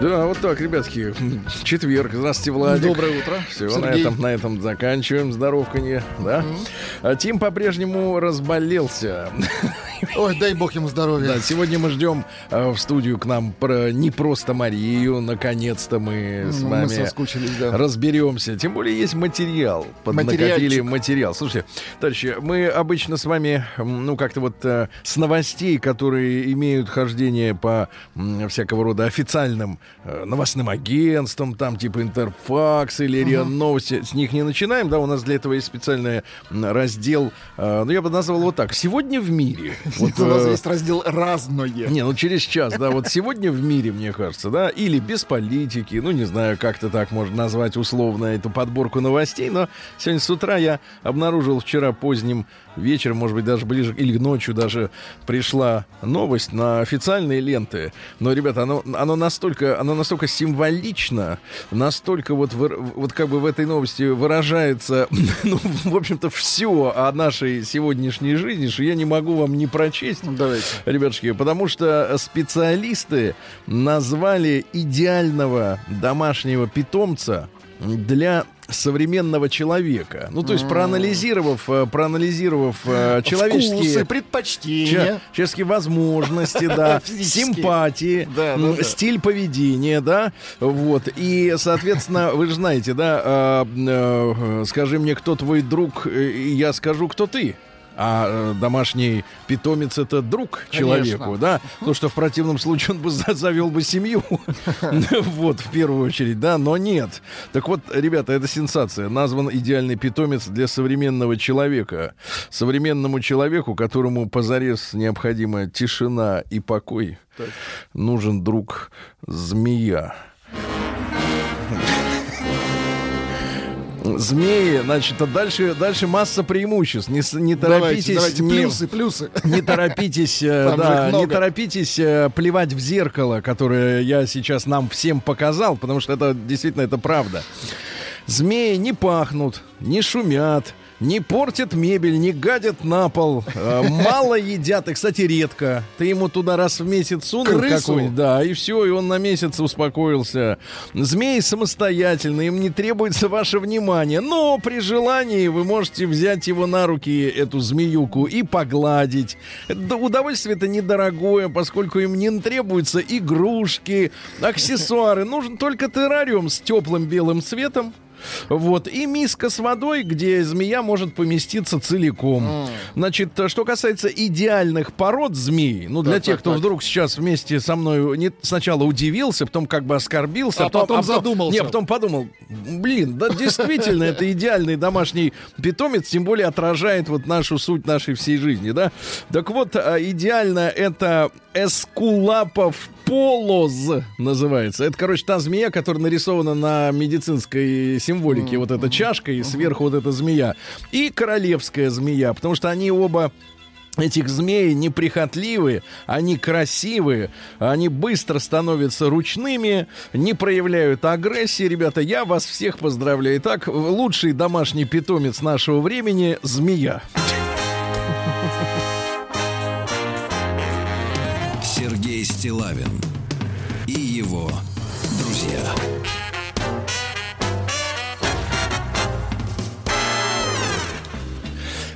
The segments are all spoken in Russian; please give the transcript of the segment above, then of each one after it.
Да, вот так, ребятки. Четверг. Здравствуйте, Владик. Доброе утро. Все, на этом, на этом заканчиваем. Здоровканье, да? А Тим по-прежнему разболелся. Ой, дай бог ему здоровья. Да, сегодня мы ждем э, в студию к нам про, не просто Марию. Наконец-то мы с Ну, вами мы соскучились, да. разберемся. Тем более есть материал. Поднакопили материал. Слушайте, товарищи, мы обычно с вами, ну, как-то вот э, с новостей, которые имеют хождение по м, всякого рода официальным э, новостным агентствам, там типа Интерфакс или РИА Новости, с них не начинаем, да, у нас для этого есть специальный раздел, э, ну, я бы назвал его так, «Сегодня в мире». Вот, У нас э, есть раздел «Разное». не, ну через час, да, вот сегодня в мире, мне кажется, да, или без политики, ну не знаю, как-то так можно назвать условно эту подборку новостей, но сегодня с утра я обнаружил вчера поздним вечером, может быть, даже ближе, или ночью даже пришла новость на официальные ленты. Но, ребята, оно, оно настолько, оно настолько символично, настолько вот, вот как бы в этой новости выражается, ну, в общем-то, все о нашей сегодняшней жизни, что я не могу вам не прочесть. Ну, Давайте. Ребятушки, потому что специалисты назвали идеального домашнего питомца для современного человека. Ну, то есть, проанализировав, э, проанализировав э, человеческие... Вкусы, предпочтения. Человеческие возможности, да, симпатии, Да, да, да. стиль поведения, да, вот. И, соответственно, вы же знаете, да, э, э, скажи мне, кто твой друг, и я скажу, кто ты. А э, домашний питомец это друг человеку, да? Потому что в противном случае он бы за- завел бы семью. Вот, в первую очередь, да, но нет. Так вот, ребята, это сенсация. Назван идеальный питомец для современного человека. Современному человеку, которому позарез необходима тишина и покой, нужен друг змея. Змеи, значит, а дальше, дальше масса преимуществ. Не, не торопитесь, Давайте, давайте, не- плюсы, плюсы. не торопитесь, э, да, не торопитесь э, плевать в зеркало, которое я сейчас нам всем показал, потому что это действительно это правда. Змеи не пахнут, не шумят, не портят мебель, не гадят на пол, э, мало едят, и, кстати, редко. Ты ему туда раз в месяц сунул Крысу? какой да, и все, и он на месяц успокоился. Змеи самостоятельны, им не требуется ваше внимание, но при желании вы можете взять его на руки, эту змеюку, и погладить. Это удовольствие-то недорогое, поскольку им не требуются игрушки, аксессуары. Нужен только террариум с теплым белым светом, вот, и миска с водой, где змея может поместиться целиком. Значит, э, что касается идеальных пород змей, ну, для Так, тех, так, кто так. вдруг сейчас вместе со мной не, сначала удивился, потом как бы оскорбился, А потом задумался. Не, потом подумал, блин, да действительно, это идеальный домашний питомец, тем более отражает вот нашу суть нашей всей жизни, да? Так вот, а, идеально это эскулапов полоз называется. Это, короче, та змея, которая нарисована на медицинской символике. Вот эта чашка и сверху вот эта змея. И королевская змея, потому что они оба Этих змей неприхотливые, они красивые, они быстро становятся ручными, не проявляют агрессии. Ребята, я вас всех поздравляю. Итак, лучший домашний питомец нашего времени – змея. Сергей Стилавин и его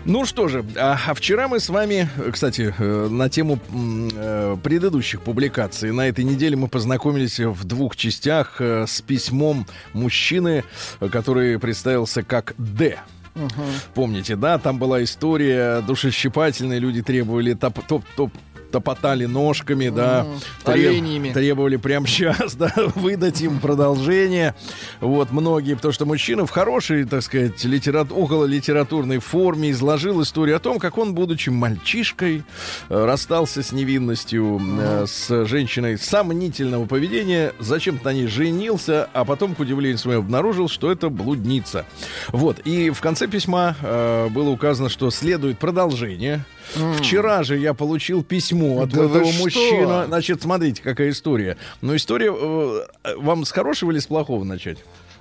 Ну что же, а, а вчера мы с вами, э, кстати, э, на тему э, предыдущих публикаций, на этой неделе мы познакомились в двух частях с письмом мужчины, который представился как Д. Помните, да, там была история душещипательная, люди требовали топ, топ, топ топотали ножками, да, Оленями. требовали прямо сейчас, да, выдать им продолжение. Вот, многие, потому что мужчина в хорошей, так сказать, литерат... около литературной форме изложил историю о том, как он, будучи мальчишкой, э, расстался с невинностью, э, с женщиной сомнительного поведения, зачем-то на ней женился, а потом, к удивлению своему, обнаружил, что это блудница. Вот, и в конце письма э, было указано, что следует продолжение. Вчера же я получил письмо от Да этого что? мужчины. Значит, смотрите, какая история. Но история... э, вам с хорошего или с плохого начать?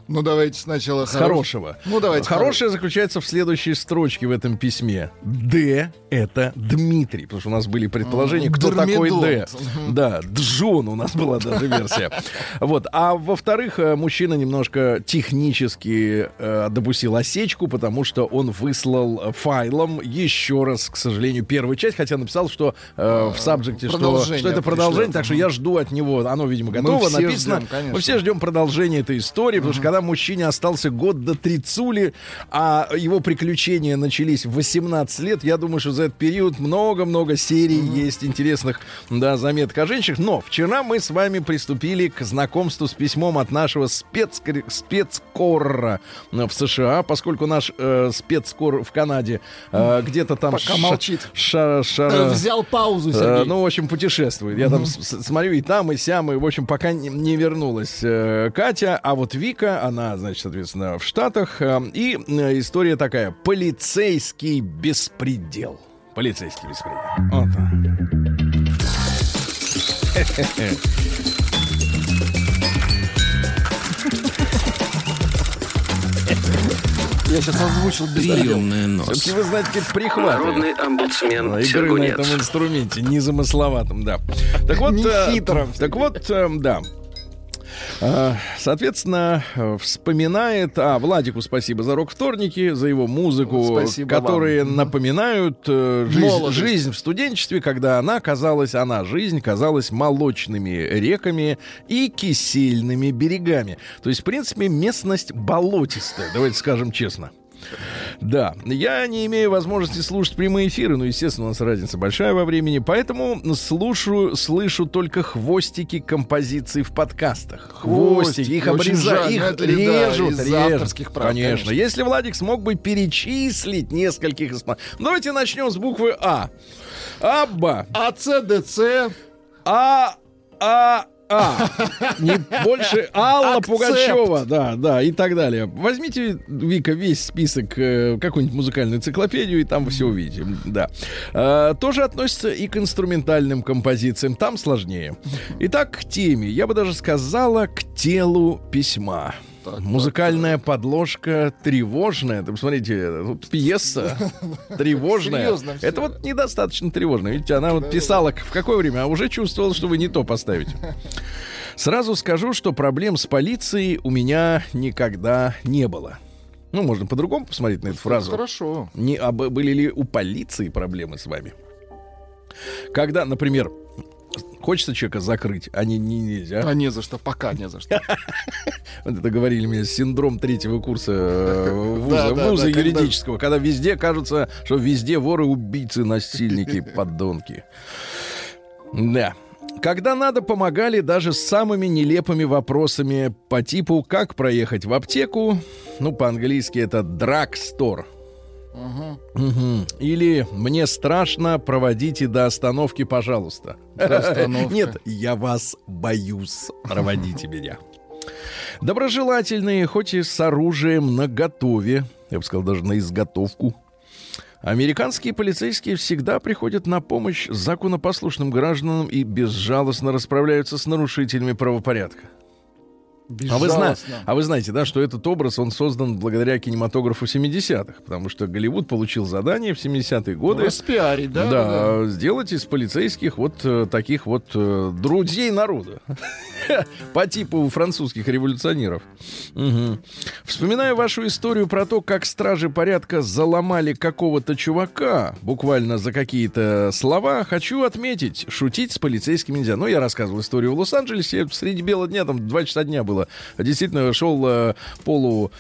Ну, давайте сначала С хорошего. Ну, давайте. Хорошее заключается в следующей строчке в этом письме. Д — это Дмитрий. Потому что у нас были предположения, кто такой Д. Да, Джон у нас была даже версия. Вот. А во-вторых, э, мужчина немножко технически э, допустил осечку, потому что он выслал э, файлом еще раз, к сожалению, первую часть, хотя написал, что э, в сабжекте, что, что это продолжение, пришлет. так что я жду от него, оно, видимо, Мы готово, все написано. ждем. Мы все ждем продолжения этой истории, потому что когда мужчине остался год до трицули, а его приключения начались в 18 лет, я думаю, что за этот период много-много серий есть интересных да, заметок о женщинах. Но вчера мы с вами приступили к знакомству с письмом от нашего спецкор- спецкорра в США, поскольку наш э, спецкор в Канаде э, где-то там Пока ша- молчит. ша- шара- Э, Взял паузу, Э, Сергей. ну, в общем, путешествует. Я там с- с- смотрю и там, и сям, и, в общем, пока не, не вернулась э, Катя. А вот Вика, она, значит, соответственно, в Штатах. э, и э, история такая. Полицейский беспредел. Полицейский беспредел. Вот. Я сейчас озвучил Приемная нос. Все-таки вы знаете, какие прихваты. Народный омбудсмен Игры на этом инструменте, незамысловатом, да. Так вот, э, Нехитром. так вот, да. А, Соответственно, э, вспоминает... А, Владику спасибо за рок-вторники, за его музыку, Спасибо которые вам. напоминают э, жизнь, Молодость. жизнь в студенчестве, когда она казалась, она, жизнь казалась молочными реками и кисельными берегами. То есть, в принципе, местность болотистая, давайте скажем честно. Да, я не имею возможности слушать прямые эфиры, но, естественно, у нас разница большая во времени, поэтому слушаю, слышу только хвостики композиций в подкастах. Хвостики, их обрезают, их но это да, режут, из режут. авторских прав, конечно. конечно. Если Владик смог бы перечислить нескольких исполнителей. Давайте начнем с буквы А. Абба. АЦДЦ. А, а, а. Не больше Алла Акцепт. Пугачева, да, да, и так далее. Возьмите, Вика, весь список, э, какую-нибудь музыкальную энциклопедию, и там вы все увидите. Да. А, тоже относится и к инструментальным композициям. Там сложнее. Итак, к теме. Я бы даже сказала к телу письма. Так, Музыкальная подложка тревожная. Ты посмотрите, тут пьеса тревожная. Это вот недостаточно тревожная. Видите, она вот писала в какое время, а уже чувствовала, что вы не то поставите. Сразу скажу, что проблем с полицией у меня никогда не было. Ну, можно по-другому посмотреть на эту фразу. Хорошо. Не, а были ли у полиции проблемы с вами? Когда, например, хочется человека закрыть, а не, не нельзя. А не за что, пока не за что. Вот это говорили мне, синдром третьего курса э, вуза, юридического, когда везде кажется, что везде воры, убийцы, насильники, подонки. Да. Когда надо, помогали даже с самыми нелепыми вопросами по типу «Как проехать в аптеку?» Ну, по-английски это «драгстор». Мгм. Или «Мне страшно, проводите до остановки, пожалуйста». До остановки. Нет, я вас боюсь, проводите меня. Доброжелательные, хоть и с оружием на готове, я бы сказал, даже на изготовку. Американские полицейские всегда приходят на помощь законопослушным гражданам и безжалостно расправляются с нарушителями правопорядка. А вы, зна- а вы знаете, да, что этот образ, он создан благодаря кинематографу 70-х, потому что Голливуд получил задание в 70-е годы Распиарить, да? да, сделать из полицейских вот э, таких вот э, друзей народа. По типу французских революционеров. Мгм. Вспоминаю вашу историю про то, как стражи порядка заломали какого-то чувака буквально за какие-то слова. Хочу отметить, шутить с полицейскими нельзя. Ну, я рассказывал историю в Лос-Анджелесе. Среди бела дня, там, два часа дня было. Действительно, шел э, полу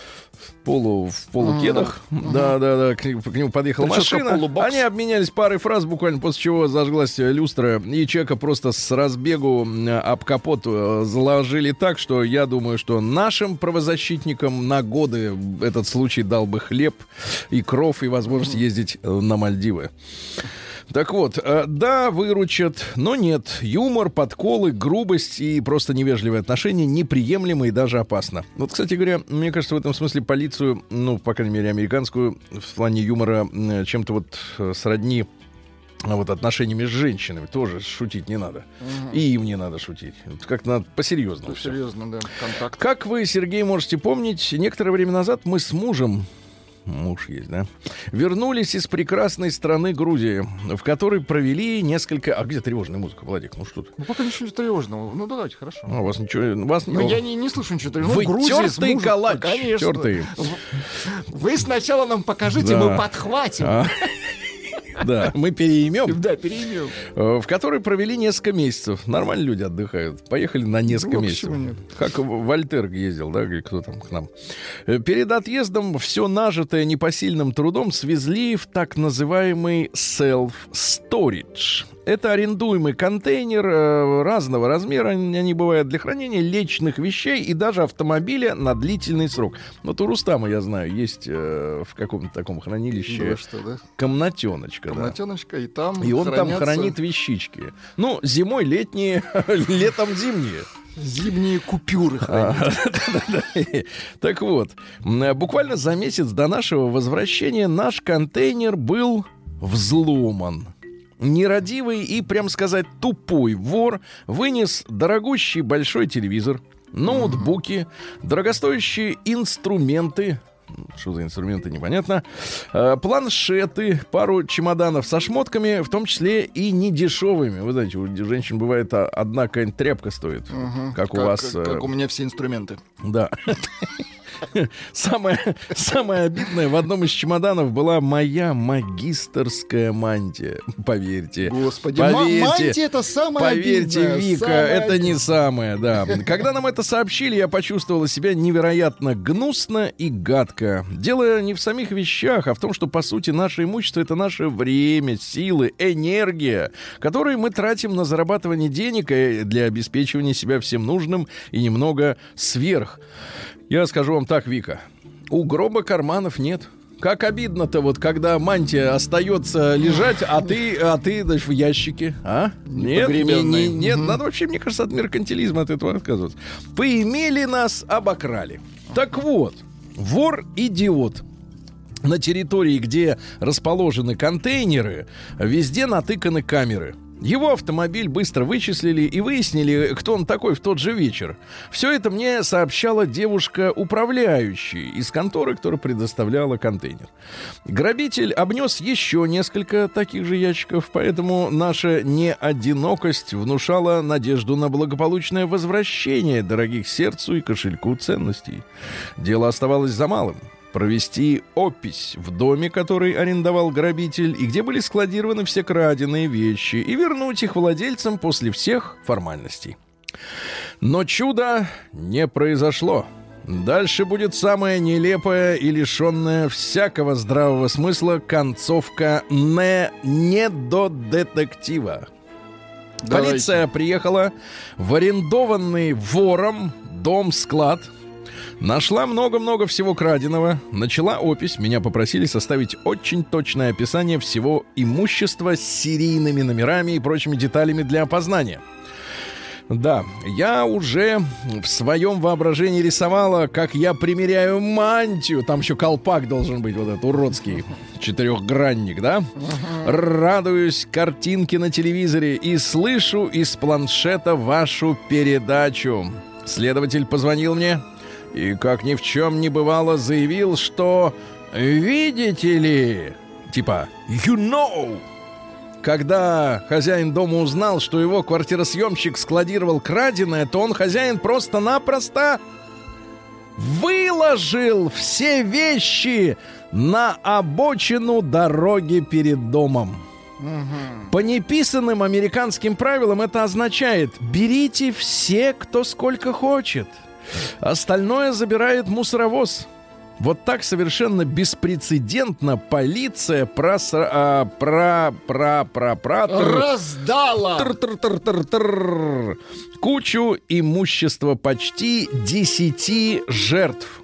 полу, в полукедах. Да, да, да, к, к нему подъехала Прическа машина. полубокс. Они обменялись парой фраз буквально, после чего зажглась люстра, и человека просто с разбегу э, об капот э, заложили так, что я думаю, что нашим правозащитникам на годы этот случай дал бы хлеб и кров, и возможность ездить э, на Мальдивы. Так вот, э, да, выручат, но нет. Юмор, подколы, грубость и просто невежливое отношение неприемлемо и даже опасно. Вот, кстати говоря, мне кажется, в этом смысле полицию, ну, по крайней мере, американскую, в плане юмора чем-то вот э, сродни а вот отношениями с женщинами тоже шутить не надо. И им не надо шутить. Как-то надо по-серьезному. всё. Серьезно, да, контакт. Как вы, Сергей, можете помнить, некоторое время назад мы с мужем Муж есть, да? Вернулись из прекрасной страны Грузии, в которой провели несколько... А где тревожная музыка, Владик? Ну что ты? Ну, пока ничего тревожного. Ну, давайте, хорошо. А, у вас ничего... Вас... Ну, я не, не слышу ничего тревожного. Вы Ну, тёртый мужем- калач, Конечно. тёртый. Вы сначала нам покажите, Да. мы подхватим. А, Да, мы переимем. Да, переймем. Э, в которой провели несколько месяцев. Нормально люди отдыхают. Поехали на несколько Ну, месяцев. нет? Как Вольтер ездил, да, кто там к нам. Э, Перед отъездом все нажитое непосильным трудом свезли в так называемый self-storage. Это арендуемый контейнер э, разного размера, они они бывают для хранения личных вещей и даже автомобиля на длительный срок. Вот у Рустама, я знаю, есть э, в каком-то таком хранилище Да, что, да? комнатеночка. да. Комнатеночка, и там И он там хранятся хранит вещички. Ну, зимой летние, летом зимние. зимние купюры. А. Так вот, буквально за месяц до нашего возвращения наш контейнер был взломан. Нерадивый и, прям сказать, тупой вор вынес дорогущий большой телевизор, ноутбуки, дорогостоящие инструменты, что за инструменты, непонятно. Э, планшеты, пару чемоданов со шмотками, в том числе и недешевыми. Вы знаете, у женщин бывает а, одна какая-нибудь тряпка стоит, Мгм. как у вас. э, Как у меня все инструменты. да. Самое, самое обидное, в одном из чемоданов была моя магистерская мантия. Поверьте. Господи, Поверьте. мантия это самое Поверьте, обидное, Вика, самое это не обидное. самое, да. Когда нам это сообщили, я почувствовала себя невероятно гнусно и гадко. Дело не в самих вещах, а в том, что, по сути, наше имущество — это наше время, силы, энергия, которые мы тратим на зарабатывание денег и для обеспечивания себя всем нужным и немного сверх. Я скажу вам так, Вика, у гроба карманов нет. Как обидно-то вот, когда мантия остается лежать, а ты, а ты, значит, в ящике, а? Нет, не- не- нет, Мгм. надо вообще, мне кажется, от меркантилизма от этого отказываться. Поимели нас, обокрали. Так вот, вор-идиот. На территории, где расположены контейнеры, везде натыканы камеры. Его автомобиль быстро вычислили и выяснили, кто он такой в тот же вечер. Все это мне сообщала девушка-управляющая из конторы, которая предоставляла контейнер. Грабитель обнес еще несколько таких же ящиков, поэтому наша неодинокость внушала надежду на благополучное возвращение дорогих сердцу и кошельку ценностей. Дело оставалось за малым провести опись в доме, который арендовал грабитель, и где были складированы все краденые вещи, и вернуть их владельцам после всех формальностей. Но чудо не произошло. Дальше будет самая нелепая и лишенная всякого здравого смысла концовка не, не до детектива. Давайте. Полиция приехала в арендованный вором дом-склад. Нашла много-много всего краденого. Начала опись. Меня попросили составить очень точное описание всего имущества с серийными номерами и прочими деталями для опознания. Да, я уже в своем воображении рисовала, как я примеряю мантию. Там еще колпак должен быть, вот этот уродский четырехгранник, да? Радуюсь картинке на телевизоре и слышу из планшета вашу передачу. Следователь позвонил мне и, как ни в чем не бывало, заявил, что «Видите ли?» Типа «You know!» Когда хозяин дома узнал, что его квартиросъемщик складировал краденое, то он, хозяин, просто-напросто выложил все вещи на обочину дороги перед домом. По неписанным американским правилам это означает «берите все, кто сколько хочет». Остальное забирает мусоровоз. Вот так совершенно беспрецедентно полиция прос, а, про, про, про, про, тр- Раздала! тр-тр-тр-тр-тр. кучу имущества почти 10 жертв.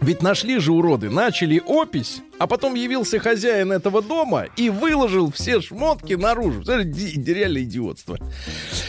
Ведь нашли же уроды, начали опись, а потом явился хозяин этого дома и выложил все шмотки наружу. Реально идиотство.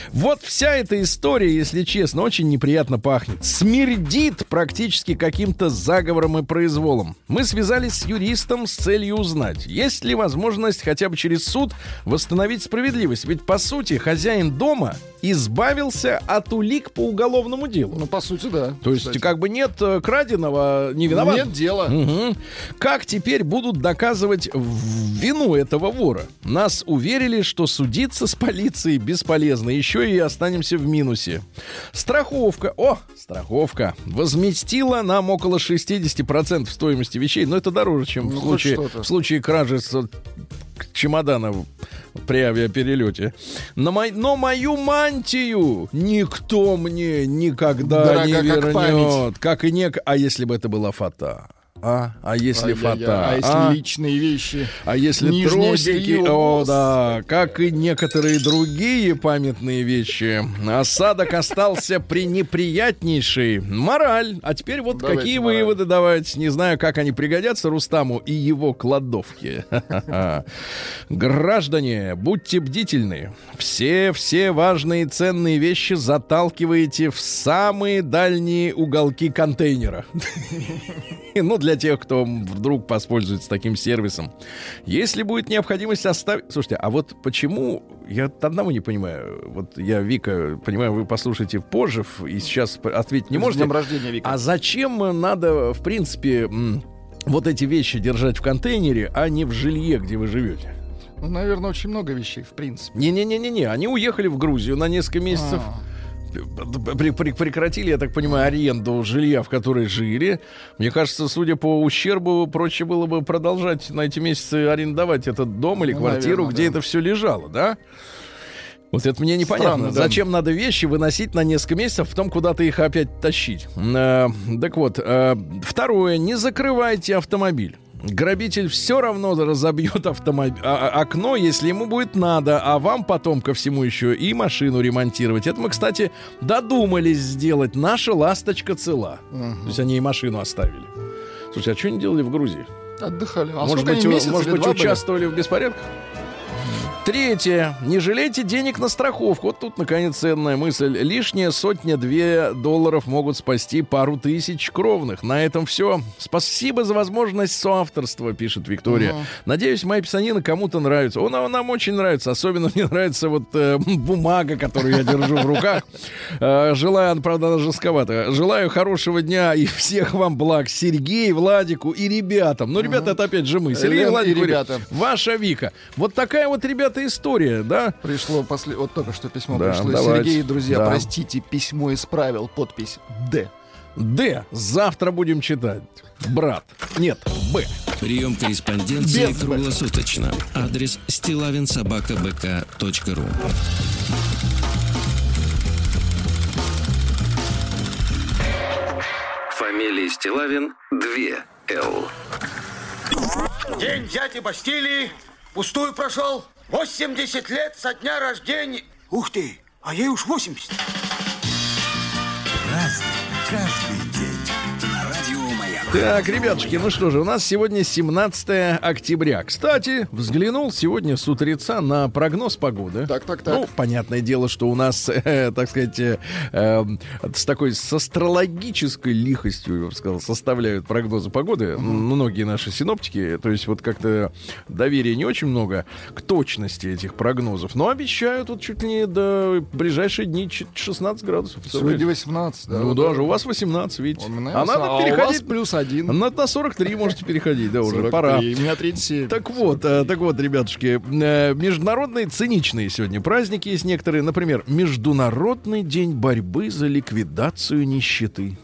Вот вся эта история, если честно, очень неприятно пахнет. Смердит практически каким-то заговором и произволом. Мы связались с юристом с целью узнать, есть ли возможность хотя бы через суд восстановить справедливость. Ведь, по сути, хозяин дома избавился от улик по уголовному делу. Ну, по сути, да. То есть, кстати. как бы нет э, краденого, не виноват. Нет дела. Мгм. Как теперь будут доказывать вину этого вора? Нас уверили, что судиться с полицией бесполезно, еще и останемся в минусе. Страховка, о, страховка, возместила нам около 60% стоимости вещей, но это дороже, чем Ну, в, случае, в случае кражи с э, чемодана в- при авиаперелете. Но, мой- но мою мантию никто мне никогда не Дорога как вернет. память. Как и не... А если бы это была фата? А, а если Ай-яй-яй. фата? А если а? личные вещи? А если Нижнее трусики, белье, о да, как и некоторые другие памятные вещи, осадок остался пренеприятнейший. Мораль. А теперь вот Давайте какие мораль. выводы давайте. Не знаю, как они пригодятся Рустаму и его кладовке. Граждане, будьте бдительны. Все-все важные и ценные вещи заталкиваете в самые дальние уголки контейнера. Ну, для тех, кто вдруг воспользуется таким сервисом. Если будет необходимость оставить... Слушайте, а вот почему... Я одного не понимаю. Вот я, Вика, понимаю, вы послушаете позже и сейчас ответить не С можете. днем рождения, Вика. А зачем надо, в принципе, вот эти вещи держать в контейнере, а не в жилье, где вы живете? Ну, наверное, очень много вещей, в принципе. Не-не-не-не-не, они уехали в Грузию на несколько месяцев. А. Пре- пре- прекратили, я так понимаю, аренду жилья, в которой жили. Мне кажется, судя по ущербу, проще было бы продолжать на эти месяцы арендовать этот дом или Ну, квартиру, наверное, где да. это все лежало, да? Вот это мне непонятно. Странно, да. Зачем надо вещи выносить на несколько месяцев, потом куда-то их опять тащить? Э, так вот, э, второе, не закрывайте автомобиль. Грабитель все равно разобьет автомобиль, окно, если ему будет надо, а вам потом ко всему еще и машину ремонтировать. Это мы, кстати, додумались сделать. Наша ласточка цела. Мгм. То есть они и машину оставили. Слушай, а что они делали в Грузии? Отдыхали. А может быть, месяц может быть два были? участвовали в беспорядках? Третье. Не жалейте денег на страховку. Вот тут, наконец, ценная мысль. Лишняя сотня-две долларов могут спасти пару тысяч кровных. На этом все. Спасибо за возможность соавторства, пишет Виктория. Ага. Надеюсь, моя писанина кому-то нравится. Он нам очень нравится. Особенно мне нравится вот э, бумага, которую я держу в руках. Э, желаю, правда, она жестковата. Желаю хорошего дня и всех вам благ. Сергей, Владику и ребятам. Ну, ребята, это опять же мы. Сергей, Владик, ребята. Ваша Вика. Вот такая вот, ребята, история, да? Пришло после... Вот только что письмо Да, пришло. давайте. Сергей, друзья, Да. простите, письмо исправил. Подпись Д. Д. Завтра будем читать. Брат. Нет, Б. Прием корреспонденции Без «Б». круглосуточно. Адрес стилавинсобакабк.ру Фамилия Стилавин 2 Л. День дяди Бастилии пустую прошел. 80 лет со дня рождения. Ух ты, а ей уж 80. Так, ребятушки, ну что же, у нас сегодня 17 октября. Кстати, взглянул сегодня с утреца на прогноз погоды. Так, так, так. Ну, понятное дело, что у нас, э, так сказать, э, э, с такой с астрологической лихостью, я бы сказал, составляют прогнозы погоды. М, Многие наши синоптики, то есть вот как-то доверия не очень много к точности этих прогнозов. Но обещают вот чуть ли не до ближайшие дни чуть 16 градусов. Сегодня 18, да? Ну вот даже у вас 18, видите. А надо переходить. плюс один. На, на 43 можете переходить, да, уже 43. пора. У меня 37. Так вот, э, так вот, ребятушки, э, международные циничные сегодня праздники есть некоторые. Например, Международный день борьбы за ликвидацию нищеты.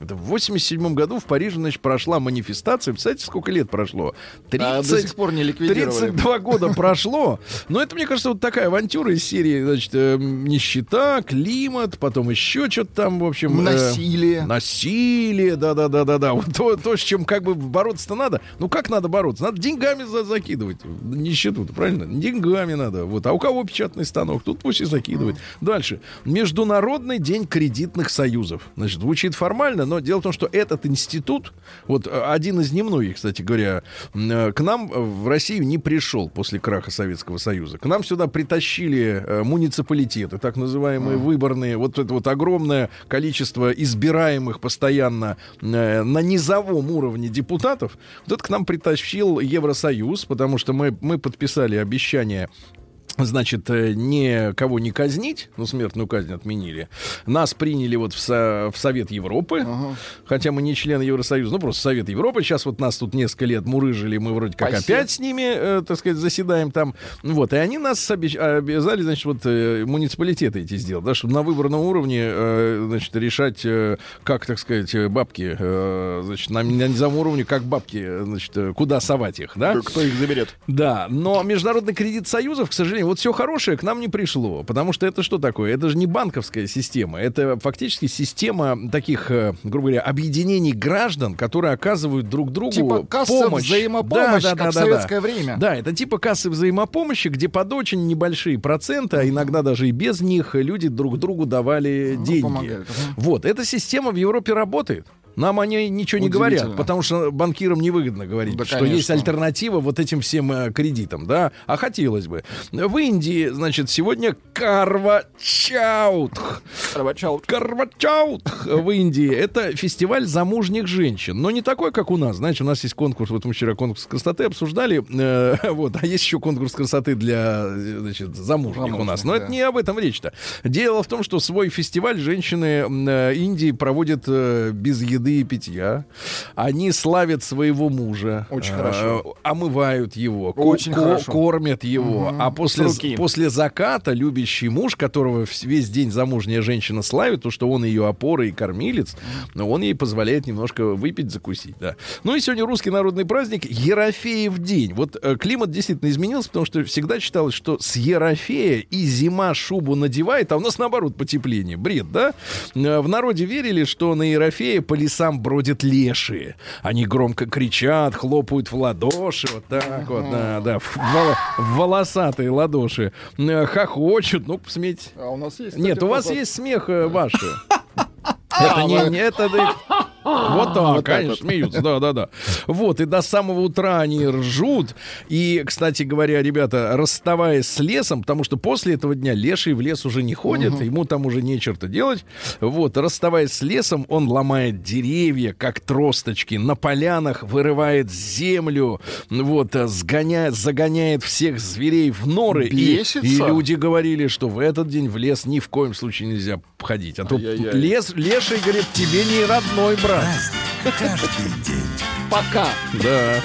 Это в 87 году в Париже, значит, прошла манифестация. Представляете, сколько лет прошло? 30, А до сих пор не ликвидировали. 32 года прошло. Но это, мне кажется, вот такая авантюра из серии, значит, э, нищета, климат, потом еще что-то там, в общем... э, Насилие. Насилие, да-да-да-да-да. Вот то, то, с чем как бы бороться-то надо. Ну, как надо бороться? Надо деньгами за закидывать. Нищету, правильно? Деньгами надо. Вот. А у кого печатный станок? Тут пусть и закидывает. Дальше. Международный день кредитных союзов. Значит, звучит формально, но дело в том, что этот институт, вот э, один из немногих, кстати говоря, э, к нам э, в Россию не пришел после краха Советского Союза. К нам сюда притащили муниципалитеты, так называемые выборные. Вот это вот огромное количество избираемых постоянно на низовом уровне депутатов. Вот это к нам притащил Евросоюз, потому что мы, мы подписали обещание Значит, э, никого не казнить, ну, смертную казнь отменили. Нас приняли вот в, Со- в Совет Европы, хотя мы не члены Евросоюза, ну, просто Совет Европы. Сейчас вот нас тут несколько лет мурыжили, мы вроде как Спасибо. опять с ними, э, так сказать, заседаем там. Вот, и они нас обещ- обязали, значит, вот э, муниципалитеты эти сделать, да, чтобы на выборном уровне, э, значит, решать, э, как, так сказать, э, бабки, э, значит, на, на низовом уровне, как бабки, э, значит, куда совать их, да? Кто их заберет? Да, но Международный кредит Союзов, к сожалению, вот все хорошее к нам не пришло. Потому что это что такое? Это же не банковская система. Это фактически система таких, э, грубо говоря, объединений граждан, которые оказывают друг другу Типа касса помощь. взаимопомощи, как в советское время. Да, это типа кассы взаимопомощи, где под очень небольшие проценты, а иногда даже и без них, люди друг другу давали Ну, деньги. помогают. Вот, эта система в Европе работает. Нам о ней ничего не говорят, потому что банкирам невыгодно говорить, Да, что конечно. есть альтернатива вот этим всем э, кредитам, да? А хотелось бы. В Индии, значит, сегодня Карвачаут. Карвачаут в Индии. Это фестиваль замужних женщин. Но не такой, как у нас. Знаете, у нас есть конкурс, вот мы вчера конкурс красоты обсуждали. э, вот, а есть еще конкурс красоты для, э, значит, замужних, у нас. Замужних, Но это да. не об этом речь-то. Дело в том, что свой фестиваль женщины э, Индии проводят э, без еды и питья. Они славят своего мужа. Очень э, хорошо. Омывают его. Очень ко- хорошо. Кормят его. Мгм. А после, после заката любящий муж, которого весь день замужняя женщина славит, то, что он ее опора и кормилец, но он ей позволяет немножко выпить, закусить. Да. Ну и сегодня русский народный праздник Ерофеев день. Вот э, климат действительно изменился, потому что всегда считалось, что с Ерофея и зима шубу надевает, а у нас наоборот потепление. Бред, да? Э, В народе верили, что на Ерофея по лесам бродят лешие. Они громко кричат, хлопают в ладоши, вот так вот, да, да, в, вол- в волосатые ладоши, Э, хохочут, ну, посмотрите. А у нас есть... Нет, у вас есть смех э, ваш. Это не, не это вот так, конечно, смеются, да, да, да. Вот, и до самого утра они ржут. И, кстати говоря, ребята, расставаясь с лесом, потому что после этого дня леший в лес уже не ходит, ему там уже не черта делать. Вот, расставаясь с лесом, он ломает деревья, как тросточки, на полянах вырывает землю, вот, сгоняет, загоняет всех зверей в норы. И, Бесится? и люди говорили, что в этот день в лес ни в коем случае нельзя ходить. А то лес, леший, говорит, тебе не родной брат. Пока. Да.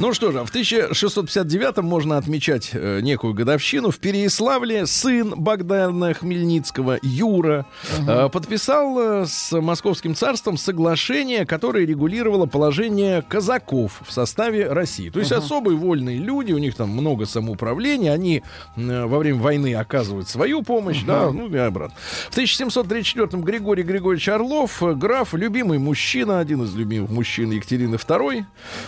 Ну что же, в 1659 можно отмечать э, некую годовщину. В Переяславле сын Богдана Хмельницкого, Юра, э, подписал э, с Московским царством соглашение, которое регулировало положение казаков в составе России. То есть особые вольные люди, у них там много самоуправления, они э, во время войны оказывают свою помощь, да, ну и обратно. В 1734 Григорий Григорьевич Орлов, э, граф, любимый мужчина, один из любимых мужчин Екатерины II.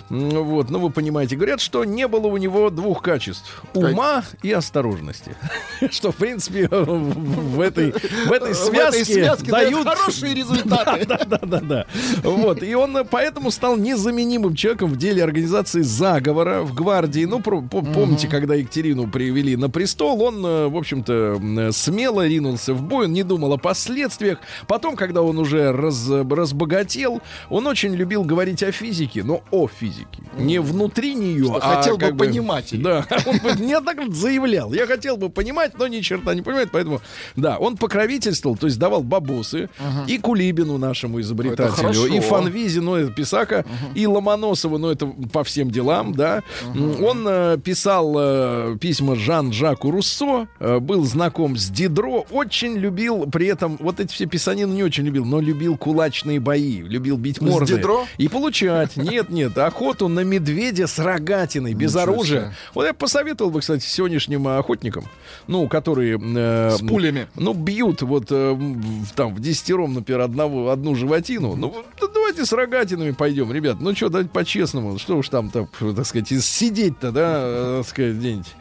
Вот, ну вы понимаете, говорят, что не было у него двух качеств: ума и осторожности. Что, в принципе, в этой, в этой связке дают хорошие результаты. да, да, да, да. Вот. И он поэтому стал незаменимым человеком в деле организации заговора в гвардии. Ну, помните, когда Екатерину привели на престол, он, э, в общем-то, э, смело ринулся в бой, он не думал о последствиях. Потом, когда он уже раз- разбогател, он очень любил говорить о физике, но о физике. Не внутри внутри нее. Что а хотел бы как понимать. Да, он бы неоднократно заявлял. Я хотел бы понимать, но ни черта не понимает, поэтому, да, он покровительствовал, то есть давал бабосы и Кулибину нашему изобретателю, и Фанвизину, это писака, и Ломоносову, ну это по всем делам, да. Он э, писал э, письма Жан-Жаку Руссо, э, был знаком с Дидро, очень любил при этом, вот эти все писанины не очень любил, но любил кулачные бои, любил бить морды. И получать. Нет, нет, охоту на медведя с рогатиной, без Ничего оружия. себе. Вот я посоветовал бы, кстати, сегодняшним охотникам, ну, которые... э, С пулями. Ну, бьют вот э, в- там в десятером, например, одного, одну животину. Ну, давайте с рогатинами пойдем, ребят. Ну, что, давайте по-честному. Что уж там, так, так сказать, сидеть-то, да, э, так сказать, где-нибудь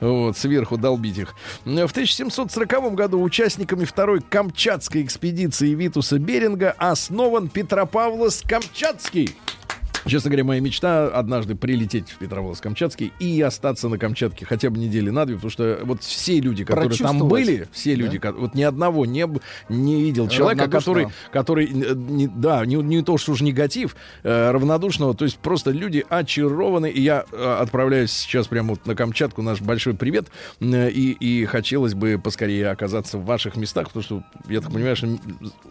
вот, сверху долбить их. В 1740 году участниками второй Камчатской экспедиции Витуса Беринга основан Петропавловск-Камчатский. Честно говоря, моя мечта однажды прилететь в Петропавловск-Камчатский и остаться на Камчатке хотя бы недели на две, потому что вот все люди, которые там были, все люди, ко- вот ни одного не, не видел человека, который, который, э, не- да, не, не то, что уж негатив, э, равнодушного, то есть просто люди очарованы, и я э, отправляюсь сейчас прямо вот на Камчатку, наш большой привет, э, и, и хотелось бы поскорее оказаться в ваших местах, потому что, я так понимаю, что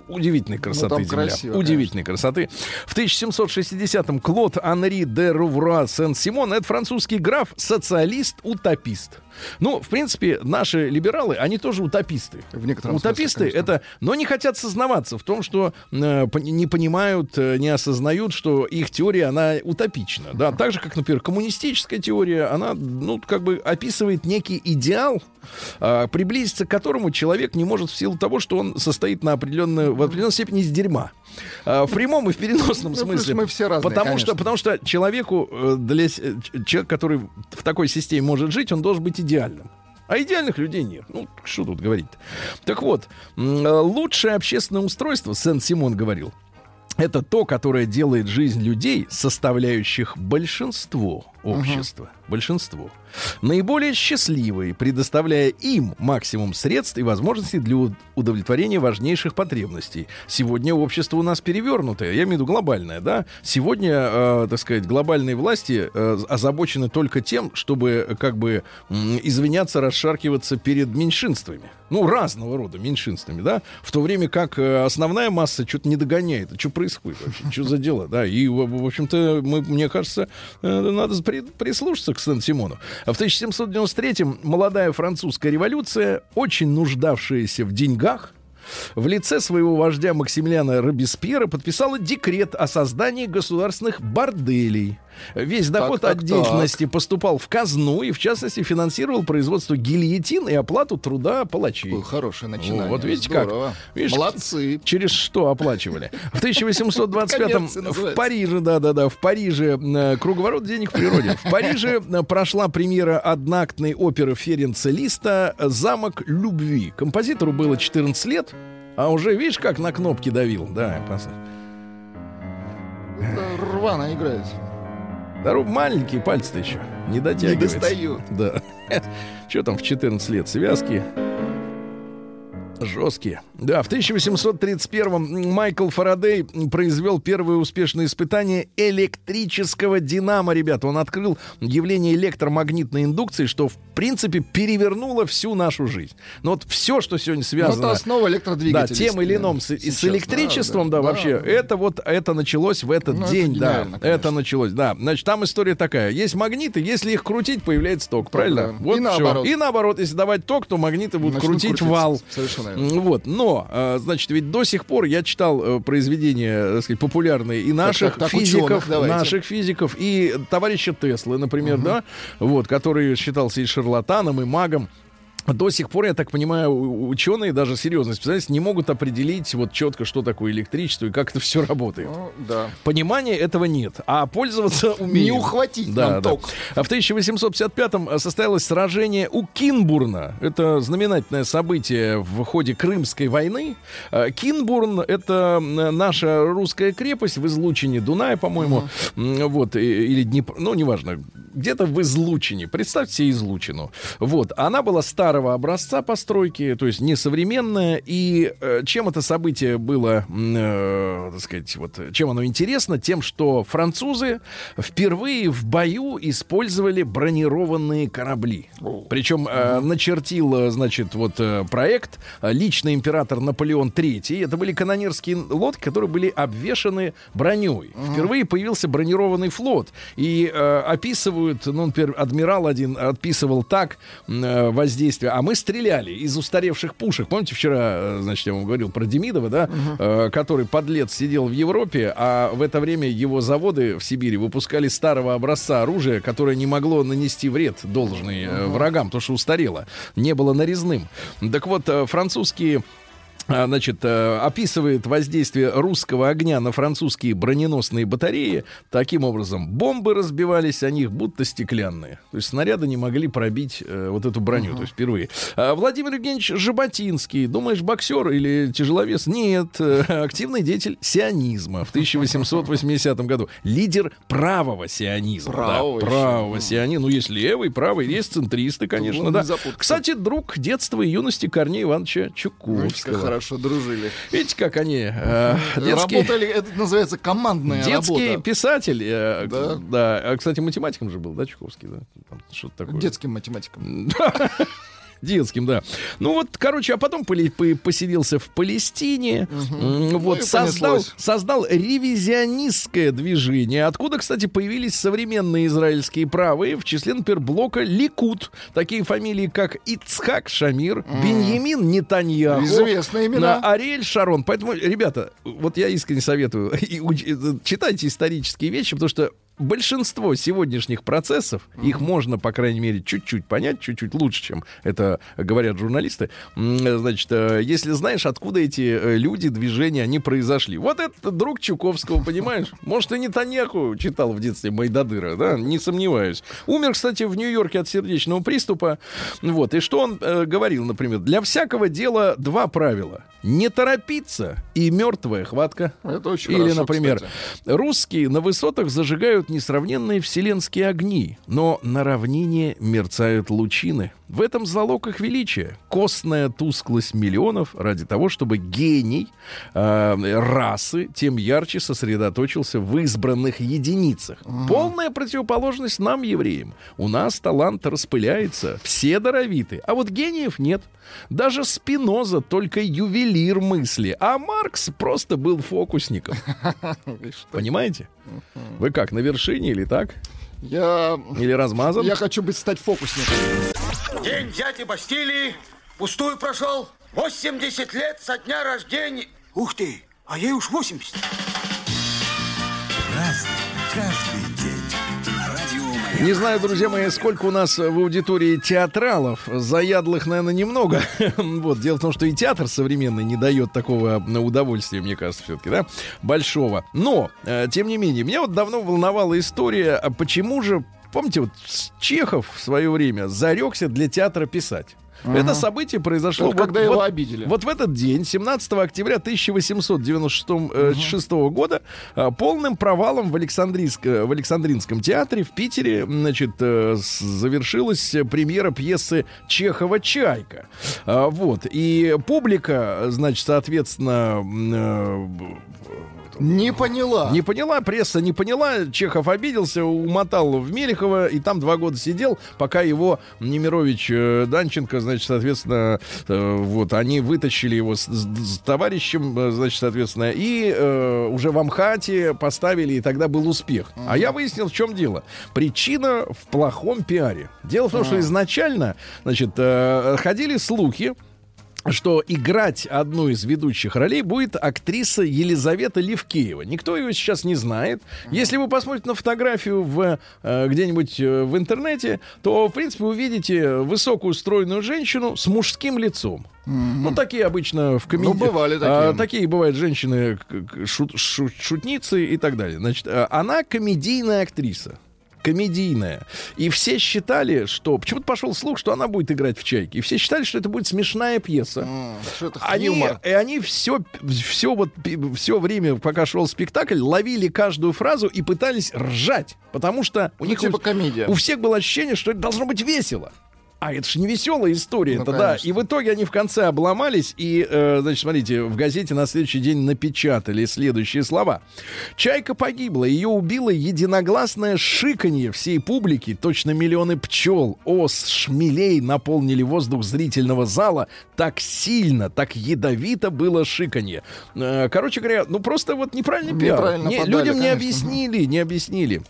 удивительной красоты там земля. красиво, Удивительной красоты. В 1760-м Клод Анри де Рувра Сен-Симон это французский граф, социалист, утопист. Ну, в принципе, наши либералы, они тоже утописты. В некотором смысле, Утописты конечно. это, но не хотят сознаваться в том, что э, не понимают, э, не осознают, что их теория, она утопична. Да, так же, как, например, коммунистическая теория, она, ну, как бы описывает некий идеал, э, приблизиться к которому человек не может в силу того, что он состоит на определенную, в определенной степени из дерьма. Э, в прямом и в переносном Ну, смысле. мы все разные, потому что, потому что человеку, э, для э, человек, который в такой системе может жить, он должен быть идеальным. А идеальных людей нет. Ну, что тут говорить Так вот, лучшее общественное устройство, Сен-Симон говорил, это то, которое делает жизнь людей, составляющих большинство общества, большинство, наиболее счастливой, предоставляя им максимум средств и возможностей для удовлетворения важнейших потребностей. Сегодня общество у нас перевернутое, я имею в виду глобальное, да? Сегодня, э, так сказать, глобальные власти э, озабочены только тем, чтобы э, как бы м, извиняться, расшаркиваться перед меньшинствами. Ну, разного рода меньшинствами, да? В то время как э, основная масса что-то не догоняет. Что происходит вообще? Что за дело? Да, и, в общем-то, мы, мне кажется, э, надо при- прислушаться к Сен-Симону. В 1793-м молодая французская революция, очень нуждавшаяся в деньгах, в лице своего вождя Максимилиана Робеспьера подписала декрет о создании государственных борделей. Весь доход так, от так. деятельности поступал в казну и, в частности, финансировал производство гильотин и оплату труда палачей. Какое хорошее начинание. Вот видите Здорово. как. Видишь, Молодцы. Через что оплачивали? В 1825-м Коммерция в. Париже, да-да-да, в Париже э, круговорот денег в природе. В Париже э, прошла премьера одноактной оперы Ференца Листа «Замок любви». Композитору было 14 лет, а уже, видишь, как на кнопки давил. Да, Да, Рвано играет. Здоров, маленькие пальцы-то еще. Не дотягивается. достают. Да. Что там в 14 лет? Связки жесткие. Да, в 1831-м Майкл Фарадей произвел первое успешное испытание электрического динамо, ребята. Он открыл явление электромагнитной индукции, что, в принципе, перевернуло всю нашу жизнь. Но вот все, что сегодня Ну, связано... это основа Да, электродвигателя. тем или иным, с, и с Сейчас, электричеством, да, вообще, это вот, это началось в этот Ну, это день, да, гениально, конечно. это началось, да. Значит, там история такая, есть магниты, если их крутить, появляется ток, правильно? да. Вот И всё. наоборот. И наоборот, если давать ток, то магниты будут Начнут крутить крутиться. вал. Совершенно верно. Вот, но, э, значит, ведь до сих пор я читал э, произведения, так сказать, популярные и наших так, так, физиков, ученых наших физиков, и товарища Теслы, например, да, вот, который считался и шарлатаном, и магом. До сих пор, я так понимаю, ученые, даже серьезные специалисты, не могут определить вот четко, что такое электричество и как это все работает. Ну, да. Понимания этого нет, а пользоваться умеют. Не ухватить да, нам да. ток. А в 1855-м состоялось сражение у Кинбурна. Это знаменательное событие в ходе Крымской войны. А, Кинбурн — это наша русская крепость в излучине Дуная, по-моему. М, Вот, или Днепр, ну, неважно. где-то в излучине. Представьте себе излучину. Вот. Она была старого образца постройки, то есть несовременная. И э, чем это событие было, э, так сказать, вот, чем оно интересно? Тем, что французы впервые в бою использовали бронированные корабли. Причем э, начертил, э, значит, вот э, проект э, личный император Наполеон III. Это были канонерские лодки, которые были обвешаны броней. Впервые появился бронированный флот. И э, описывают, ну, например, адмирал один отписывал так э, воздействие. А мы стреляли из устаревших пушек. Помните, вчера, э, значит, я вам говорил про Демидова, да, э, который подлец сидел в Европе, а в это время его заводы в Сибири выпускали старого образца оружия, которое не могло нанести вред должный э, врагам, потому что устарело, не было нарезным. Так вот, э, французские значит, э, описывает воздействие русского огня на французские броненосные батареи. Таким образом, бомбы разбивались о них, будто стеклянные. То есть снаряды не могли пробить э, вот эту броню, то есть впервые. А Владимир Евгеньевич Жаботинский, думаешь, боксер или тяжеловес? Нет, э, активный деятель сионизма в 1880 году. Лидер правого сионизма. да, Правого еще. правого сионизма. Ну, есть левый, правый, есть центристы, конечно, да. Кстати, друг детства и юности Корнея Ивановича Чуковского. Хорошо дружили. Видите, как они э, детский, Работали, это называется командная детский работа. писатель. э, Да. да. А, кстати, математиком же был, да, Чуковский, да? Там что-то такое. Детским математиком. Детским, да. Ну вот, короче, а потом поселился в Палестине. Ну Вот и создал, создал ревизионистское движение, откуда, кстати, появились современные израильские правые, в числе, например, блока Ликут. Такие фамилии, как Ицхак Шамир, Беньямин Нетаньяху. Известные имена. на Ариэль Шарон. Поэтому, ребята, вот я искренне советую, читайте исторические вещи, потому что большинство сегодняшних процессов, их можно, по крайней мере, чуть-чуть понять, чуть-чуть лучше, чем это говорят журналисты. Значит, э, если знаешь, откуда эти э, люди, движения, они произошли. Вот это друг Чуковского, понимаешь? Может, и Нетаньяху читал в детстве Майдадыра, да? Не сомневаюсь. Умер, кстати, в Нью-Йорке от сердечного приступа. Вот. И что он э, говорил, например? Для всякого дела два правила. Не торопиться и мертвая хватка. Это очень Или, хорошо, например, кстати. русские на высотах зажигают несравненные вселенские огни, но на равнине мерцают лучины. В этом залог их величия. Костная тусклость миллионов ради того, чтобы гений э, расы тем ярче сосредоточился в избранных единицах. Полная противоположность нам, евреям. У нас талант распыляется, все даровиты, а вот гениев нет. Даже Спиноза только ювелир мысли, а Маркс просто был фокусником. Понимаете? Вы как, на вершине или так? Я... Или размазан? Я хочу быть стать фокусником. День дяди Бастилии пустую прошел. 80 лет со дня рождения. Ух ты, а ей уж 80. Не знаю, друзья мои, сколько у нас в аудитории театралов. Заядлых, наверное, немного. вот. Дело в том, что и театр современный не дает такого удовольствия, мне кажется, все-таки, да, большого. Но, э, тем не менее, меня вот давно волновала история, а почему же, помните, вот Чехов в свое время зарекся для театра писать. Это событие произошло Это когда его обидели. вот в этот день, 17 октября 1896 э, шестого года, э, полным провалом в, Александрийск- в Александринском театре в Питере значит, э, завершилась э, премьера пьесы Чехова «Чайка». Вот. И публика, значит, соответственно, э, Не поняла. не поняла, пресса не поняла, Чехов обиделся, умотал в Мелехово, и там два года сидел, пока его Немирович э, Данченко, значит, соответственно, э, вот, они вытащили его с, с- с товарищем, э, значит, соответственно, и э, уже в Амхате поставили, и тогда был успех. А я выяснил, в чем дело. Причина в плохом пиаре. Дело в том, что изначально, значит, э, ходили слухи, что играть одну из ведущих ролей будет актриса Елизавета Левкеева. Никто ее сейчас не знает. Если вы посмотрите на фотографию в, э, где-нибудь э, в интернете, то, в принципе, увидите высокую стройную женщину с мужским лицом. Ну, такие обычно в комедии. Ну, бывали А, такие. такие бывают женщины, шут- шу- шутницы и так далее. Значит, э, она комедийная актриса. Комедийная. И все считали, что... Почему-то пошел слух, что она будет играть в «Чайке». И все считали, что это будет смешная пьеса. М, Что Они, и они все, все, вот, все время, пока шел спектакль, ловили каждую фразу и пытались ржать. Потому что у Ну, них типа комедия. у всех было ощущение, что это должно быть весело. А это же не веселая история, Ну, это да. конечно. И в итоге они в конце обломались и, э, значит, смотрите, в газете на следующий день напечатали следующие слова: Чайка погибла, ее убило единогласное шиканье всей публики. Точно миллионы пчел, ос, шмелей наполнили воздух зрительного зала. Так сильно, так ядовито было шиканье. Э, короче говоря, ну просто вот неправильный пиар. Неправильно Не- подали, людям не конечно. объяснили, не объяснили.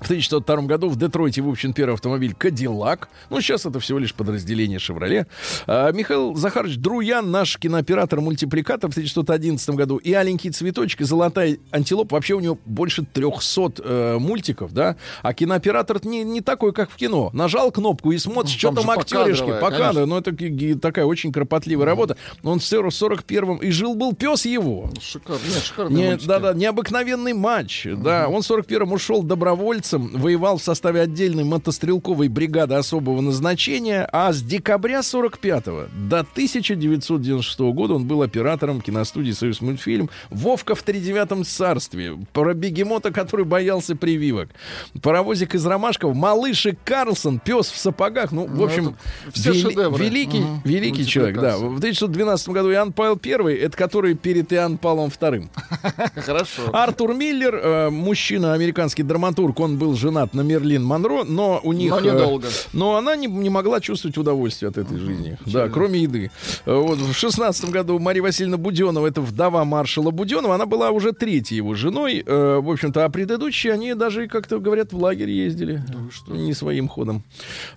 В 1902 году в Детройте выпущен первый автомобиль «Кадиллак». Ну, сейчас это всего лишь подразделение «Шевроле». А, Михаил Захарович Друян, наш кинооператор-мультипликатор в 1911 году. И «Аленький цветочек», и «Золотая антилопа». Вообще у него больше 300 э, мультиков, да? А кинооператор не, не такой, как в кино. Нажал кнопку и смотришь, что там там актеришки. Покадровая. конечно. Ну, это такая очень кропотливая работа. Он в 41-м и жил-был пес его. Шикарно. Нет, шикарные Не, да-да, необыкновенный матч. Да, он в 41-м ушел добровольцем, воевал в составе отдельной мотострелковой бригады особого назначения, а с декабря 45-го до 1996 года он был оператором киностудии «Союз мультфильм». Вовка в тридевятом царстве. Про бегемота, который боялся прививок. Паровозик из Ромашкова. Малыш и Карлсон. Пес в сапогах. Ну, в Ну, общем, это все вели- шедевры. великий, Мгм. великий человек, да. В 1912 году Иоанн Павел I, это который перед Иоанн Павлом II. Хорошо. Артур Миллер, э, мужчина, американский драматург, он был женат на Мерлин Монро, но у них... Но э, недолго. но она не, не могла чувствовать удовольствие от этой жизни. Да, кроме еды. Э, Вот в шестнадцатом году Мария Васильевна Буденова, это вдова маршала Буденова, она была уже третьей его женой. Э, В общем-то, а предыдущие, они даже, как-то говорят, в лагерь ездили. Не своим ходом.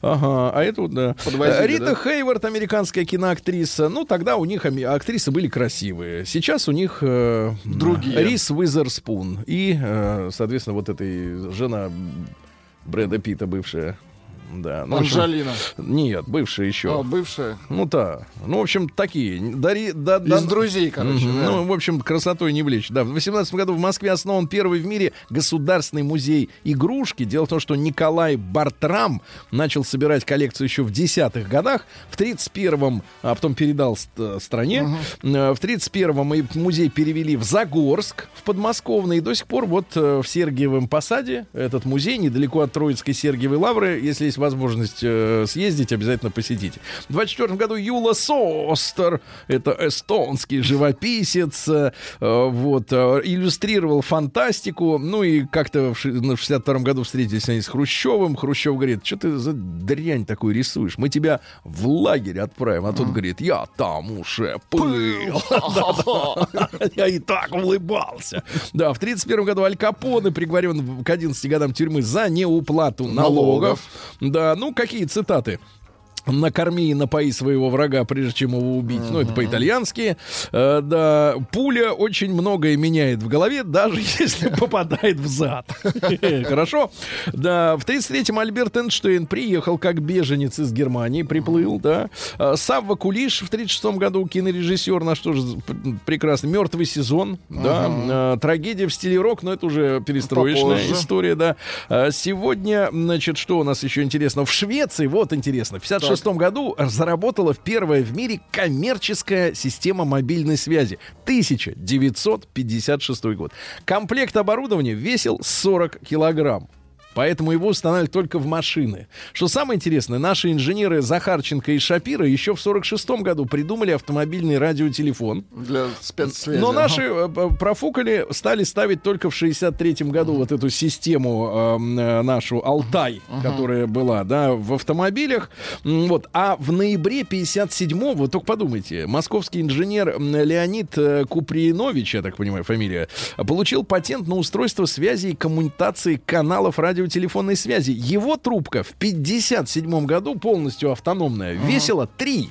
Ага, а это вот, да. Подвозили, Рита да? Хейвард, американская киноактриса. Ну, тогда у них актрисы были красивые. Сейчас у них Другие. Рис Уизерспун. И, соответственно, вот этой жена Брэда Питта бывшая. Да. Ну, в общем, Анжелина. Нет, бывшая еще. А, бывшая. Ну, да. Ну, в общем, такие. Дари, да, Из да- друзей, короче. Мгм. да. Ну, в общем, красотой не влечь. Да, в 18 году в Москве основан первый в мире государственный музей игрушки. Дело в том, что Николай Бартрам начал собирать коллекцию еще в десятых годах. В 31-м, а потом передал ст- стране. Э, В 31-м и музей перевели в Загорск, в подмосковный. И до сих пор вот э, в Сергиевом Посаде этот музей, недалеко от Троицкой Сергиевой Лавры. Если есть возможность э, съездить, обязательно посетите. В 24 году Юла Состер, это эстонский живописец, э, вот, э, иллюстрировал фантастику. Ну и как-то в в 62 году встретились они с Хрущевым. Хрущев говорит, что ты за дрянь такую рисуешь? Мы тебя в лагерь отправим. А тот говорит, я там уже. Да-да. Я и так улыбался. Да, в 31 году Аль Капоне приговорен к 11 годам тюрьмы за неуплату налогов. Да, ну какие цитаты? Накорми и напои своего врага, прежде чем его убить. Ну, это по-итальянски. Э, да, пуля очень многое меняет в голове, даже если попадает в зад. Хорошо. Да, в 33-м Альберт Эйнштейн приехал как беженец из Германии, приплыл, да. А, Савва Кулиш в 36-м году, кинорежиссер, наш тоже прекрасный. Мертвый сезон, да. А, Трагедия в стиле рок, но это уже перестроечная история, да. А, Сегодня, значит, что у нас еще интересно? В Швеции, вот интересно, в 56 году заработала первая в мире коммерческая система мобильной связи. 1956 год. Комплект оборудования весил 40 килограмм. Поэтому его устанавливают только в машины. Что самое интересное, наши инженеры Захарченко и Шапира еще в 46 году придумали автомобильный радиотелефон. Для спецсвязи. Но наши э, профукали стали ставить только в 63-м году вот эту систему э, э, нашу Алтай, которая была, да, в автомобилях. Вот. А в ноябре 57-го, вот только подумайте, московский инженер Леонид э, Купринович, я так понимаю, фамилия, получил патент на устройство связи и коммутации каналов радиотелефонной связи. Его трубка в 57 году, полностью автономная, весила 3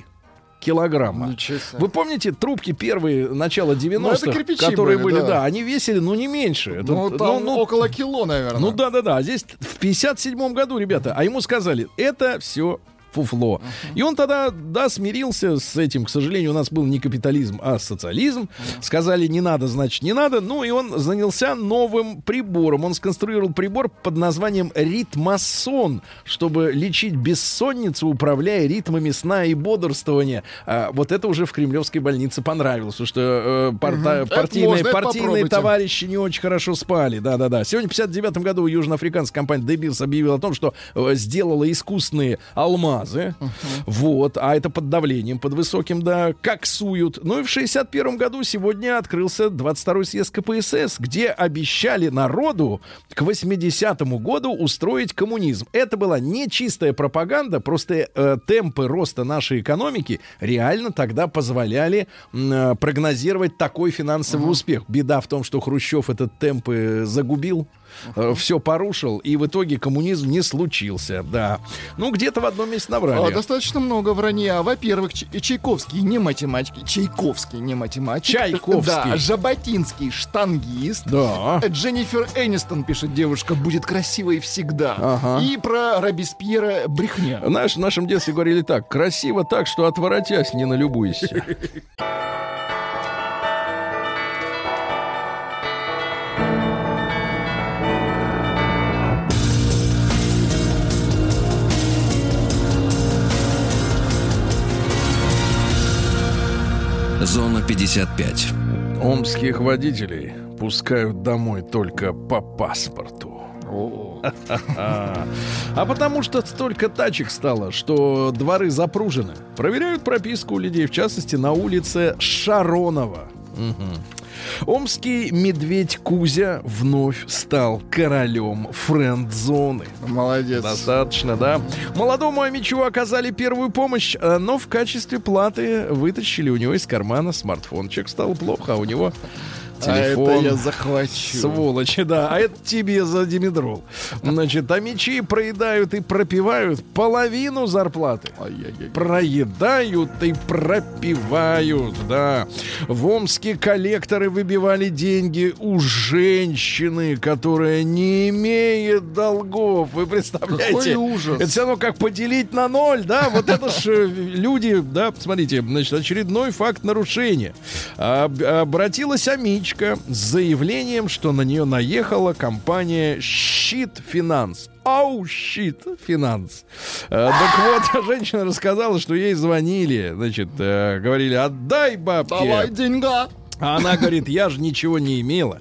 килограмма. Вы помните трубки первые начала 90-х, Ну, которые были, были, да. да. они весили, ну, не меньше. Это, Ну, там ну, около кило, наверное. ну, да-да-да. А Здесь в 57 году, ребята, а ему сказали, это все фуфло. И он тогда, да, смирился с этим. К сожалению, у нас был не капитализм, а социализм. Сказали, не надо, значит, не надо. Ну, и он занялся новым прибором. Он сконструировал прибор под названием ритмосон, чтобы лечить бессонницу, управляя ритмами сна и бодрствования. А, вот это уже в кремлевской больнице понравилось, потому что э, парта- Это партийные, можно, партийные товарищи не очень хорошо спали. Да-да-да. Сегодня в 59 году южноафриканская компания De Beers объявила о том, что э, сделала искусственные алмазы. Вот. А это под давлением, под высоким, да, коксуют. Ну и в 61 году сегодня открылся 22-й съезд КПСС, где обещали народу к 80-му году устроить коммунизм. Это была не чистая пропаганда, просто э, темпы роста нашей экономики реально тогда позволяли э, прогнозировать такой финансовый успех. Беда в том, что Хрущев этот темпы загубил. Все порушил, и в итоге коммунизм не случился, да. Ну, где-то в одном месте А, набрали. достаточно много вранья. Во-первых, Ч- Чайковский не математик. Чайковский не математик. Чайковский. Да, Жаботинский штангист. Да. Дженнифер Энистон, пишет девушка, будет красивой всегда. Ага. И про Робеспьера брехня. Знаешь, в нашем детстве говорили так, красиво так, что отворотясь не налюбуйся. Зона 55. Омских водителей пускают домой только по паспорту. А потому что столько тачек стало, что дворы запружены. Проверяют прописку у людей, в частности, на улице Шаронова. Мгм. Омский медведь Кузя вновь стал королем френд-зоны. Молодец. Достаточно, да. Молодому Амичу оказали первую помощь, э, но в качестве платы вытащили у него из кармана смартфон. Человек стал плохо, а у него А телефон. это я захвачу. Сволочи, да. А это тебе за димедрол. Значит, а мечи проедают и пропивают половину зарплаты. Проедают и пропивают, да. В Омске коллекторы выбивали деньги у женщины, которая не имеет долгов. Вы представляете? Какой ужас. Это все равно как поделить на ноль, да? Вот это ж э, люди, да, смотрите, значит, очередной факт нарушения. Об- обратилась Амичка с заявлением, что на нее наехала компания Щит Финанс. Ау, щит, финанс. Э, так вот, женщина рассказала, что ей звонили, значит, э, говорили, отдай бабки. Давай деньга. А она говорит, я же ничего не имела,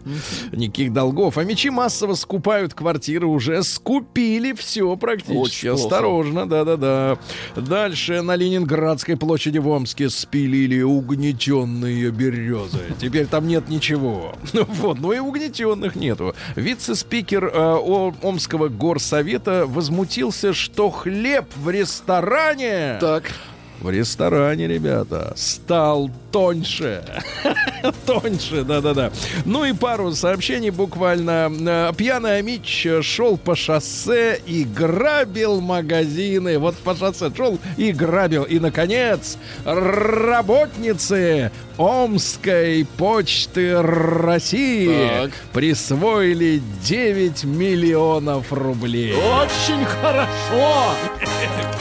никаких долгов. А мечи массово скупают квартиры, уже скупили все практически. Очень. Осторожно, да-да-да. Дальше на Ленинградской площади в Омске спилили угнетенные березы. Теперь там нет ничего. Ну Вот, ну и угнетенных нету. Вице-спикер э, Омского горсовета возмутился, что хлеб в ресторане... Так. В ресторане, ребята, стал тоньше. тоньше, да-да-да. Ну и пару сообщений буквально. Э, Пьяный Амич шел по шоссе и грабил магазины. Вот по шоссе шел и грабил. И, наконец, работницы Омской почты России Так. присвоили 9 миллионов рублей. Очень хорошо.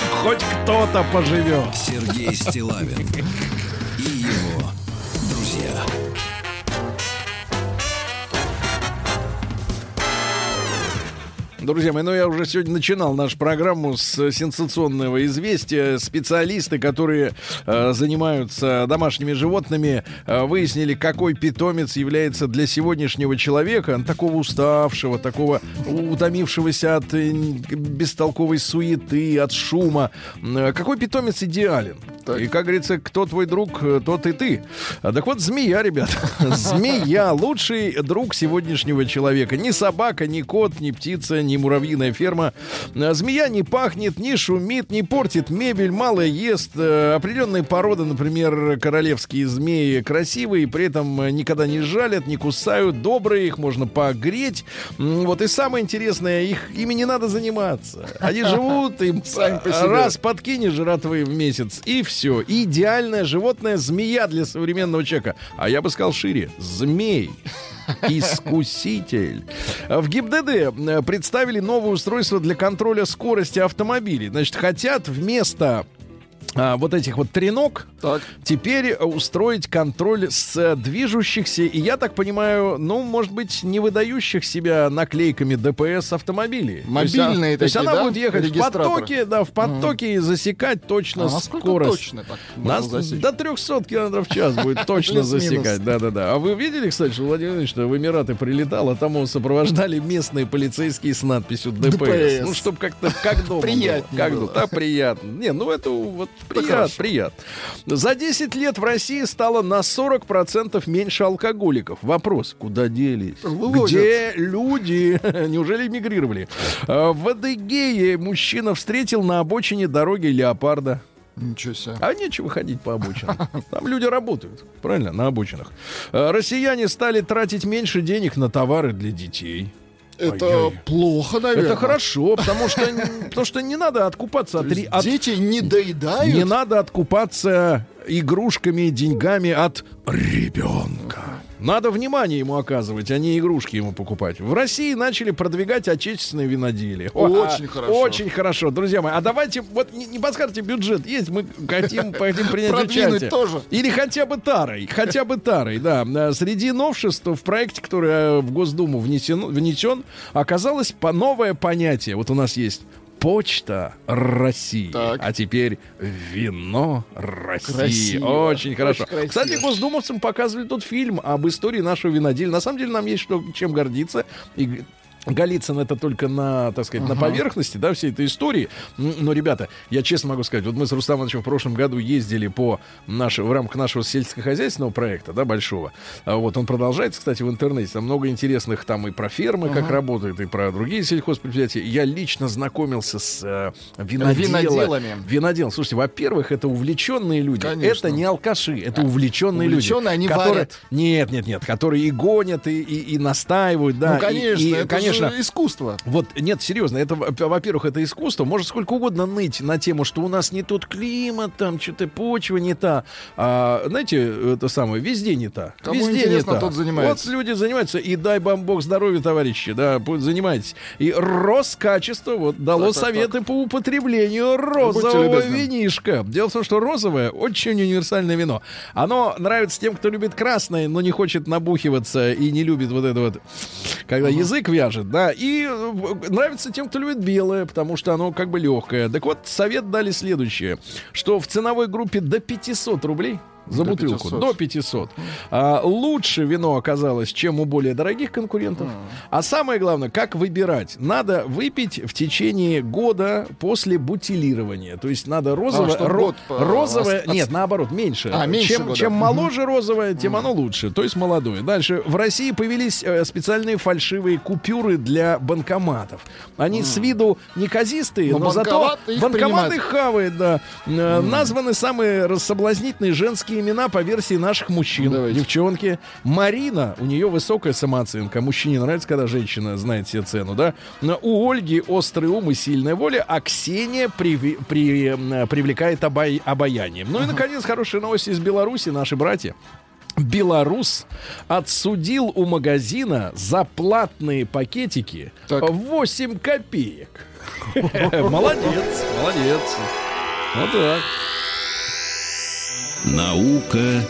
Хоть кто-то поживет. Сергей Стилавин Друзья мои, ну я уже сегодня начинал нашу программу с сенсационного известия. Специалисты, которые э, занимаются домашними животными, э, выяснили, какой питомец является для сегодняшнего человека, такого уставшего, такого утомившегося от э, бестолковой суеты, от шума. Э, какой питомец идеален? Так. И, как говорится, кто твой друг, э, тот и ты. А, так вот, змея, ребят. Змея — лучший друг сегодняшнего человека. Ни собака, ни кот, ни птица, ни муравьиная ферма. А, Змея не пахнет, не шумит, не портит мебель, мало ест. Э, Определенные породы, например, королевские змеи, красивые, при этом э, никогда не жалят, не кусают, добрые, их можно погреть. Вот и самое интересное, их ими не надо заниматься. Они живут, им Сами по себе. раз подкинешь жратвы в месяц, и все. Идеальное животное змея для современного человека. А я бы сказал шире. Змей. Искуситель. В ГИБДД э, представили новое устройство для контроля скорости автомобилей. Значит, хотят вместо а, вот этих вот треног Так. теперь устроить контроль с э, движущихся и, я так понимаю, ну, может быть, не выдающих себя наклейками ДПС автомобилей. Мобильные то есть, а- то есть такие, она да, будет ехать в потоке, да, в потоке и засекать точно А скорость. точно так Нас до 300 километров в час будет точно засекать. Да-да-да. А вы видели, кстати, что Владимир Владимирович в Эмираты прилетал, а там его сопровождали местные полицейские с надписью ДПС. ДПС. Ну, чтобы как-то как дома было. Приятнее Как дома. Да, приятно. Не, ну это вот приятно, хорошо. приятно. За 10 лет в России стало на 40% меньше алкоголиков. Вопрос, куда делись? Вывозят. Где люди? Неужели эмигрировали? А, В Адыгее мужчина встретил на обочине дороги леопарда. Ничего себе. А нечего ходить по обочинам. Там люди работают, правильно, на обочинах. А, Россияне стали тратить меньше денег на товары для детей. Это Ай-яй. плохо, наверное. Это хорошо, потому что, потому что не надо откупаться от, от- Дети не доедают. не надо откупаться игрушками, деньгами от ребенка. Надо внимание ему оказывать, а не игрушки ему покупать. В России начали продвигать отечественные виноделия. О, Очень а, хорошо. Очень хорошо, друзья мои. А давайте, вот не, не подскажете, бюджет есть, мы хотим, хотим принять Продвинуть участие. тоже. Или хотя бы тарой, хотя бы тарой, да. А, Среди новшеств в проекте, который э, в Госдуму внесен, внесен, оказалось по новое понятие. Вот у нас есть Почта России. Так. А теперь вино России. Красиво. Очень хорошо. красиво. Кстати, госдумовцам показывали тот фильм об истории нашего виноделия. На самом деле нам есть что, чем гордиться. И Голицын это только на, так сказать, на поверхности, да, всей этой истории. Но, ребята, я честно могу сказать, вот мы с Рустамом Ивановичем в прошлом году ездили по наш, в рамках нашего сельскохозяйственного проекта, да, большого. А Вот он продолжается, кстати, в интернете. Там много интересных там и про фермы, как работают, и про другие сельхозпредприятия. Я лично знакомился с э, винодела- Виноделами. Винодел. Слушайте, во-первых, это увлеченные люди. Конечно. Это не алкаши, это увлеченные люди. Увлеченные, они которые... варят. Нет, нет, нет, которые и гонят, и, и, и настаивают, да. Ну, и- конечно, и, это конечно, же искусство. вот, нет, серьезно, это, во- во-первых, это искусство. Может сколько угодно ныть на тему, что у нас не тот климат, там что-то почва не та. А, знаете, это самое, везде не та. Кому везде не та. тот занимается. Вот люди занимаются, и дай вам бог здоровья, товарищи, да, занимайтесь. И Роскачество вот дало Так, так, советы по употреблению розового винишка. Дело в том, что розовое очень универсальное вино. Оно нравится тем, кто любит красное, но не хочет набухиваться и не любит вот это вот, когда язык вяжет, да. И э, нравится тем, кто любит белое, потому что оно как бы легкое. Так вот, совет дали следующее, что в ценовой группе до 500 рублей за До бутылку. 500. До 500. А, лучше вино оказалось, чем у более дорогих конкурентов. А самое главное, как выбирать? Надо выпить в течение года после бутилирования. То есть надо розовое... чтоб ро- год по- розовое... от- Нет, наоборот, меньше. А, меньше чем, года. чем моложе розовое, тем оно лучше. То есть молодое. Дальше. В России появились э, специальные фальшивые купюры для банкоматов. Они с виду неказистые, Но но, зато банкомат их хавает, да. Э, Названы самые рассоблазнительные женские имена по версии наших мужчин. Давайте. Девчонки. Марина, у нее высокая самооценка. Мужчине нравится, когда женщина знает себе цену, да. Но У Ольги острый ум и сильная воля, а Ксения при- м, привлекает обай- обаянием. Ну и, наконец, хорошая новость из Беларуси, наши братья. Белорус отсудил у магазина за платные пакетики Так. 8 копеек. Молодец, молодец. Вот так. Наука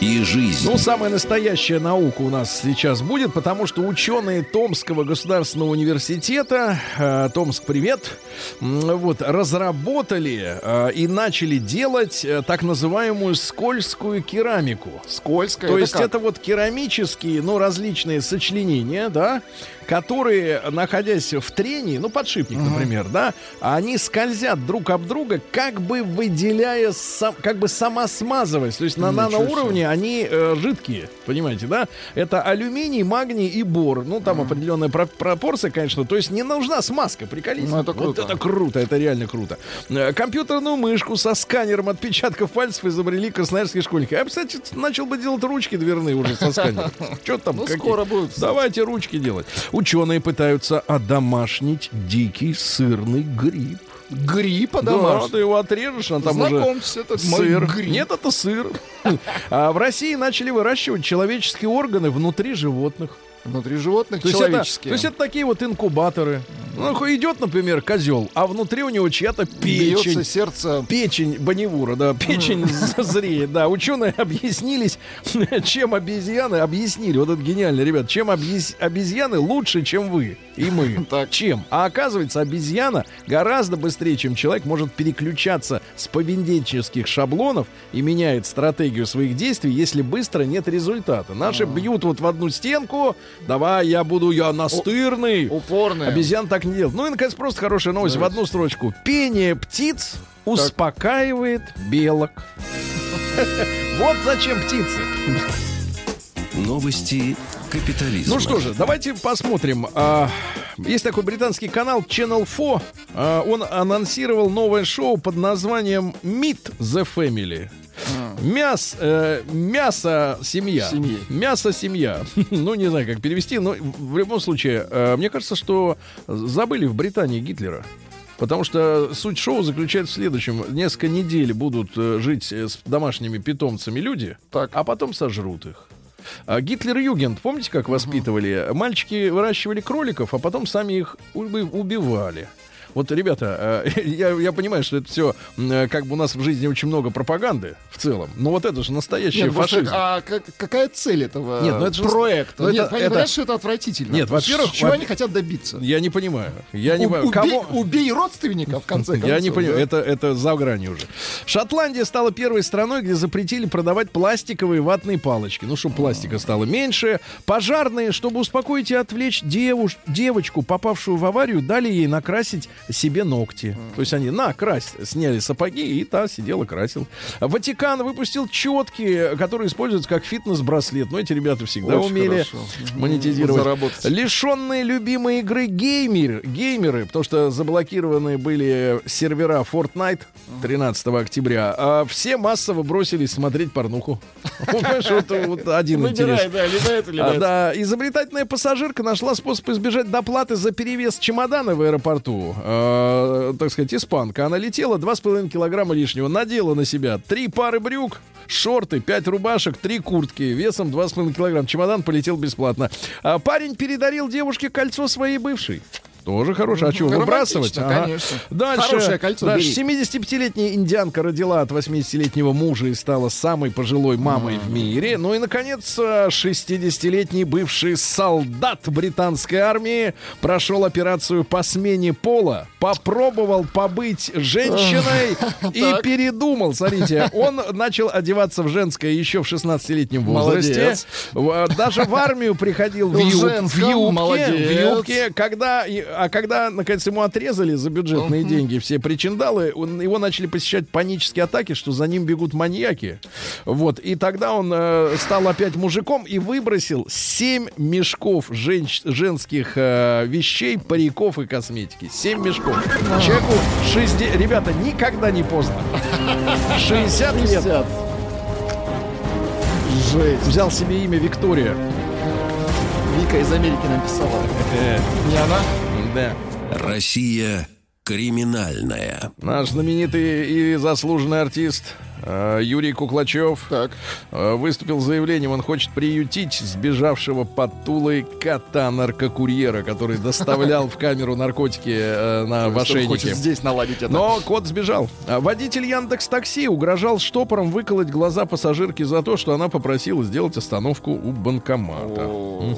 и жизнь. Ну, самая настоящая наука у нас сейчас будет, потому что ученые Томского государственного университета, э, Томск, привет, вот, разработали э, и начали делать э, так называемую скользкую керамику. Скользкое. То есть как? это вот керамические, ну, различные сочленения, да, которые, находясь в трении, ну, подшипник, например, да, они скользят друг об друга, как бы выделяя, сам, как бы самосмазываясь. То есть на наноуровне они э, жидкие, понимаете, да? Это алюминий, магний и бор. Ну, там определенная про- пропорция, конечно. То есть не нужна смазка, приколись. Ну, это Вот круто. это круто, это реально круто. Э, Компьютерную мышку со сканером отпечатков пальцев изобрели красноярские школьники. Я, кстати, начал бы делать ручки дверные уже со сканером. Что там? Ну, скоро будут, кстати. Давайте ручки делать. Ученые пытаются одомашнить дикий сырный гриб. Гри Да, по-домашнему. ты его отрежешь, а там Знакомьтесь, уже это сыр. гри. Нет, это сыр. А в России начали выращивать человеческие органы внутри животных. Внутри животных То есть, это, человеческие. то есть это такие вот инкубаторы. Ну, идет, например, козел, а внутри у него чья-то Бьется печень. сердце. Печень Бонневура, да, печень зреет, да. Ученые объяснились, чем обезьяны, объяснили, вот это гениально, ребят, чем объяс- обезьяны лучше, чем вы и мы. Так. Чем? А оказывается, обезьяна гораздо быстрее, чем человек, может переключаться с поведенческих шаблонов и меняет стратегию своих действий, если быстро нет результата. Наши бьют вот в одну стенку, давай, я буду, я настырный. Упорные. Обезьян так не делают. Ну и, наконец, просто хорошая новость в одну строчку. Пение птиц успокаивает белок. Вот зачем птицы. Новости капитализма. Ну что же, давайте посмотрим. А, Есть такой британский канал Channel 4. А, Он анонсировал новое шоу под названием Meet the Family. Мяс, э, мясо семья. Семьи. Мясо семья. ну, не знаю, как перевести, но в любом случае, э, мне кажется, что забыли в Британии Гитлера. Потому что суть шоу заключается в следующем. Несколько недель будут э, жить с домашними питомцами люди, Так. а потом сожрут их. А Гитлер-Югент, помните, как воспитывали? Мальчики выращивали кроликов, а потом сами их уби- убивали. Вот, ребята, э, я, я понимаю, что это все как бы у нас в жизни очень много пропаганды в целом, но вот это же настоящий Нет, просто, фашизм. а как- какая цель этого Нет, ну это же- проекта? ну Нет, это- понимаешь, это- что это отвратительно. Нет, во-первых, чего во- они хотят добиться? Я не понимаю. Я не У- понимаю. убей, Кого... убей родственника, в конце концов. Я не понимаю, это, это за гранью уже. Шотландия стала первой страной, где запретили продавать пластиковые ватные палочки. Ну, чтобы пластика стало меньше. Пожарные, чтобы успокоить и отвлечь девуш- девочку, попавшую в аварию, дали ей накрасить себе ногти. То есть они, на, крась, сняли сапоги, и та сидела, красил. Ватикан выпустил четки, которые используются как фитнес-браслет. Ну, эти ребята всегда Очень умели хорошо. монетизировать. Заработать. Лишенные любимой игры геймер, геймеры, потому что заблокированы были сервера Fortnite 13 октября, а все массово бросились смотреть порнуху. Вот, один интерес. А, да, изобретательная пассажирка нашла способ избежать доплаты за перевес чемодана в аэропорту. Э, так сказать, испанка. Она летела 2,5 килограмма лишнего, надела на себя три пары брюк, шорты, 5 рубашек, три куртки весом 2,5 килограмм. Чемодан полетел бесплатно. А парень передарил девушке кольцо своей бывшей. Тоже хорошее. А что, выбрасывать? Романтично, конечно. Дальше, Хорошее кольцо, дальше бери. 75-летняя индианка родила от 80-летнего мужа и стала самой пожилой мамой в мире. Ну и, наконец, э, 60-летний бывший солдат британской армии прошел операцию по смене пола, попробовал побыть женщиной и передумал. Смотрите, он начал одеваться в женское еще в 16-летнем возрасте. Молодец. Даже в армию приходил в, В юб- в женском, юбке, в юбке, когда, а когда, наконец, ему отрезали за бюджетные деньги все причиндалы, он- его начали посещать панические атаки, что за ним бегут маньяки. Вот. И тогда он э, стал опять мужиком и выбросил 7 мешков женщ- женских э, вещей, париков и косметики. 7 мешков. Человеку 60... Ребята, никогда не поздно. 60 лет. 50. Жесть. Взял себе имя Виктория. Вика из Америки написала. Не она? Да. Россия криминальная. Наш знаменитый и заслуженный артист э, Юрий Куклачев Так. э, выступил с заявлением, он хочет приютить сбежавшего под Тулой кота-наркокурьера, который доставлял в камеру наркотики э, на ошейнике. хочет здесь наладить это. Но кот сбежал. А Водитель Яндекс Такси угрожал штопором выколоть глаза пассажирки за то, что она попросила сделать остановку у банкомата. В.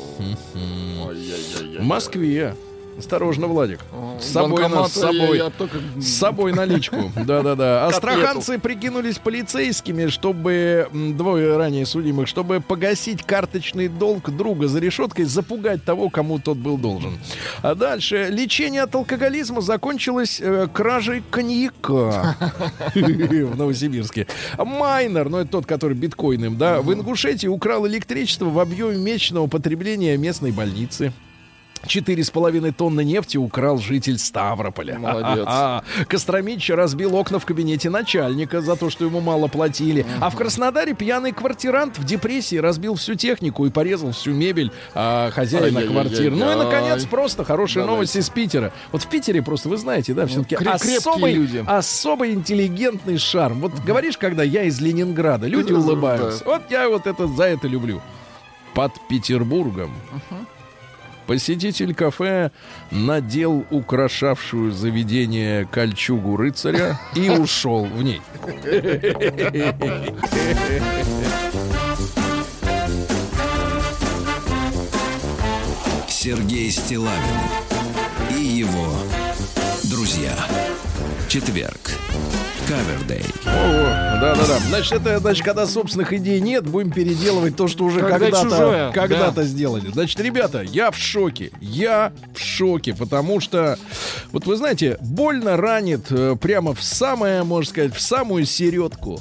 Москве. Осторожно, Владик. С собой, на, с собой. я- я только- С собой наличку. Да-да-да. Котлету. Астраханцы прикинулись полицейскими, чтобы двое ранее судимых, чтобы погасить карточный долг друга за решеткой, запугать того, кому тот был должен. А дальше лечение от алкоголизма закончилось э, кражей коньяка в Новосибирске. Майнер, ну это тот, который биткоином, да, в Ингушетии украл электричество в объеме месячного потребления местной больницы. Четыре с половиной тонны нефти украл житель Ставрополя. Молодец. А, Костромич разбил окна в кабинете начальника за то, что ему мало платили. А в Краснодаре пьяный квартирант в депрессии разбил всю технику и порезал всю мебель а, хозяина квартиры. Ну и, наконец, просто хорошая Давайте. новость из Питера. Вот в Питере просто, вы знаете, да, все-таки крепкие особый, люди. особый интеллигентный шарм. Вот говоришь, когда я из Ленинграда, люди улыбаются. Вот я вот это за это люблю. Под Петербургом Посетитель кафе надел украшавшую заведение кольчугу рыцаря и ушел в ней. Сергей Стилавин и его друзья. Четверг. Кавердей. О, да-да-да. Значит, это, значит, когда собственных идей нет, будем переделывать то, что уже Когда когда-то чужое, когда да. сделали. Значит, ребята, я в шоке. Я в шоке, потому что, вот вы знаете, больно ранит э, прямо в самое, можно сказать, в самую середку.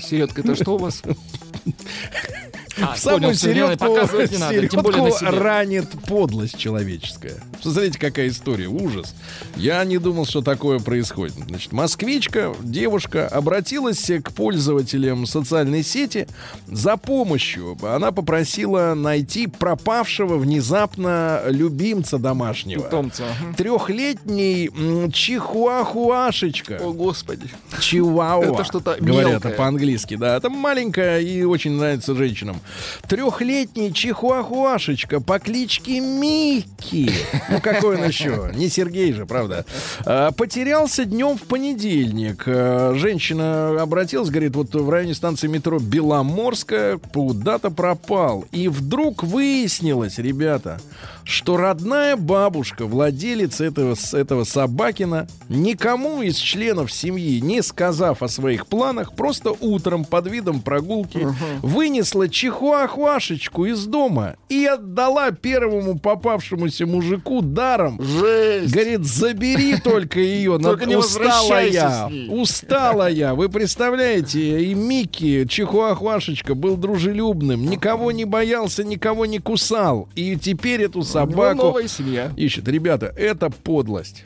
Середка, это что у вас? А, в самую середку, надо, тем более середку ранит подлость человеческая. Смотрите, какая история, ужас. Я не думал, что такое происходит. Значит, москвичка, девушка, обратилась к пользователям социальной сети за помощью. Она попросила найти пропавшего внезапно любимца домашнего. Питомца. Трехлетний чихуахуашечка. О, господи. Чиуауа. Это что-то Говорят по-английски, да. Это маленькая и очень нравится женщинам. Трехлетний чихуахуашечка по кличке Микки. Ну, какой он еще? Не Сергей же, правда. А, Потерялся днем в понедельник. А, Женщина обратилась, говорит, вот в районе станции метро Беломорская куда-то пропал. И вдруг выяснилось, ребята, что родная бабушка, владелица этого, этого собакина, никому из членов семьи, не сказав о своих планах, просто утром под видом прогулки вынесла чихуахуашечку из дома и отдала первому попавшемуся мужику даром. Жесть. Говорит, забери только ее. Только не устала я. Устала я. Вы представляете, и Микки, чихуахуашечка, был дружелюбным, никого не боялся, никого не кусал. И теперь эту собаку новая семья. ищет. Ребята, это подлость.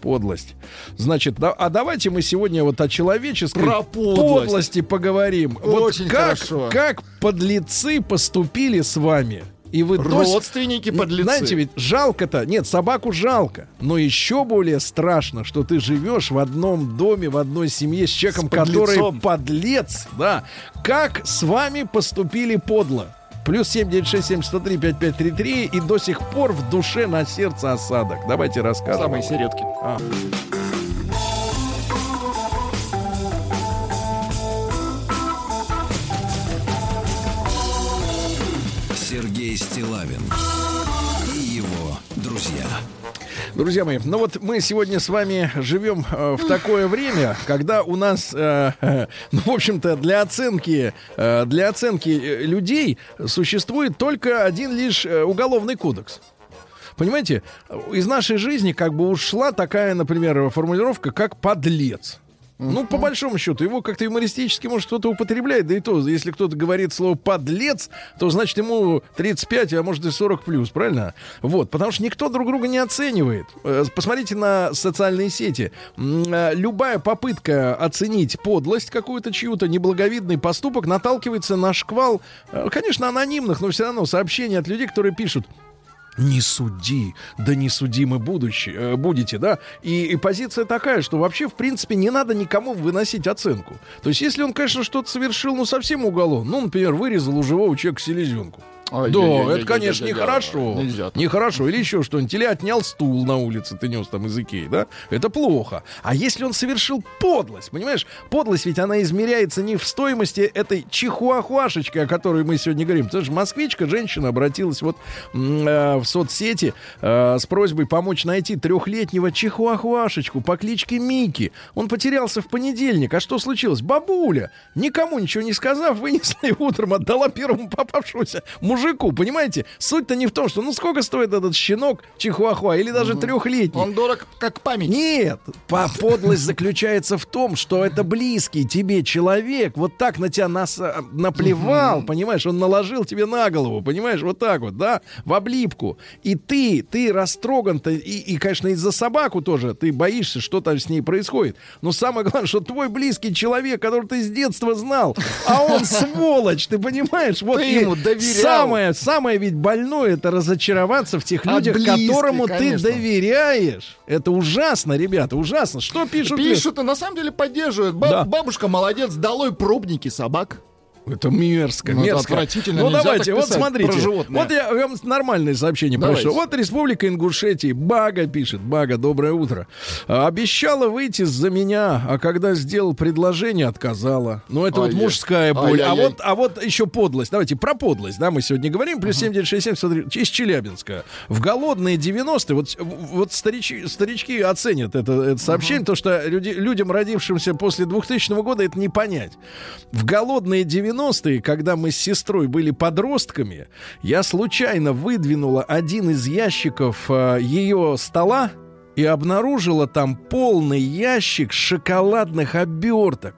Подлость. Значит, да- а давайте мы сегодня вот о человеческой Про подлость. подлости поговорим. Вот Очень как, хорошо. как подлецы поступили с вами? И вы Родственники подлецы. знаете, ведь жалко-то, нет, собаку жалко, но еще более страшно, что ты живешь в одном доме, в одной семье с человеком, С который подлец, да. Как с вами поступили подло? Плюс 7967-103-5533 и до сих пор в душе на сердце осадок. Давайте рассказывать. Самые середки. Сергей Стилавин. Друзья мои, ну вот мы сегодня с вами живем э, в такое время, когда у нас, э, ну, в общем-то, для оценки, э, для оценки э, людей существует только один лишь э, уголовный кодекс. Понимаете, из нашей жизни как бы ушла такая, например, формулировка, как подлец. Ну, по большому счету, его как-то юмористически, может, кто-то употребляет, да и то, если кто-то говорит слово «подлец», то, значит, ему 35, а может и 40 плюс, правильно? Вот, потому что никто друг друга не оценивает. Э, Посмотрите на социальные сети. Э, Любая попытка оценить подлость какую-то чью-то, неблаговидный поступок наталкивается на шквал, э, конечно, анонимных, но все равно сообщений от людей, которые пишут не суди, да не судимы будущее, э, будете, да? И, и позиция такая, что вообще, в принципе, не надо никому выносить оценку. То есть, если он, конечно, что-то совершил, ну, совсем уголовно, ну, например, вырезал у живого человека селезенку. Ай, Да, яй-яй-яй-яй-яй-яй. это, конечно, нехорошо. Нельзя. Нехорошо. Или еще что-нибудь. Или отнял стул на улице, ты нес там из Икеи, да? Это плохо. А если он совершил подлость, понимаешь? Подлость ведь она измеряется не в стоимости этой чихуахуашечки, о которой мы сегодня говорим. Потому что москвичка, женщина, обратилась вот э, в соцсети э, с просьбой помочь найти трехлетнего чихуахуашечку по кличке Мики. Он потерялся в понедельник. А что случилось? Бабуля, никому ничего не сказав, вынесла его утром, отдала первому попавшемуся мужику мужику, понимаете? Суть-то не в том, что ну сколько стоит этот щенок чихуахуа или даже трехлетний. Он дорог как память. Нет, по- подлость заключается в том, что это близкий тебе человек вот так на тебя нас, а, наплевал, понимаешь, он наложил тебе на голову, понимаешь, вот так вот, да, в облипку. И ты, ты растроган-то, и, и, конечно, из-за собаку тоже ты боишься, что там с ней происходит. Но самое главное, что твой близкий человек, который ты с детства знал, а он сволочь, ты понимаешь? Вот Ты ему доверял. Самое, самое ведь больное это разочароваться в тех А людях, которому ты конечно. доверяешь. Это ужасно, ребята, ужасно. Что пишут? Пишут и на самом деле поддерживают. Ба- Да. Бабушка молодец, долой пробники собак. Это мерзко, Ну, это мерзко. отвратительно, Ну давайте, вот смотрите. Вот я вам нормальное сообщение Давайте. пришло. Вот Республика Ингушетии. Бага пишет. Бага, доброе утро. А, Обещала выйти за меня, а когда сделал предложение, отказала. Ну, это вот Ай-яй. мужская боль. А Ай-яй-яй. вот, а вот еще подлость. Давайте про подлость, да, мы сегодня говорим. Плюс 7967, смотри, из Челябинска. В голодные 90-е, вот, вот старичи, старички оценят это, это сообщение, то что люди, людям, родившимся после 2000 года, это не понять. В голодные 90-е, когда мы с сестрой были подростками, я случайно выдвинула один из ящиков э, ее стола и обнаружила там полный ящик шоколадных оберток.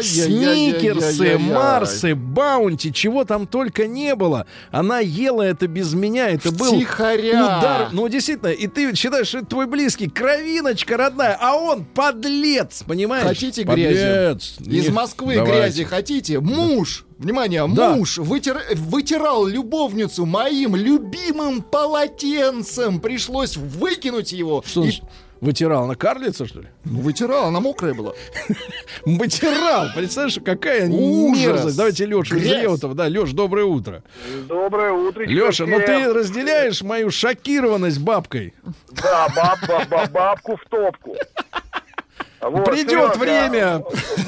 Сникерсы. Марсы, Баунти, чего там только не было. Она ела это без меня. Это был Втихаря. удар. Ну, действительно, и ты считаешь, что это твой близкий, кровиночка родная, а он подлец, понимаешь? Хотите Подлец. грязи? Из Москвы Давайте. грязи хотите? Муж, внимание, Да. муж вытир- вытирал любовницу моим любимым полотенцем. Пришлось выкинуть его. Что И- вытирал? Она карлица, что ли? Ну, вытирал, она мокрая была. Вытирал. Представляешь, какая мерзость. Давайте Леша из Грязь. Реутова. Да, Леш, доброе утро. Доброе утро. Леша, ну ты разделяешь мою шокированность бабкой. Да, баб, баб- баб- бабку в топку. Вот, Придет Серёга, время.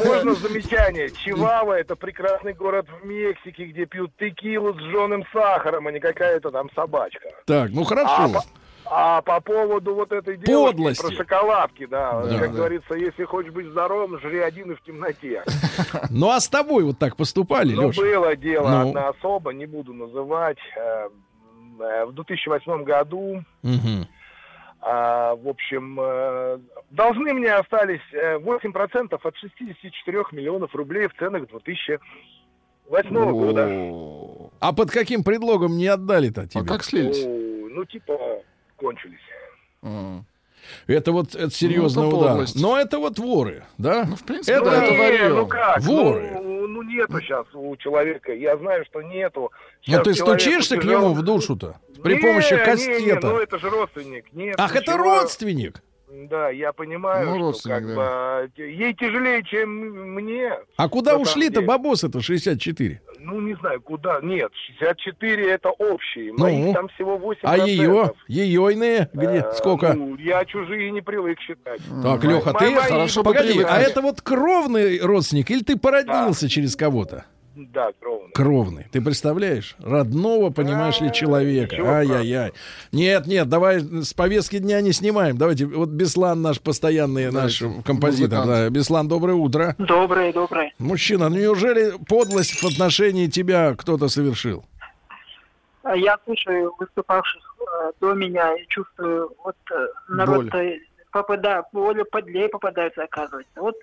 Можно замечание. Чивава это прекрасный город в Мексике, где пьют текилу с жженым сахаром, а не какая-то там собачка. Так, ну А хорошо. по, а по поводу вот этой девушки Подлости. про шоколадки, да, Да, как да. говорится, если хочешь быть здоровым, жри один и в темноте. Ну а с тобой вот так поступали, Ну, было дело Ну. одна особа, не буду называть. э, э, В 2008 году. А, в общем, э, должны мне остались э, 8% от 64 миллионов рублей в ценах 2008 года. О, А под каким предлогом не отдали-то тебе? А как слились? Ну, типа, кончились. А. Это вот это серьезный Ну, это удар. Но это вот воры, да? Ну, в принципе, Это- да, это Не, варьё. ну как? Воры. Ну, ну, нету сейчас у человека. Я знаю, что нету. Ну Щас ты человеку стучишься к нему в душу-то при Не, помощи не, не, кастета. ну это же родственник. Нет, Ах, это ничего. родственник. Да, я понимаю, Ну, что как да. бы, а, ей тяжелее, чем мне. А куда ушли-то деле. бабосы-то 64? Ну, не знаю, куда. Нет, 64 это общие. Ну? Моих там всего 8 А ее? Ее иные? Где? Э, Сколько? Ну, я чужие не привык считать. Так, Леха, ты... мои- Хорошо Погоди, а это вот кровный родственник или ты породнился через кого-то? Да, кровно. Кровный. Ты представляешь? Родного, понимаешь ли, А, человека. Ай-яй-яй. Нет, нет, давай с повестки дня не снимаем. Давайте, вот Беслан наш постоянный, наш композитор. Да, Беслан, доброе утро. Доброе, доброе. Мужчина, ну неужели подлость в отношении тебя кто-то совершил? А Я слушаю выступавших э, до меня и чувствую, вот э, народ попадает, более подлее попадается, оказывается. Вот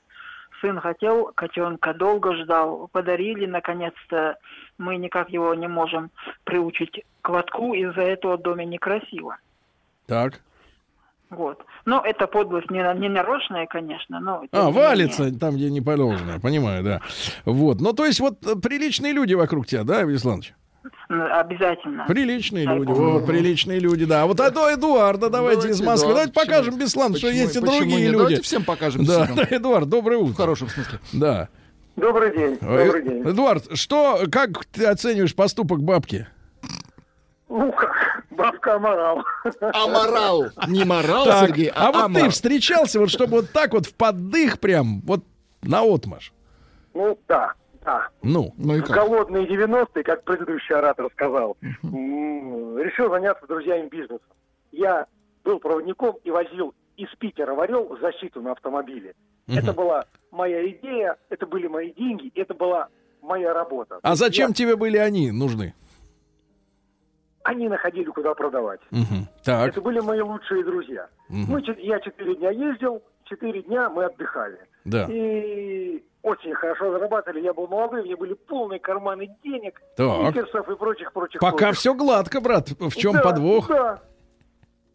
сын хотел котенка, долго ждал, подарили, наконец-то. Мы никак его не можем приучить к лотку, из-за этого в доме некрасиво. Так. Вот. Но это подлость не, не нарочная, конечно, но... А, не менее. валится там, где не положено. Понимаю, да. Вот. Ну, то есть, вот э, приличные люди вокруг тебя, да, Вячеславович? М, Обязательно. Приличные Дай люди. Вот, приличные люди, да. Вот а то Эдуарда давайте, Давайте, из Москвы. Эдуард, Давайте покажем почему- Беслан, что есть и другие нет? люди. Давайте всем покажем. Да, да, Эдуард, доброе В утро. хорошем смысле. Да. Добрый день. Добрый день. Эдуард, что, как ты оцениваешь поступок бабки? Ну как, бабка морал. Аморал. Не морал, Так, Сергей, а а, вот ты амор. встречался, вот чтобы вот так вот в поддых прям, вот на отмаш. Ну да, да. Ну, Ну и В как? голодные 90-е, как предыдущий оратор сказал, решил заняться друзьями бизнесом. Я был проводником и возил из Питера в Орел защиту на автомобиле. Это была моя идея, это были мои деньги, это была моя работа. а зачем Я- тебе были они нужны? они находили, куда продавать. Мгм. Так. Это были мои лучшие друзья. Мгм. Мы, чет- я четыре дня ездил, четыре дня мы отдыхали. Да. И очень хорошо зарабатывали. Я был молодой, у меня были полные карманы денег, Так. и прочих-прочих. Пока прочих. все гладко, брат. В чем Да, подвох? Да.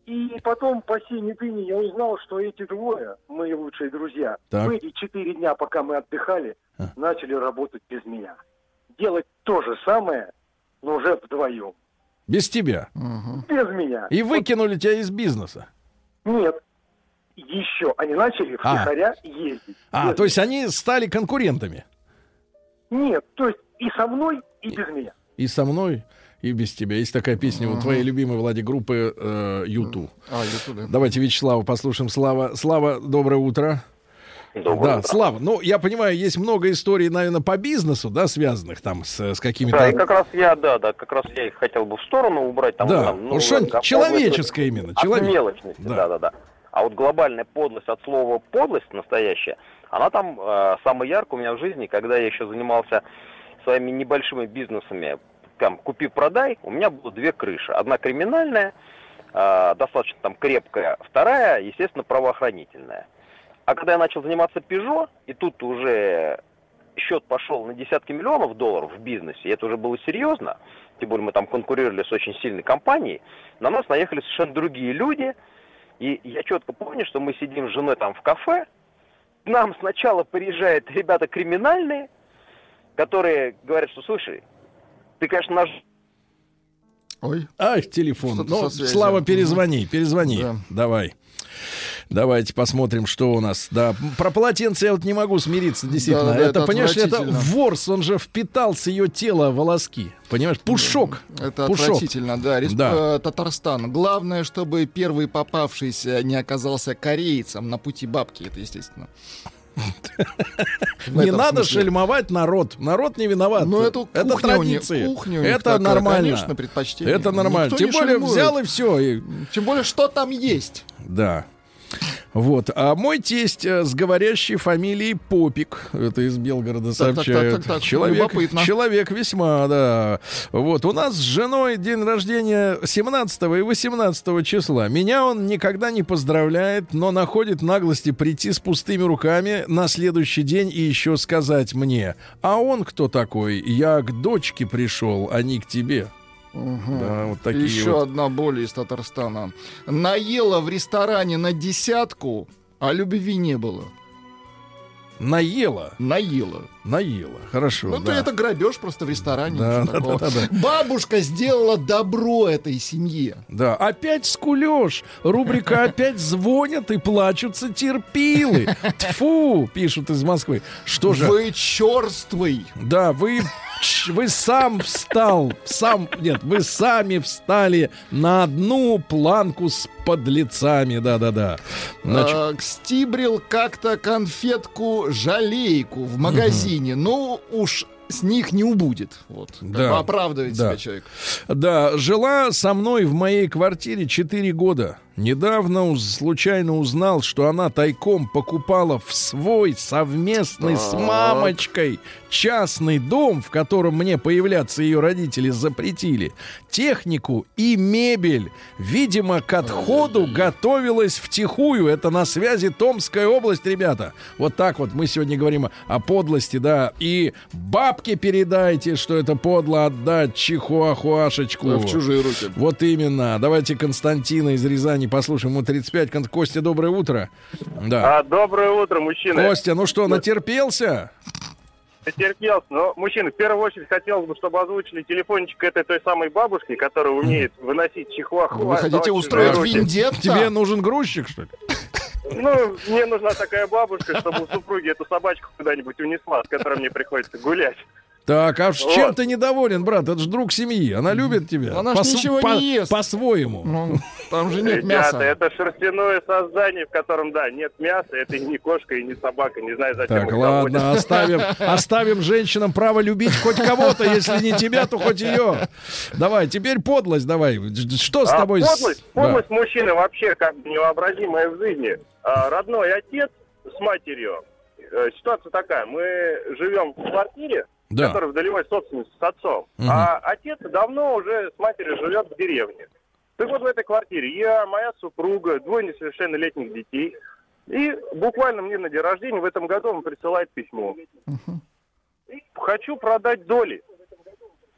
И потом по сей ныне я узнал, что эти двое, мои лучшие друзья, Так. в эти четыре дня, пока мы отдыхали, А. начали работать без меня. Делать то же самое, но уже вдвоем. Без тебя. Мгм. Без меня. И выкинули тебя из бизнеса. Нет. Еще они начали А. втихаря ездить. А, Без то есть они стали конкурентами. Нет, то есть и со мной, и без меня. И со мной, и без тебя. Есть такая песня у твоей любимой, Влади, группы э, Юту. А, я туда. Давайте Вячеслава послушаем. Слава, Слава, доброе утро. да, Слава, ну, я понимаю, есть много историй, наверное, по бизнесу, да, связанных там с, с какими-то... Да, и как раз я, да, да, как раз я их хотел бы в сторону убрать. Там, Да, там, что-нибудь как человеческое именно, человек- мелочности, Да. да. да, да, А вот глобальная подлость от слова подлость настоящая, она там э, самая яркая у меня в жизни, когда я еще занимался своими небольшими бизнесами, там, купи-продай, у меня было две крыши. Одна криминальная, э, достаточно там крепкая, вторая, естественно, правоохранительная. А когда я начал заниматься Peugeot, и тут уже счет пошел на десятки миллионов долларов в бизнесе, и это уже было серьезно, тем более мы там конкурировали с очень сильной компанией, на нас наехали совершенно другие люди, и я четко помню, что мы сидим с женой там в кафе, к нам сначала приезжают ребята криминальные, которые говорят, что, слушай, ты, конечно, наш Ой. Ах, телефон. Ну. Слава, перезвони, перезвони. Да. Давай. Давайте посмотрим, что у нас. Да, про полотенце я вот не могу смириться, действительно. Да, да, это, это понимаешь, это ворс, он же впитал с ее тела волоски. Понимаешь, пушок. Это Пушок. отвратительно, да. Респ- Да. э, Татарстан. Главное, чтобы первый попавшийся не оказался корейцем на пути бабки, это естественно. Не надо смысле. шельмовать народ. Народ не виноват. Ну, это это кухня у традиции. кухня у это такая, нормально. конечно, предпочтение. Это нормально. Никто Тем более шельмует. взял и все. Тем более, что там есть? Да. Вот. А мой тесть э, с говорящей фамилией Попик, это из Белгорода сообщает. так, так, так, Человек, любопытно. человек весьма, да. Вот. У нас с женой день рождения 17 и 18 числа. Меня он никогда не поздравляет, но находит наглости прийти с пустыми руками на следующий день и еще сказать мне, а он кто такой? Я к дочке пришел, а не к тебе. Да, вот такие Еще вот. одна боль из Татарстана. Наела в ресторане на десятку, а любви не было. Наела. Наела. Наела. Хорошо. Ну, да. это грабеж просто в ресторане. Да, да, такого. да, да, Бабушка сделала добро этой семье. Да, опять скулешь. Рубрика «Опять звонят и плачутся терпилы». Тфу, пишут из Москвы. Что же? Вы черствый. Да, вы, вы сам встал, сам, нет, вы сами встали на одну планку с подлецами, да-да-да. Значит, А, стибрил как-то конфетку-жалейку в магазине. Ну, уж с них не убудет. Вот. Да. оправдывает Да. себя человек. Да, жила со мной в моей квартире 4 года. Недавно случайно узнал, что она тайком покупала в свой совместный с Так. мамочкой частный дом, в котором мне появляться ее родители запретили, технику и мебель. Видимо, к отходу готовилась втихую. Это на связи Томская область, ребята. Вот так вот мы сегодня говорим о подлости, да. И бабке передайте, что это подло отдать чихуахуашечку. В чужие руки. Вот именно. Давайте Константина из Рязани послушаем. Ему 35. Кон- Костя, доброе утро. Да. А, доброе утро, мужчины. Костя, ну что, натерпелся? Терпелся. Но, мужчины, в первую очередь хотелось бы, чтобы озвучили телефончик этой той самой бабушки, которая умеет выносить чихуахуа. Вы хотите отдавать чужие устроить руки. виндетта? Тебе нужен грузчик, что ли? Ну, мне нужна такая бабушка, чтобы у супруги эту собачку куда-нибудь унесла, с которой мне приходится гулять. Так, а с Вот. чем ты недоволен, брат? Это же друг семьи. Она любит тебя. Она ж По-с- ничего по- не ест. По-своему. Ну, там же нет Ребята, мяса. это шерстяное создание, в котором, да, нет мяса, это и не кошка, и не собака, не знаю, зачем Так, ладно, заводят. оставим, оставим женщинам право любить хоть кого-то, если не тебя, то хоть ее. Давай, теперь подлость давай. Что с А, тобой? с- подлость, Да. подлость мужчины вообще как невообразимая в жизни. А, родной отец с матерью. Э, ситуация такая. Мы живем в квартире, Да. который в долевой собственности с отцом. Мгм. А отец давно уже с матерью живет в деревне. Так вот в этой квартире я, моя супруга, двое несовершеннолетних детей. И буквально мне на день рождения в этом году он присылает письмо. Хочу продать доли.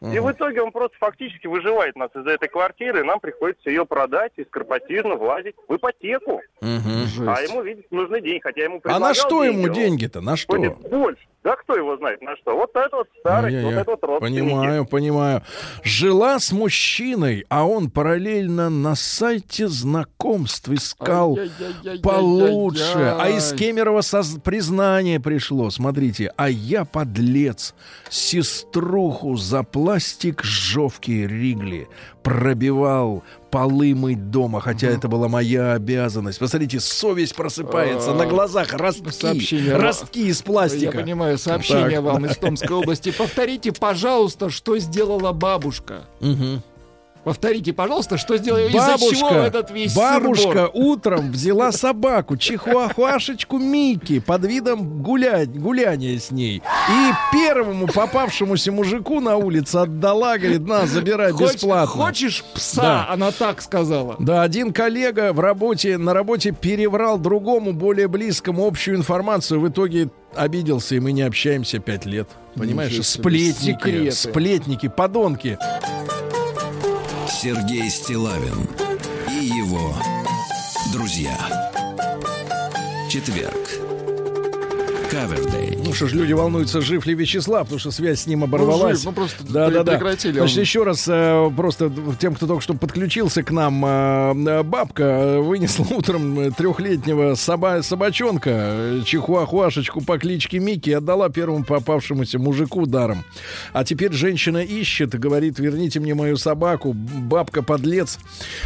И в итоге он просто фактически выживает нас из этой квартиры, и нам приходится ее продать и скоропостижно влазить в ипотеку. Мгм. А ему, видите, нужны деньги, хотя ему А на что ему деньги, он деньги-то? На что? Больше. Да кто его знает на что? Вот это вот старость, вот Ай-яй-яй. это вот родственники. Понимаю, понимаю. Жила с мужчиной, а он параллельно на сайте знакомств искал Ай-яй-яй-яй-яй-яй. получше. А из Кемерово соз- признание пришло. Смотрите, а я подлец. Сеструху за пластик жовки Ригли пробивал полы мыть дома, хотя это была моя обязанность. Посмотрите, совесть просыпается А, на глазах, ростки, сообщение. ростки из Я пластика. понимаю, сообщение Так, вам из Томской области. Повторите, пожалуйста, что сделала бабушка. Мгм. Повторите, пожалуйста, что сделала, из-за чего этот весь бабушка сыр-бор? утром взяла собаку, чихуахуашечку Микки, под видом гулять, гуляния с ней. И первому попавшемуся мужику на улице отдала, говорит, на, забирай Хоч- бесплатно. Хочешь пса? Да. Она так сказала. Да, один коллега в работе, на работе переврал другому, более близкому общую информацию. В итоге обиделся, и мы не общаемся пять лет. Понимаешь, сплетники, секреты. сплетники, подонки. Сергей Стилавин и его друзья. Четверг. Ну ж, люди волнуются, жив ли Вячеслав, потому что связь с ним оборвалась. жив, ну просто да, да, да. прекратили. Значит, Он- еще раз э, просто тем, кто только что подключился к нам, э, э, бабка вынесла утром трехлетнего соба собачонка, чихуахуашечку по кличке Микки, отдала первому попавшемуся мужику даром. А теперь женщина ищет говорит, верните мне мою собаку, бабка подлец.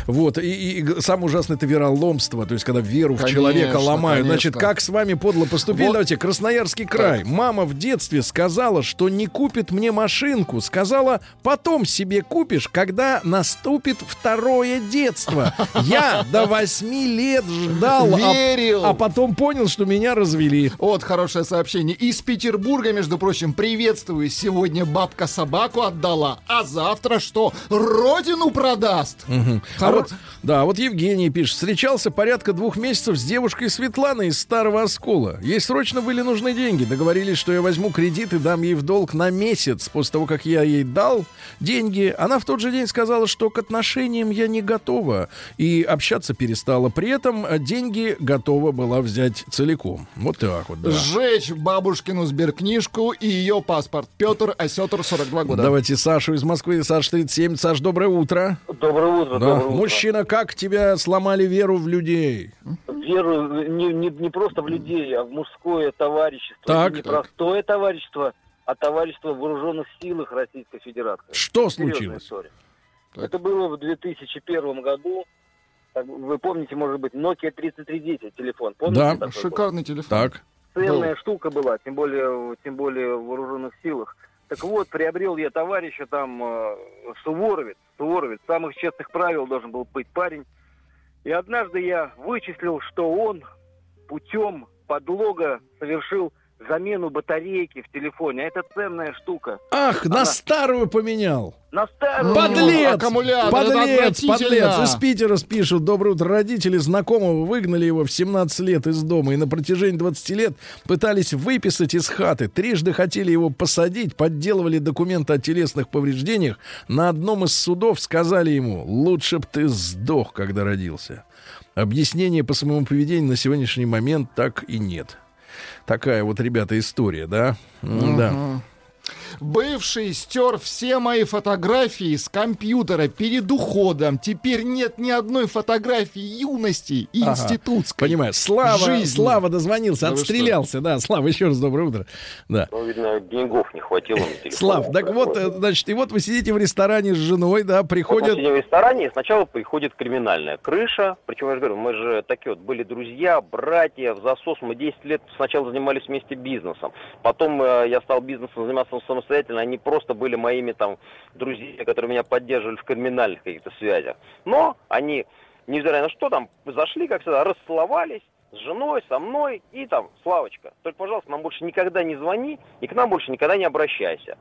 Вот, и, и- самое ужасное это вероломство, то есть когда веру в Конечно, человека ломают. Значит, конечно. как с вами подло поступили? Вот. Давайте, Красноярский край. Мама в детстве сказала, что не купит мне машинку. Сказала, потом себе купишь, когда наступит второе детство. Я до восьми лет ждал, а- Верил. а потом понял, что меня развели. Вот хорошее сообщение. Из Петербурга, между прочим, приветствую. Сегодня бабка собаку отдала, а завтра что? Родину продаст. А Хоро- вот, да, вот Евгений пишет. Встречался порядка двух месяцев с девушкой Светланой из Старого Оскола. Ей срочно были нужны деньги. Договорились, что я возьму кредит и дам ей в долг на месяц. После того, как я ей дал деньги, она в тот же день сказала, что к отношениям я не готова. И общаться перестала. При этом деньги готова была взять целиком. Вот так вот, да. Сжечь бабушкину сберкнижку и ее паспорт. Петр Осетр, 42 года. Давайте Сашу из Москвы. Саш 37. Саш, доброе утро. Доброе утро, Да. доброе утро. Мужчина, как тебя сломали веру в людей? Веру не, не, не просто в людей, а в мужское товарищество. Так. И не простое товарищество, а товарищество в вооруженных силах Российской Федерации. Что Серьезная случилось? история. Так. Это было в 2001 году. Так, Вы помните, может быть, Nokia 3310 телефон. Помните Да. такой был? Шикарный телефон. Так. ценная штука была, тем более, тем более в вооруженных силах. Так вот, приобрел я товарища там э, Суворовец, Суворовец, самых честных правил должен был быть парень. И однажды я вычислил, что он путем подлога совершил замену батарейки в телефоне. А это ценная штука. Ах, на Она- старую поменял. На старую... Подлец! аккумулятор, Подлец, подлец. Из Питера спишут. Доброе утро. Родители знакомого выгнали его в 17 лет из дома и на протяжении 20 лет пытались выписать из хаты. Трижды хотели его посадить, подделывали документы о телесных повреждениях. На одном из судов сказали ему, лучше б ты сдох, когда родился. Объяснения по своему поведению на сегодняшний момент так и нет. Такая вот, ребята, история, да? М, Да. Бывший стер все мои фотографии с компьютера перед уходом. Теперь нет ни одной фотографии юности и Ага. институтской. Понимаю. Слава, жизни. Слава дозвонился, Да вы отстрелялся. Да, Слава, еще раз доброе утро. Да. Ну, видно, деньгов не хватило. Слав, так вот, э, значит, и вот вы сидите в ресторане с женой, да, Вот мы приходят... сидим в ресторане, и сначала приходит криминальная крыша. Причем, я же говорю, мы же такие вот были друзья, братья, в засос. Мы 10 лет сначала занимались вместе бизнесом. Потом э, я стал бизнесом заниматься самостоятельно. Они просто были моими там друзьями, которые меня поддерживали в криминальных каких-то связях. Но они, невзирая на что, там зашли, как всегда, расцеловались. с женой, со мной и там, Славочка, только, пожалуйста, нам больше никогда не звони и к нам больше никогда не обращайся.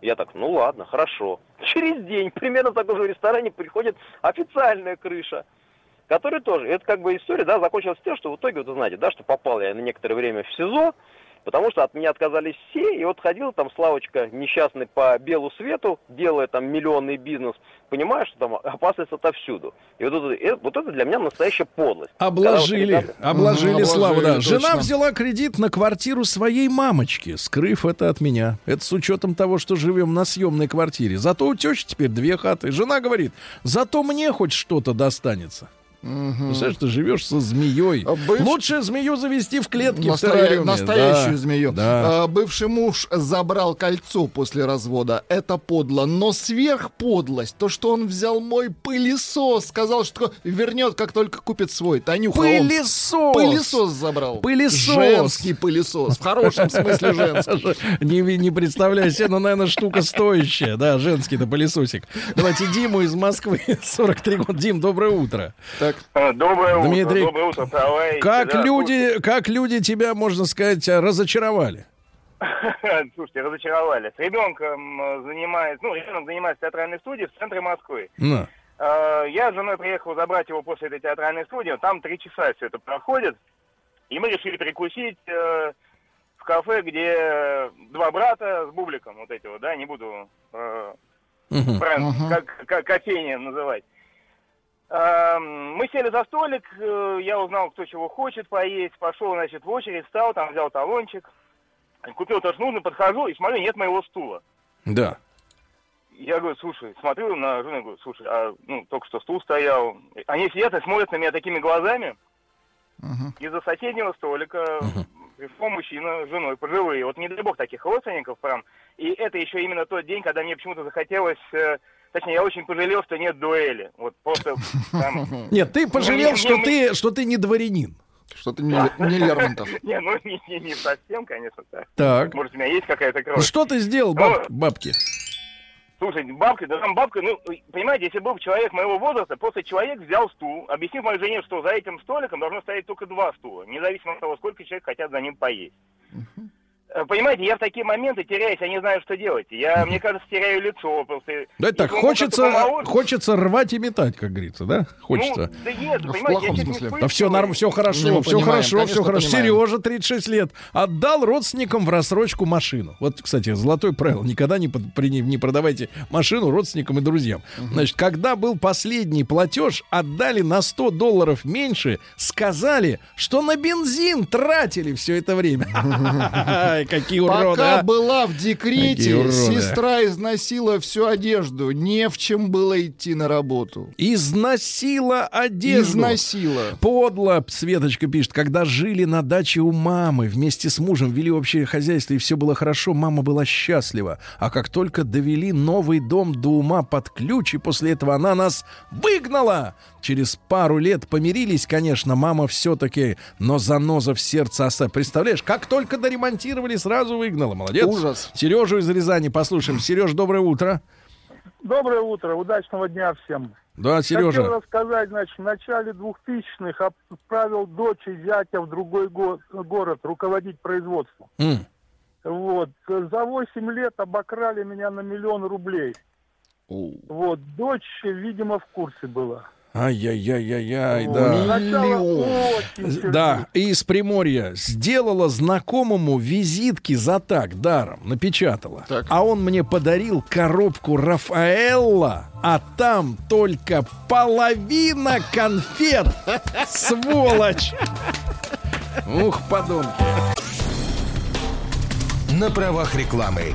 Я так, ну ладно, хорошо. Через день примерно в таком же ресторане приходит официальная крыша, которая тоже, это как бы история, да, закончилась тем, что в итоге, вот вы знаете, да, что попал я на некоторое время в СИЗО, потому что от меня отказались все, и вот ходил там Славочка несчастный по белу свету, делая там миллионный бизнес, понимая, что там опасность отовсюду. И вот это, э, вот это для меня настоящая подлость. Обложили, вот ребята- обложили, Мгм, Славу, да. обложили, Жена точно. взяла кредит на квартиру своей мамочки, скрыв это от меня. Это с учетом того, что живем на съемной квартире. Зато у тещи теперь две хаты. Жена говорит, зато мне хоть что-то достанется. Представляешь, ты живешь со змеей. А быв- Лучше змею завести в клетке в Настоя- террариуме. Настоящую Да, змею. Да. А, бывший муж забрал кольцо после развода. Это подло. Но сверхподлость, то, что он взял мой пылесос, сказал, что вернет, как только купит свой. Танюха, он Пылесос! пылесос забрал. Пылесос! Женский пылесос. В хорошем смысле женский. Не, не представляю себе, но, наверное, штука стоящая. Да, женский-то пылесосик. Давайте Диму из Москвы, 43 года. Дим, доброе утро. Так, А, Доброе утро, Дмитрий, доброе утро, товарищи. Как Да, люди, как люди тебя, можно сказать, разочаровали? слушайте, разочаровали. С ребенком э, занимается, ну, ребенок занимается театральной студии в центре Москвы. На. Э, Я с женой приехал забрать его после этой театральной студии. Там три часа все это проходит. И мы решили перекусить э, в кафе, где два брата с бубликом, вот эти вот, да, не буду э, Мгм. бренд, Мгм. как, как кофейня называть. Эм, Мы сели за столик, э, я узнал, кто чего хочет поесть, пошел, значит, в очередь, встал, там взял талончик, купил то, что нужно, подхожу и смотрю, нет моего стула. Да. Я говорю, слушай, смотрю на жену, говорю, слушай, а ну, только что стул стоял. Они сидят и смотрят на меня такими глазами. Мгм. Из-за соседнего столика пришел мужчина с женой, пожилые. Вот не дай бог таких родственников прям. И это еще именно тот день, когда мне почему-то захотелось... Точнее, я очень пожалел, что нет дуэли. Вот просто прям... Нет, ты пожалел, что не- ты, что ты не дворянин. Что-то не, не Лермонтов. Не, ну не, не, не совсем, конечно, так. Так. Может, у меня есть какая-то Ну, кровь. Что ты сделал, баб- бабки? Слушай, бабка, да там бабка, ну, понимаете, если был бы человек моего возраста, просто человек взял стул, объяснив моей жене, что за этим столиком должно стоять только два стула, независимо от того, сколько человек хотят за ним поесть. Понимаете, я в такие моменты теряюсь, я не знаю, что делать. Я, мне кажется, теряю лицо просто. Да это так, хочется, хочется рвать и метать, как говорится, да? Хочется. Ну, да нет, В понимаете, плохом я чуть не смысле. Да все норм, все хорошо, Ну, все понимаем, хорошо, конечно, все хорошо. понимаем. Сережа, 36 лет, отдал родственникам в рассрочку машину. Вот, кстати, золотое правило. Никогда не, под- при- не продавайте машину родственникам и друзьям. Значит, когда был последний платеж, отдали на 100 долларов меньше, сказали, что на бензин тратили все это время. Ай, Какие уроды, Пока а. была в декрете, сестра износила всю одежду. Не в чем было идти на работу. Износила одежду. Износила. Подло, Светочка пишет, когда жили на даче у мамы, вместе с мужем вели общее хозяйство, и все было хорошо, мама была счастлива. А как только довели новый дом до ума под ключ, и после этого она нас выгнала. Через пару лет помирились, конечно, мама все-таки, но заноза в сердце оставила. Представляешь, как только доремонтировали, сразу выгнала. Молодец. Ужас. Сережу из Рязани послушаем. Сереж, доброе утро. Доброе утро, удачного дня всем. Да, Хотел Сережа. рассказать, значит, в начале 2000-х отправил дочь и зятя в другой го- город руководить производством. М. Вот. За 8 лет обокрали меня на миллион рублей. Вот. Дочь, видимо, в курсе была. Ай-яй-яй-яй-яй, да. Миллион. Да, из Приморья сделала знакомому визитки за так, даром, напечатала. Так. А он мне подарил коробку Рафаэлла, а там только половина конфет. Сволочь! Ух, подонки. На правах рекламы.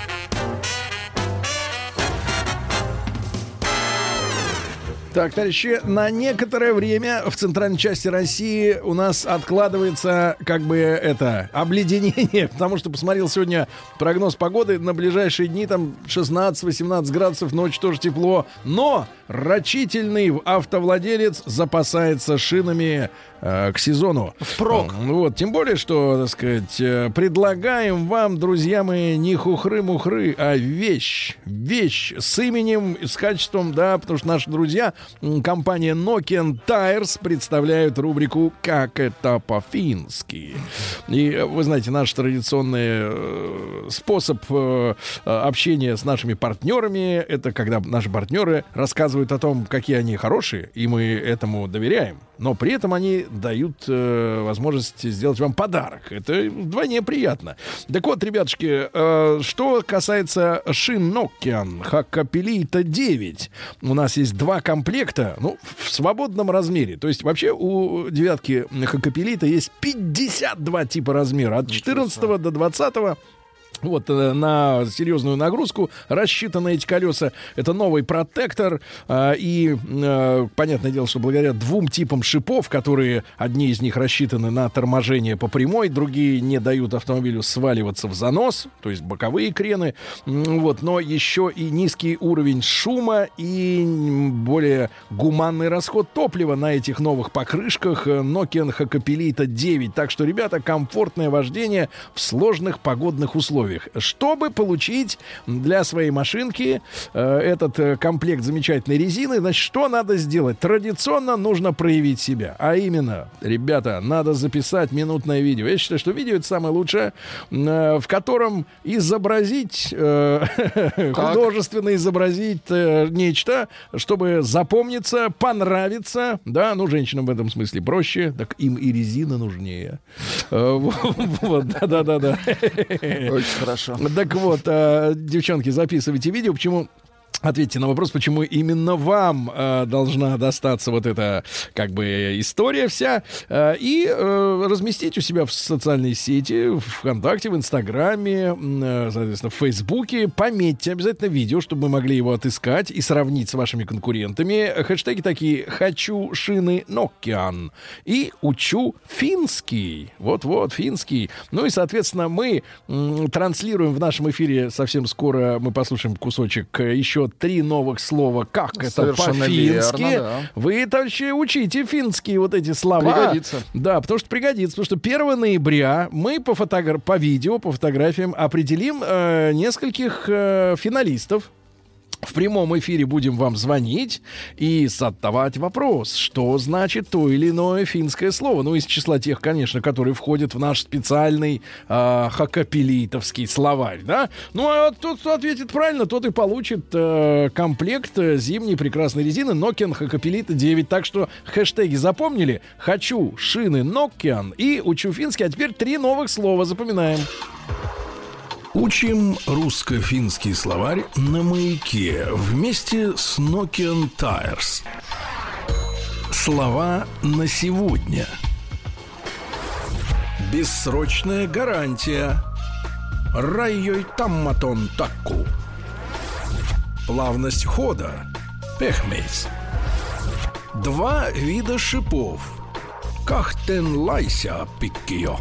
Так, товарищи, на некоторое время в центральной части России у нас откладывается как бы это обледенение, потому что посмотрел сегодня прогноз погоды на ближайшие дни, там 16-18 градусов, ночь тоже тепло, но рачительный автовладелец запасается шинами э, к сезону. Впрок. Вот, тем более, что, так сказать, э, предлагаем вам, друзья мои, не хухры-мухры, а вещь. Вещь с именем, с качеством, да, потому что наши друзья, компания Nokian Tires представляют рубрику «Как это по-фински». И э, вы знаете, наш традиционный э, способ э, общения с нашими партнерами, это когда наши партнеры рассказывают о том, какие они хорошие, и мы этому доверяем. Но при этом они дают э, возможность сделать вам подарок. Это вдвойне приятно. Так вот, ребятушки, э, что касается шин Nokian Hakkapelita 9, у нас есть два комплекта, ну, в свободном размере. То есть вообще у девятки Hakkapelita есть 52 типа размера, от 14 до 20 вот э, на серьезную нагрузку рассчитаны эти колеса. Это новый протектор. э, и э, понятное дело, что благодаря двум типам шипов, которые одни из них рассчитаны на торможение по прямой, другие не дают автомобилю сваливаться в занос, то есть боковые крены. Вот, но еще и низкий уровень шума и более гуманный расход топлива на этих новых покрышках э, Nokian Hakkapelita 9. Так что, ребята, комфортное вождение в сложных погодных условиях. Чтобы получить для своей машинки э, этот э, комплект замечательной резины, значит, что надо сделать? Традиционно нужно проявить себя. А именно, ребята, надо записать минутное видео. Я считаю, что видео это самое лучшее, э, в котором изобразить, э, художественно изобразить э, нечто, чтобы запомниться, понравиться. Да, ну, женщинам в этом смысле проще, так им и резина нужнее. Э, Вот, да-да-да. Хорошо. Так вот, э, девчонки, записывайте видео. Почему Ответьте на вопрос, почему именно вам э, должна достаться вот эта как бы история вся, э, и э, разместить у себя в социальной сети, в ВКонтакте, в Инстаграме, э, соответственно, в Фейсбуке. Пометьте обязательно видео, чтобы мы могли его отыскать и сравнить с вашими конкурентами. Хэштеги такие «Хочу шины Nokian» и «Учу финский». Вот-вот, финский. Ну и, соответственно, мы м, транслируем в нашем эфире совсем скоро, мы послушаем кусочек еще три новых слова, как это по-фински. да. Вы, товарищи, учите финские вот эти слова. Пригодится. Да, потому что пригодится, потому что 1 ноября мы по, фотогра- по видео, по фотографиям определим э, нескольких э, финалистов. В прямом эфире будем вам звонить и задавать вопрос, что значит то или иное финское слово. Ну, из числа тех, конечно, которые входят в наш специальный э, хакапелитовский словарь, да? Ну, а тот, кто ответит правильно, тот и получит э, комплект э, зимней прекрасной резины Nokian Хакапелита 9. Так что хэштеги запомнили? Хочу шины Nokian и учу финский. А теперь три новых слова запоминаем. Учим русско-финский словарь на маяке вместе с Nokian Tires. Слова на сегодня. Бессрочная гарантия. Райой тамматон такку. Плавность хода. Пехмейс. Два вида шипов. Кахтен лайся пиккио.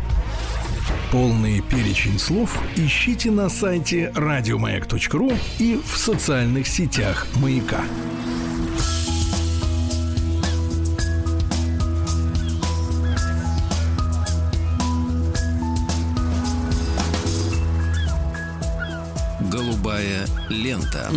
Полный перечень слов ищите на сайте радиомаяк.ру и в социальных сетях «Маяка». Голубая лента.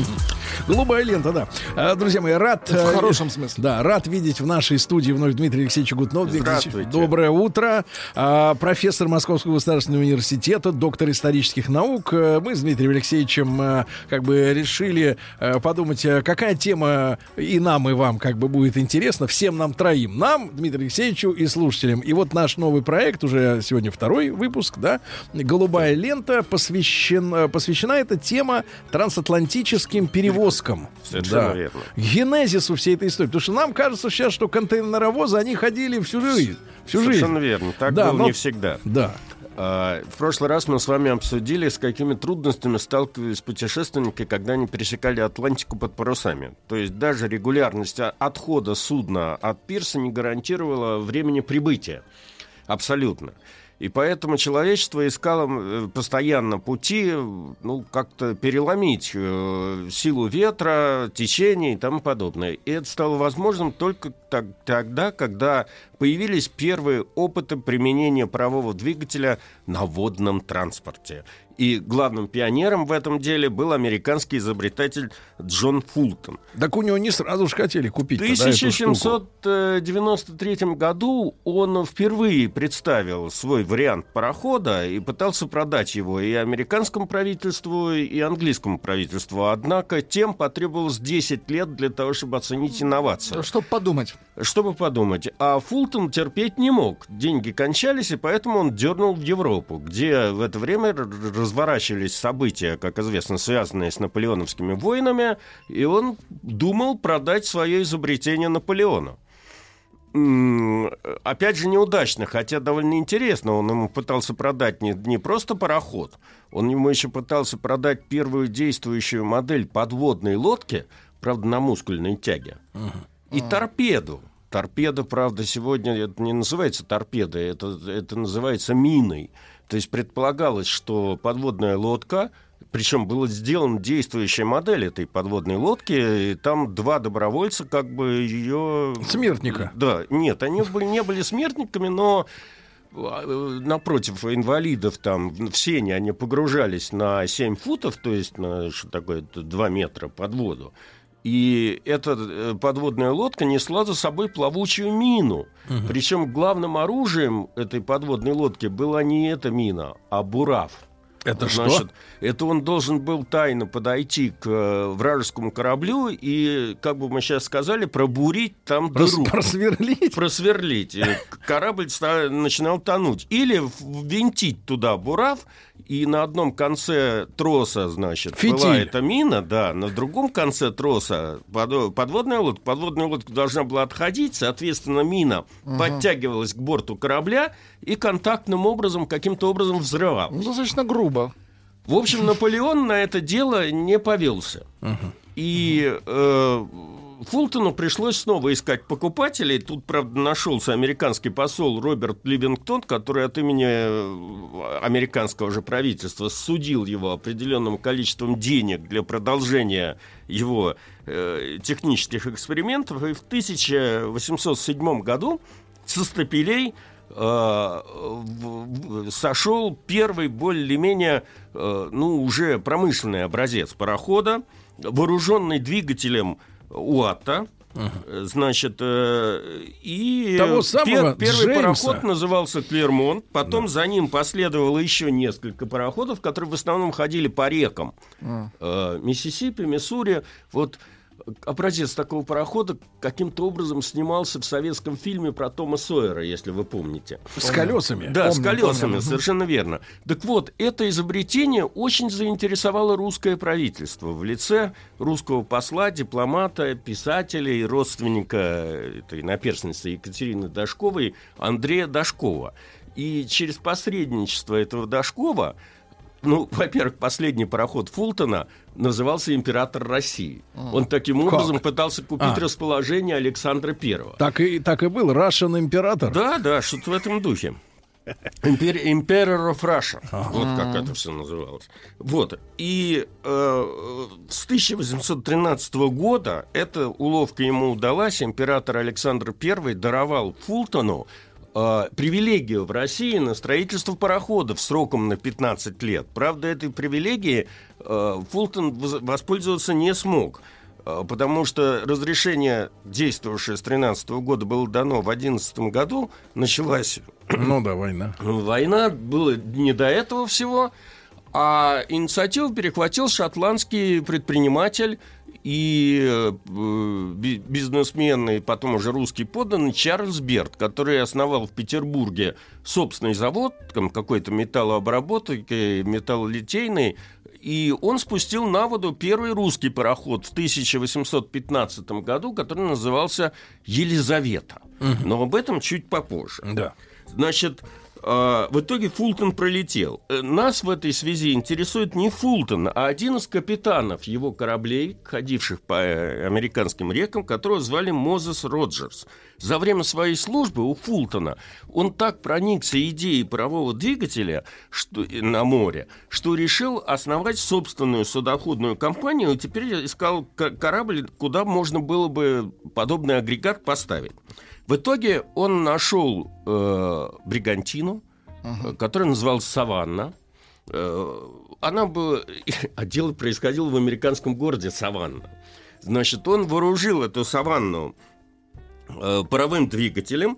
Голубая лента, да. А, Друзья мои, рад... В э, хорошем смысле. Да, рад видеть в нашей студии вновь Дмитрия Алексеевича Гутнова. Дмитрий Алексеевич, Здравствуйте. Доброе утро. А, Профессор Московского государственного университета, доктор исторических наук. Э, Мы с Дмитрием Алексеевичем э, как бы решили подумать, какая тема и нам, и вам как бы будет интересна. Всем нам троим. Нам, Дмитрию Алексеевичу и слушателям. И вот наш новый проект, уже сегодня второй выпуск, да, «Голубая лента», посвящен, посвящена эта тема трансатлантическим перевозкам. Совершенно Да. верно. Генезису всей этой истории. Потому что нам кажется сейчас, что контейнеровозы, они ходили всю жизнь. Всю Совершенно жизнь. верно. Так Да, было но- не всегда. Да. А, в прошлый раз мы с вами обсудили, с какими трудностями сталкивались путешественники, когда они пересекали Атлантику под парусами. То есть даже регулярность отхода судна от пирса не гарантировала времени прибытия. Абсолютно. И поэтому человечество искало э, постоянно пути, ну, как-то переломить э, силу ветра, течения и тому подобное. И это стало возможным только так, тогда, когда появились первые опыты применения парового двигателя на водном транспорте. И главным пионером в этом деле был американский изобретатель Джон Фултон. Так у него не сразу же хотели купить. В 1793 году он впервые представил свой вариант парохода и пытался продать его и американскому правительству, и английскому правительству. Однако тем потребовалось 10 лет для того, чтобы оценить инновацию. Чтобы подумать. Чтобы подумать. А Фултон терпеть не мог. Деньги кончались, и поэтому он дернул в Европу, где в это время разворачивались события, как известно, связанные с наполеоновскими войнами, и он думал продать свое изобретение Наполеону опять же, неудачно, хотя довольно интересно. Он ему пытался продать не, не просто пароход, он ему еще пытался продать первую действующую модель подводной лодки, правда, на мускульной тяге, uh-huh. И uh-huh. торпеду. Торпеда, правда, сегодня это не называется торпедой, это, это называется миной. То есть предполагалось, что подводная лодка, причем была сделана действующая модель этой подводной лодки, и там два добровольца как бы ее... Смертника. Да, нет, они были, не были смертниками, но а, напротив инвалидов там в сене они погружались на 7 футов, то есть на что такое 2 метра под воду. И эта э, подводная лодка несла за собой плавучую мину. Угу. Причем главным оружием этой подводной лодки была не эта мина, а бурав. Это Значит, что? Это он должен был тайно подойти к э, вражескому кораблю и, как бы мы сейчас сказали, пробурить там Прос, дыру. Просверлить? Просверлить. И корабль начинал тонуть. Или ввинтить туда бурав, и на одном конце троса, значит, Фитиль. была эта мина, да, на другом конце троса подводная лодка. Подводная лодка должна была отходить, соответственно, мина угу. подтягивалась к борту корабля и контактным образом, каким-то образом взрывалась. Ну, достаточно грубо. В общем, Наполеон на это дело не повелся. Угу. И э, Фултону пришлось снова искать покупателей. Тут, правда, нашелся американский посол Роберт Ливингтон, который от имени э, американского же правительства судил его определенным количеством денег для продолжения его э, технических экспериментов. И в 1807 году со стапелей э, сошел первый более-менее, э, ну, уже промышленный образец парохода, вооруженный двигателем УАТа, Uh-huh. Значит, э, и Того самого пер, первый Джеймса. пароход назывался Клермонт, потом да. за ним последовало еще несколько пароходов, которые в основном ходили по рекам. Uh-huh. Э, Миссисипи, Миссури. Вот образец такого парохода каким-то образом снимался в советском фильме про Тома Сойера, если вы помните. С колесами. Да, помню, с колесами, помню. совершенно верно. Так вот, это изобретение очень заинтересовало русское правительство в лице русского посла, дипломата, писателя и родственника этой наперсницы Екатерины Дашковой Андрея Дашкова. И через посредничество этого Дашкова ну, во-первых, последний пароход Фултона назывался «Император России». Он таким образом как? пытался купить а. расположение Александра Первого. Так и, так и был, Russian император? Да, да, что-то в этом духе. Emperor of Russia. Ага. Вот как это все называлось. Вот. И э, с 1813 года эта уловка ему удалась. Император Александр I даровал Фултону э, привилегию в России на строительство пароходов сроком на 15 лет. Правда, этой привилегии э, Фултон воспользоваться не смог э, потому что разрешение, действовавшее с 13 года, было дано в 11 году, началась... Ну да, война. Война, было не до этого всего, а инициативу перехватил шотландский предприниматель и э, бизнесмен, и потом уже русский подданный Чарльз Берт, который основал в Петербурге собственный завод, там какой-то металлообработки, металлолитейный, и он спустил на воду первый русский пароход в 1815 году, который назывался «Елизавета». Угу. Но об этом чуть попозже. Да. Значит, в итоге Фултон пролетел. Э, нас в этой связи интересует не Фултон, а один из капитанов его кораблей, ходивших по э, американским рекам, которого звали Мозес Роджерс. За время своей службы у Фултона он так проникся идеей парового двигателя что, э, на море, что решил основать собственную судоходную компанию и теперь искал корабль, куда можно было бы подобный агрегат поставить. В итоге он нашел э, бригантину, uh-huh. которая называлась Саванна. Э, она была... А дело происходило в американском городе Саванна. Значит, он вооружил эту Саванну э, паровым двигателем,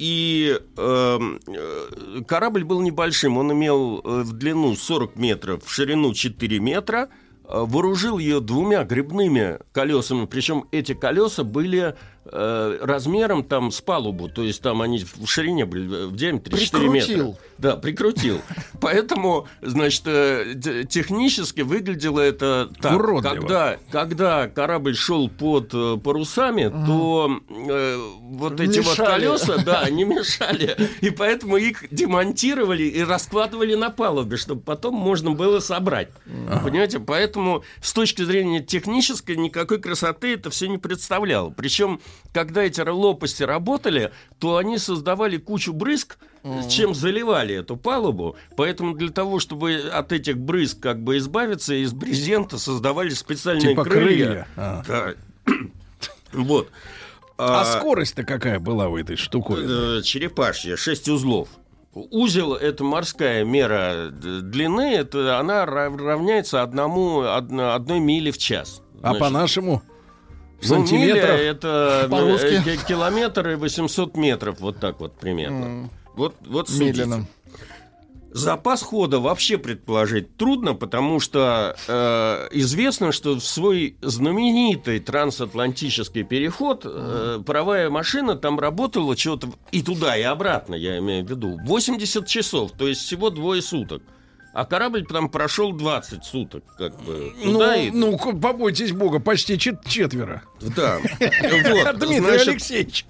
и эм, э, корабль был небольшим. Он имел э, в длину 40 метров, в ширину 4 метра. Э, вооружил ее двумя грибными колесами. Причем эти колеса были Э, размером там с палубу, то есть там они в ширине были, в диаметре прикрутил. 4 метра. Да, прикрутил. Поэтому, значит, э, технически выглядело это так. Уродливо. Когда, когда корабль шел под э, парусами, угу. то э, вот эти мешали. вот колеса, да, они мешали. И поэтому их демонтировали и раскладывали на палубе, чтобы потом можно было собрать. Ага. Понимаете? Поэтому с точки зрения технической никакой красоты это все не представляло. Причем когда эти лопасти работали, то они создавали кучу брызг, mm-hmm. чем заливали эту палубу. Поэтому для того, чтобы от этих брызг как бы избавиться, из брезента создавали специальные типа крылья. крылья. А. Да. вот. А, а скорость-то какая была у этой штуковины? Э, черепашья, 6 узлов. Узел – это морская мера длины, это она равняется одному, одной миле в час. А по-нашему? В сантиметрах? Ну, миля это э, километр и 800 метров, вот так вот примерно. Mm. Вот, вот Медленно. Запас хода вообще предположить трудно, потому что э, известно, что в свой знаменитый трансатлантический переход э, паровая машина там работала что-то и туда, и обратно, я имею в виду, 80 часов, то есть всего двое суток. А корабль там прошел 20 суток, как бы. Ну, и... ну, побойтесь бога, почти чет четверо. Да. Вот, Дмитрий Алексеевич.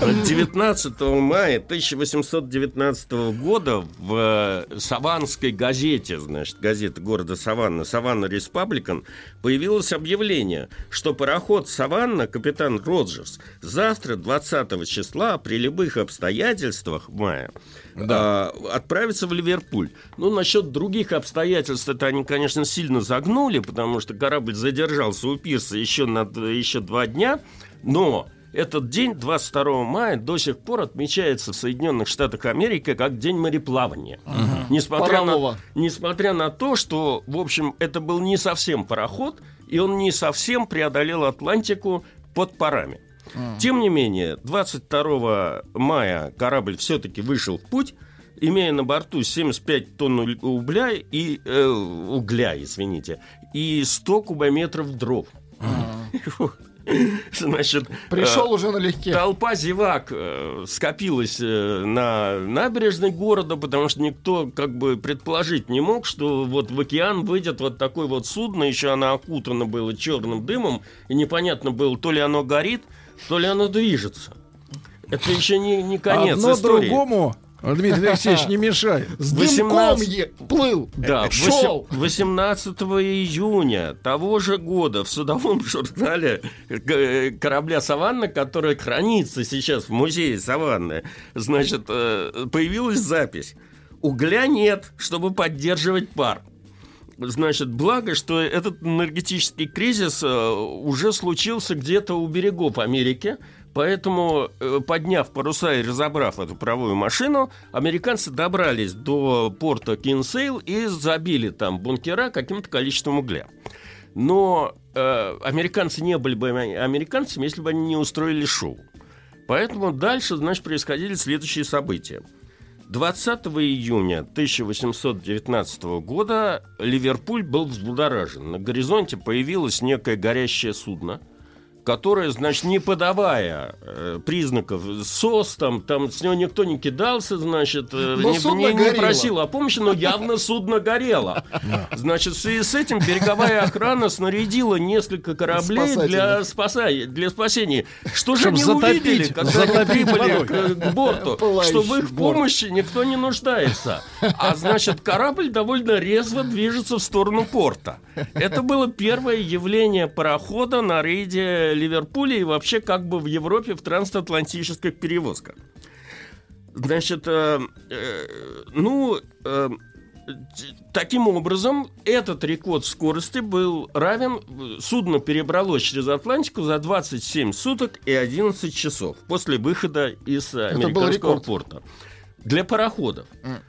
19 мая 1819 года в э, Саванской газете, значит, газета города Саванна, Саванна Республикан, появилось объявление, что пароход Саванна, капитан Роджерс, завтра, 20 числа, при любых обстоятельствах мая, да. а, отправится в Ливерпуль. Ну, насчет других обстоятельств это они, конечно, сильно загнули, потому что корабль задержался у пирса еще, на, еще два дня, но этот день, 22 мая, до сих пор отмечается в Соединенных Штатах Америки как День мореплавания. Угу. Несмотря, на, несмотря на то, что, в общем, это был не совсем пароход, и он не совсем преодолел Атлантику под парами. Тем не менее, 22 мая корабль все-таки вышел в путь, имея на борту 75 тонн угля и э, угля, извините, и 100 кубометров дров. Значит, пришел э, уже налегке. Толпа зевак э, скопилась э, на набережной города, потому что никто как бы предположить не мог, что вот в океан выйдет вот такое вот судно, еще оно окутано было черным дымом, и непонятно было, то ли оно горит, то ли оно движется. Это еще не, не конец Одно истории. другому Дмитрий Алексеевич не мешает. С 18... плыл, да, шел. 18 июня того же года в судовом журнале э, корабля «Саванна», который хранится сейчас в музее «Саванны», значит, э, появилась запись. Угля нет, чтобы поддерживать пар. Значит, благо, что этот энергетический кризис э, уже случился где-то у берегов Америки, поэтому, э, подняв паруса и разобрав эту паровую машину, американцы добрались до порта Кинсейл и забили там бункера каким-то количеством угля. Но э, американцы не были бы американцами, если бы они не устроили шоу. Поэтому дальше, значит, происходили следующие события – 20 июня 1819 года Ливерпуль был взбудоражен. На горизонте появилось некое горящее судно, которая, значит, не подавая э, признаков СОС, там, там с него никто не кидался, значит, э, не, не- не просил о помощи, но явно судно горело. Значит, в связи с этим береговая охрана снарядила несколько кораблей для, спаса- для спасения. Что же они увидели, когда они прибыли к, к борту, Пылающий что в их борт. помощи никто не нуждается. А значит, корабль довольно резво движется в сторону порта. Это было первое явление парохода на рейде Ливерпуля и вообще как бы в Европе в трансатлантических перевозках. Значит, э, э, ну, э, таким образом, этот рекорд скорости был равен, судно перебралось через Атлантику за 27 суток и 11 часов после выхода из американского порта. Для пароходов.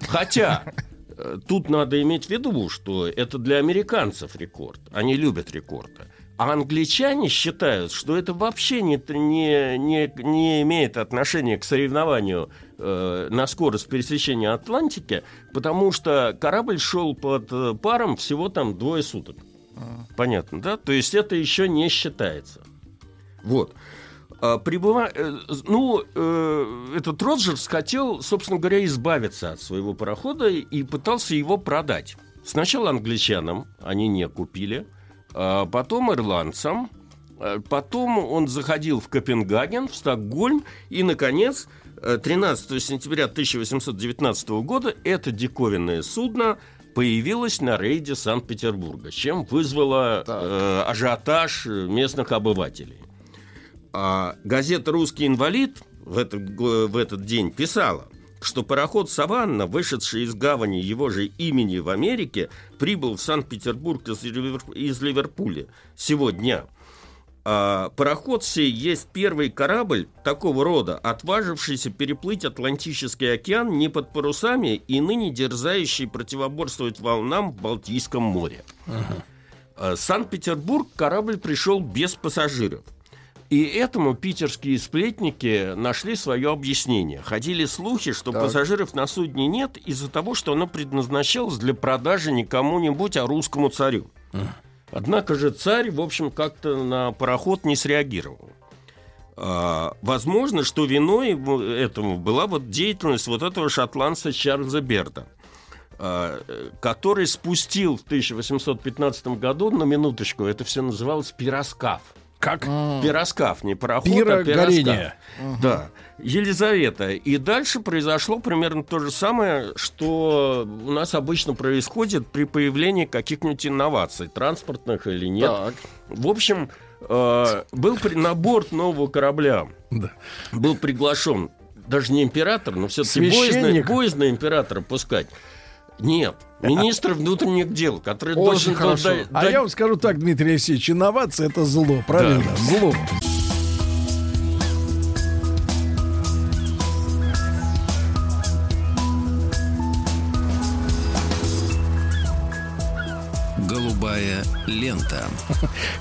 Хотя, э, тут надо иметь в виду, что это для американцев рекорд. Они любят рекорды. А англичане считают, что это вообще не, не, не, не имеет отношения к соревнованию э, на скорость пересечения Атлантики, потому что корабль шел под э, паром всего там двое суток. Понятно, да? То есть это еще не считается. Вот. А, прибыва- э, Ну, э, этот Роджерс хотел, собственно говоря, избавиться от своего парохода и пытался его продать. Сначала англичанам они не купили, а потом ирландцам, а потом он заходил в Копенгаген, в Стокгольм, и, наконец, э, 13 сентября 1819 года это диковинное судно появилось на рейде Санкт-Петербурга, чем вызвало э, ажиотаж э, местных обывателей. А газета «Русский инвалид» в этот, в этот день писала, что пароход «Саванна», вышедший из гавани его же имени в Америке, прибыл в Санкт-Петербург из, Ливер- из Ливерпуля сегодня. А, пароход сей есть первый корабль такого рода, отважившийся переплыть Атлантический океан не под парусами и ныне дерзающий противоборствовать волнам в Балтийском море. А, Санкт-Петербург корабль пришел без пассажиров. И этому питерские сплетники нашли свое объяснение. Ходили слухи, что Так. пассажиров на судне нет из-за того, что оно предназначалось для продажи не кому-нибудь, а русскому царю. Однако же царь, в общем, как-то на пароход не среагировал. А, возможно, что виной этому была вот деятельность вот этого шотландца Чарльза Берда, а, который спустил в 1815 году, на минуточку, это все называлось пироскаф. Как? Пироскаф, не пароход, Пиро а пироскаф. горение. Да. Елизавета. И дальше произошло примерно то же самое, что у нас обычно происходит при появлении каких-нибудь инноваций, транспортных или нет. Так. В общем, э, был при- на борт нового корабля Да. был приглашен даже не император, но все-таки боязно, боязно императора пускать. Нет, министр внутренних дел, который Очень должен был хорошо. дать- А я вам скажу так, Дмитрий Алексеевич, инновация это зло, правильно? Зло. Голубая лента.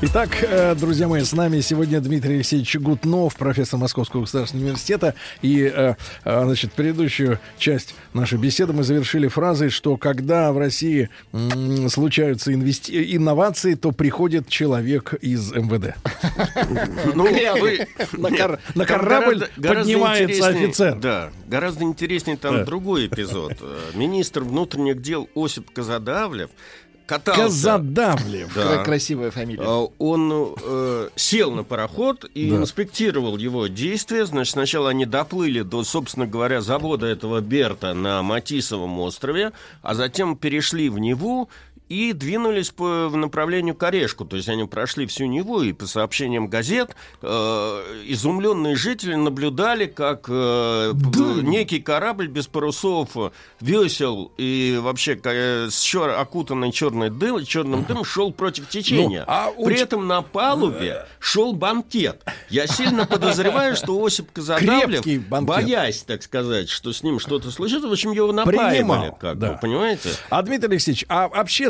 Итак, э, друзья мои, с нами сегодня Дмитрий Алексеевич Гутнов, профессор Московского государственного университета. И, э, э, значит, предыдущую часть нашей беседы мы завершили фразой, что когда в России случаются инвести- инновации, то приходит человек из МВД. Ну, вы- На кор- на Там корабль гораздо- поднимается офицер. Да, гораздо интереснее там Да. другой эпизод. Министр внутренних дел Осип Казадавлев катался... Казадавлев. Да. Кра- Красивая фамилия. А, Он э, сел на пароход и Да. инспектировал его действия. Значит, сначала они доплыли до, собственно говоря, завода этого Берта на Матисовом острове, а затем перешли в Неву и двинулись по в направлению к Орешку. То есть они прошли всю Неву, и по сообщениям газет э, изумленные жители наблюдали, как э, п- некий корабль без парусов, весел и вообще э, с чер- окутанный черной дым, черным дымом шел против течения. Ну, а у При этом на палубе шел банкет. Я сильно подозреваю, что Осип Казадавлев, боясь, так сказать, что с ним что-то случится, в общем, его напаивали, Принимал, как да. бы, понимаете? А Дмитрий Алексеевич, а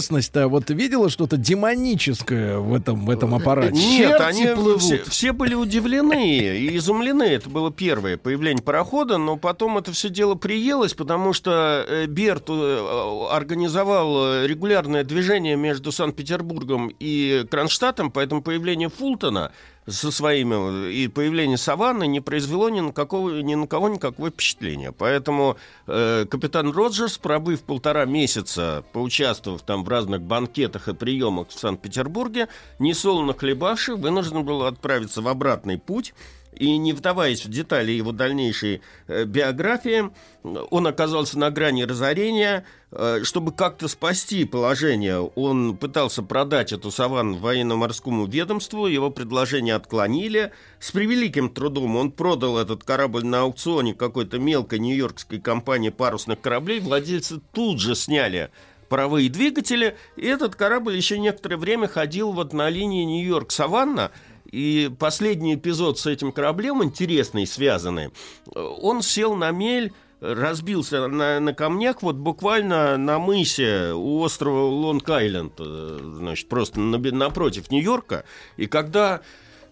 общественность-то вот видела что-то демоническое в этом, в этом аппарате? Нет, Черти они плывут. все, все были удивлены и изумлены. Это было первое появление парохода, но потом это все дело приелось, потому что э, Берт э, организовал э, регулярное движение между Санкт-Петербургом и Кронштадтом, поэтому появление Фултона со своими, и появление Саванны не произвело ни на, какого, ни на кого никакого впечатления. Поэтому э, капитан Роджерс, пробыв полтора месяца, поучаствовав там в разных банкетах и приемах в Санкт-Петербурге, несолоно хлебавший, вынужден был отправиться в обратный путь – и не вдаваясь в детали его дальнейшей э, биографии, он оказался на грани разорения. Э, чтобы как-то спасти положение, он пытался продать эту саванну военно-морскому ведомству, его предложение отклонили. С превеликим трудом он продал этот корабль на аукционе какой-то мелкой нью-йоркской компании парусных кораблей. Владельцы тут же сняли паровые двигатели, и этот корабль еще некоторое время ходил вот на линии Нью-Йорк-Саванна, и последний эпизод с этим кораблем, интересный, связанный, он сел на мель разбился на, на камнях вот буквально на мысе у острова Лонг-Айленд, э, значит, просто на, напротив Нью-Йорка. И когда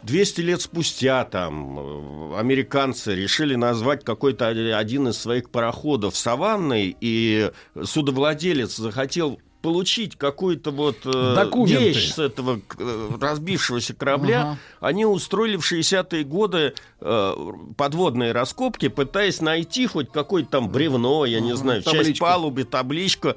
200 лет спустя там э, американцы решили назвать какой-то один из своих пароходов саванной, и судовладелец захотел получить какую-то вот э, вещь с этого э, разбившегося корабля, ага. они устроили в 60-е годы э, подводные раскопки, пытаясь найти хоть какое-то там бревно, я ага. не знаю, табличку. часть палубы, табличку.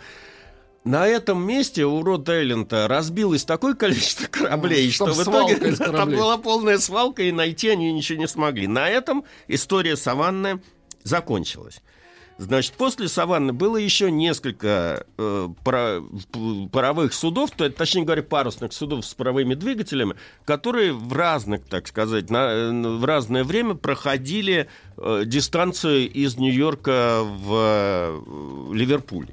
На этом месте у Род Айленда разбилось такое количество кораблей, что в итоге там была полная свалка, и найти они ничего не смогли. На этом история Саванны закончилась. Значит, после Саванны было еще несколько э, пара, паровых судов, то, точнее говоря, парусных судов с паровыми двигателями, которые в разных, так сказать, на, в разное время проходили э, дистанцию из Нью-Йорка в э, Ливерпуль.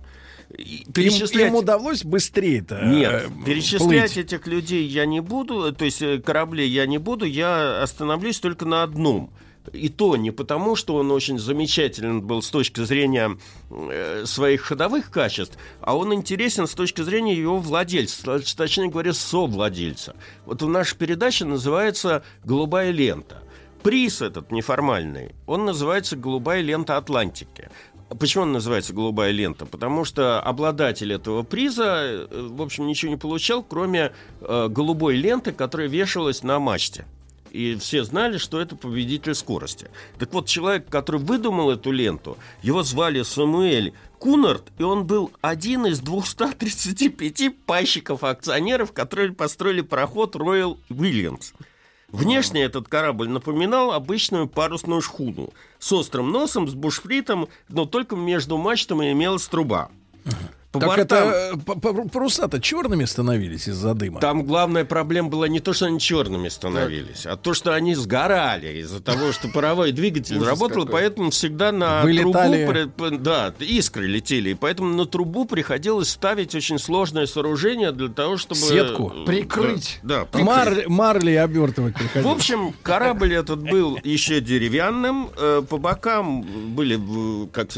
Перечислять... Им, им удалось быстрее-то Нет, э, перечислять плыть. этих людей я не буду, то есть э, кораблей я не буду, я остановлюсь только на одном – и то не потому, что он очень замечателен был с точки зрения э, своих ходовых качеств, а он интересен с точки зрения его владельца, точнее говоря, совладельца. Вот в нашей передаче называется «Голубая лента». Приз этот неформальный, он называется «Голубая лента Атлантики». Почему он называется «Голубая лента»? Потому что обладатель этого приза, э, в общем, ничего не получал, кроме э, голубой ленты, которая вешалась на мачте и все знали, что это победитель скорости. Так вот, человек, который выдумал эту ленту, его звали Самуэль Кунард, и он был один из 235 пайщиков-акционеров, которые построили пароход Royal Williams. Внешне этот корабль напоминал обычную парусную шхуну с острым носом, с бушфритом, но только между мачтами имелась труба. По так бортам... это паруса-то черными становились из-за дыма. Там главная проблема была не то, что они черными становились, так. а то, что они сгорали из-за того, что паровой двигатель работал, поэтому всегда на Вылетали... трубу, да, искры летели, и поэтому на трубу приходилось ставить очень сложное сооружение для того, чтобы сетку прикрыть, да, да прикрыть. Мар... марли обертывать приходилось. В общем, корабль этот был еще деревянным, э, по бокам были как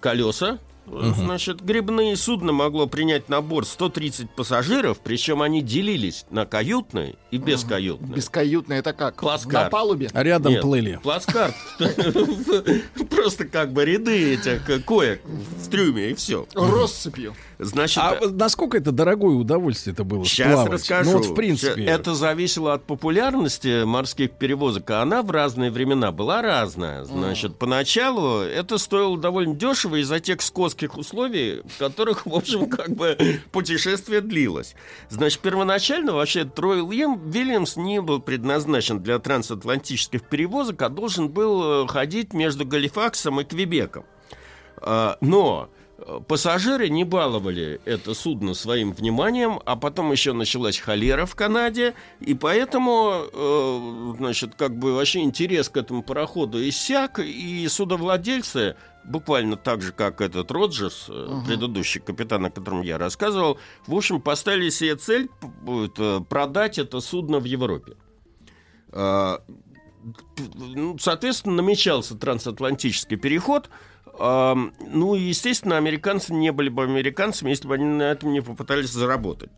колеса Угу. Значит, грибные судно могло принять на борт 130 пассажиров, причем они делились на каютные и бескаютные. Бескаютные это как? Плацкарт. На палубе? А рядом Нет, плыли. Плацкарт. Просто как бы ряды этих коек в трюме и все. Россыпью. Значит, а насколько это дорогое удовольствие это было? Сейчас сплавать? расскажу. Ну вот в принципе. Это зависело от популярности морских перевозок, а она в разные времена была разная. Значит, mm. поначалу это стоило довольно дешево из-за тех скотских условий, в которых, в общем, как бы путешествие длилось. Значит, первоначально вообще Трой Вильямс не был предназначен для трансатлантических перевозок, а должен был э, ходить между Галифаксом и Квебеком. А, но Пассажиры не баловали это судно своим вниманием, а потом еще началась холера в Канаде, и поэтому, э, значит, как бы вообще интерес к этому пароходу иссяк, и судовладельцы, буквально так же, как этот Роджерс, uh-huh. предыдущий капитан, о котором я рассказывал, в общем, поставили себе цель э, продать это судно в Европе. Ну, соответственно, намечался трансатлантический переход – ну, естественно, американцы не были бы американцами, если бы они на этом не попытались заработать.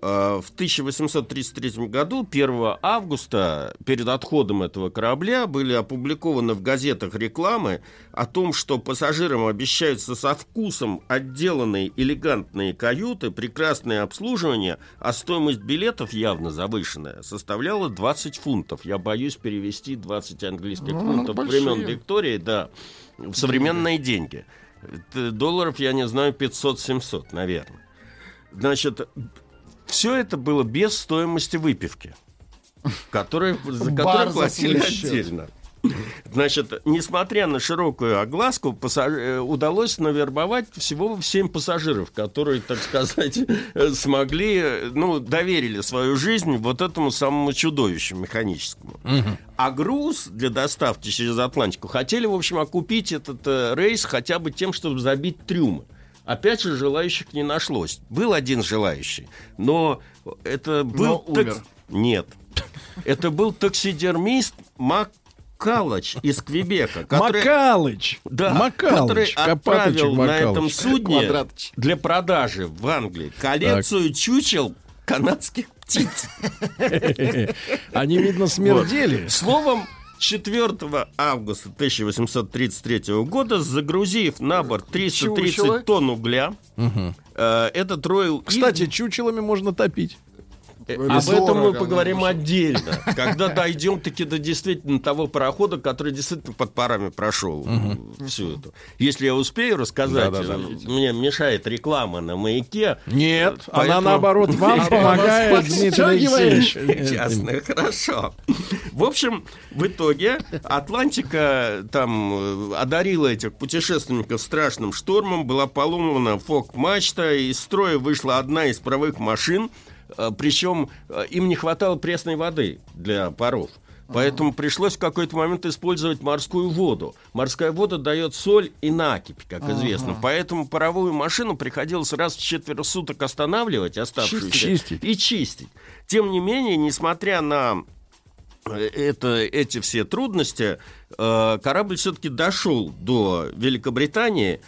Э, в 1833 году, 1 августа, перед отходом этого корабля, были опубликованы в газетах рекламы о том, что пассажирам обещаются со вкусом отделанные элегантные каюты, прекрасное обслуживание, а стоимость билетов явно завышенная, составляла 20 фунтов. Я боюсь перевести 20 английских Ну, фунтов большие. времен Виктории, да, современные деньги. Долларов, я не знаю, 500-700, наверное. Значит, все это было без стоимости выпивки, которая, за которую платили отдельно. Значит, несмотря на широкую огласку, пассаж- э, удалось навербовать всего 7 пассажиров, которые, так сказать, э, смогли, э, ну, доверили свою жизнь вот этому самому чудовищу механическому. А груз для доставки через Атлантику хотели, в общем, окупить этот э, рейс хотя бы тем, чтобы забить трюмы. Опять же, желающих не нашлось. Был один желающий, но это был... Но умер. Нет. Это был таксидермист Маккалыч из Квебека. который- Макалыч. да, Макалыч. который отправил на Макалыч. этом судне Квадратыч. для продажи в Англии коллекцию чучел канадских птиц. Они, видно, смердели. Словом, 4 августа 1833 года, загрузив на борт 330 Чучело. тонн угля, э, этот Ройл... Кстати, чучелами можно топить. Э, Об этом мы поговорим отдельно, когда дойдем таки до действительно того парохода, который действительно под парами прошел всю эту. Если я успею рассказать, э, мне мешает реклама на маяке. Нет, она Поэтому- наоборот вам помогает, Дмитрий. Алексеевич. Ясно, хорошо. В общем, в итоге Атлантика там э, одарила этих путешественников страшным штормом, была поломана фок-мачта, из строя вышла одна из правых машин, э, причем э, им не хватало пресной воды для паров. Поэтому пришлось в какой-то момент использовать морскую воду. Морская вода дает соль и накипь, как известно. Поэтому паровую машину приходилось раз в четверо суток останавливать, оставшуюся, Чистить. и чистить. Тем не менее, несмотря на э, это, эти все трудности, э, корабль все-таки дошел до Великобритании, э,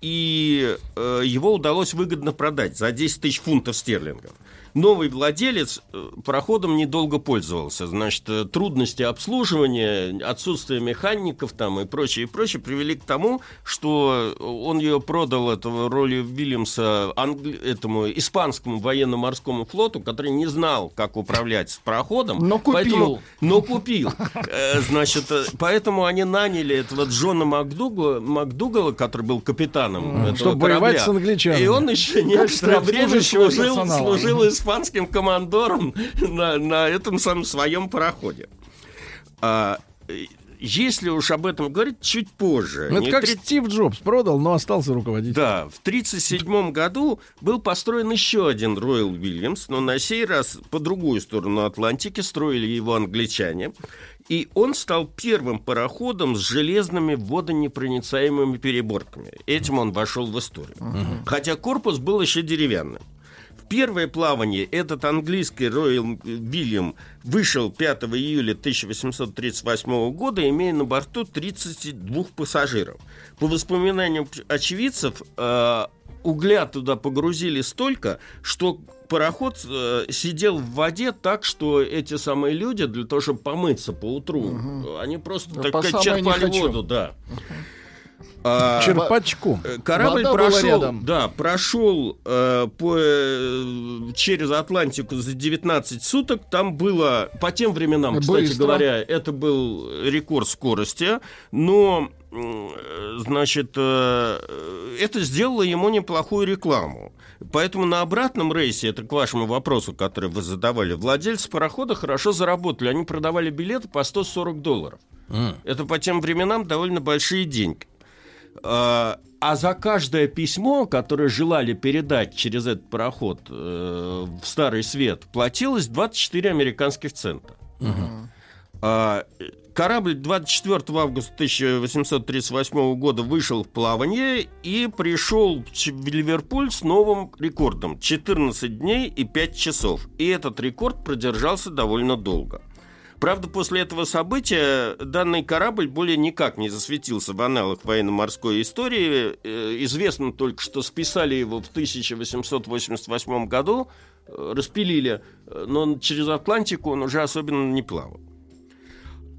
и э, его удалось выгодно продать за 10 тысяч фунтов стерлингов. Новый владелец э, пароходом недолго пользовался. Значит, э, трудности обслуживания, отсутствие механиков там и прочее, и прочее привели к тому, что он ее продал этого роли Вильямса англи- этому испанскому военно-морскому флоту, который не знал, как управлять пароходом. Но купил. Поэтому- но купил. Э, Значит, э, поэтому они наняли этого Джона Макдугала, Макдугала который был капитаном этого Чтобы воевать корабля. с англичанами. И он еще некоторое время обслуживающего служил, персонала. Испанским командором на, на этом самом своем пароходе. А, если уж об этом говорить, чуть позже. Ну, Это как три- Стив Джобс продал, но остался руководителем. да, в 1937 году был построен еще один Роyal Williams, но на сей раз по другую сторону Атлантики строили его англичане. И он стал первым пароходом с железными водонепроницаемыми переборками. Этим он вошел в историю. Хотя корпус был еще деревянным. Первое плавание этот английский Royal William вышел 5 июля 1838 года, имея на борту 32 пассажиров. По воспоминаниям очевидцев, э, угля туда погрузили столько, что пароход э, сидел в воде так, что эти самые люди для того, чтобы помыться по утру, они просто Да, так по черпали воду, да. А, Черпачком. Э, Корабль Вода прошел, да, прошел э, по, э, через Атлантику за 19 суток. Там было, по тем временам, кстати Быстро. говоря, это был рекорд скорости, но, значит, э, это сделало ему неплохую рекламу. Поэтому на обратном рейсе, это к вашему вопросу, который вы задавали, владельцы парохода хорошо заработали. Они продавали билеты по 140 долларов. Это по тем временам довольно большие деньги. А а за каждое письмо, которое желали передать через этот пароход э, в Старый Свет, платилось 24 американских цента. А, э, корабль 24 августа 1838 года вышел в плавание и пришел в Ливерпуль с новым рекордом 14 дней и 5 часов. И этот рекорд продержался довольно долго. Правда, после этого события данный корабль более никак не засветился в аналах военно-морской истории. Э, известно только, что списали его в 1888 году, э, распилили, э, но через Атлантику он уже особенно не плавал.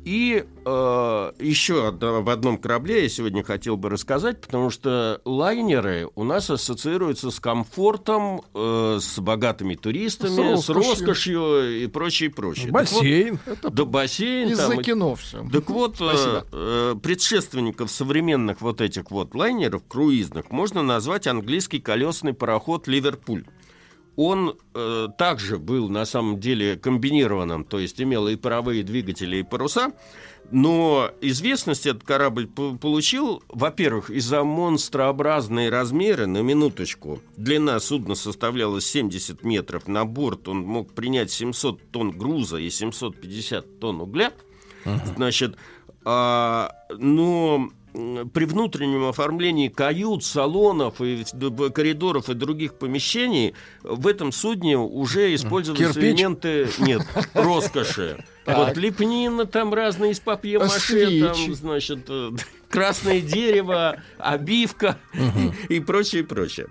И э, еще в одном корабле я сегодня хотел бы рассказать, потому что лайнеры у нас ассоциируются с комфортом, э, с богатыми туристами, с роскошью, с роскошью и прочее, прочее. Бассейн. Так вот, да, бассейн. Из-за там, кино все. Так вот, э, э, предшественников современных вот этих вот лайнеров, круизных, можно назвать английский колесный пароход «Ливерпуль» он э, также был на самом деле комбинированным, то есть имел и паровые двигатели, и паруса, но известность этот корабль получил, во-первых, из-за монстрообразные размеры, на минуточку. Длина судна составляла 70 метров, на борт он мог принять 700 тонн груза и 750 тонн угля. Uh-huh. Значит, а, но при внутреннем оформлении кают, салонов, и коридоров и других помещений в этом судне уже использовались Кирпич? элементы нет, роскоши. Вот лепнина, там разные из папье-маше, там, значит, э, красное дерево, обивка и прочее, прочее.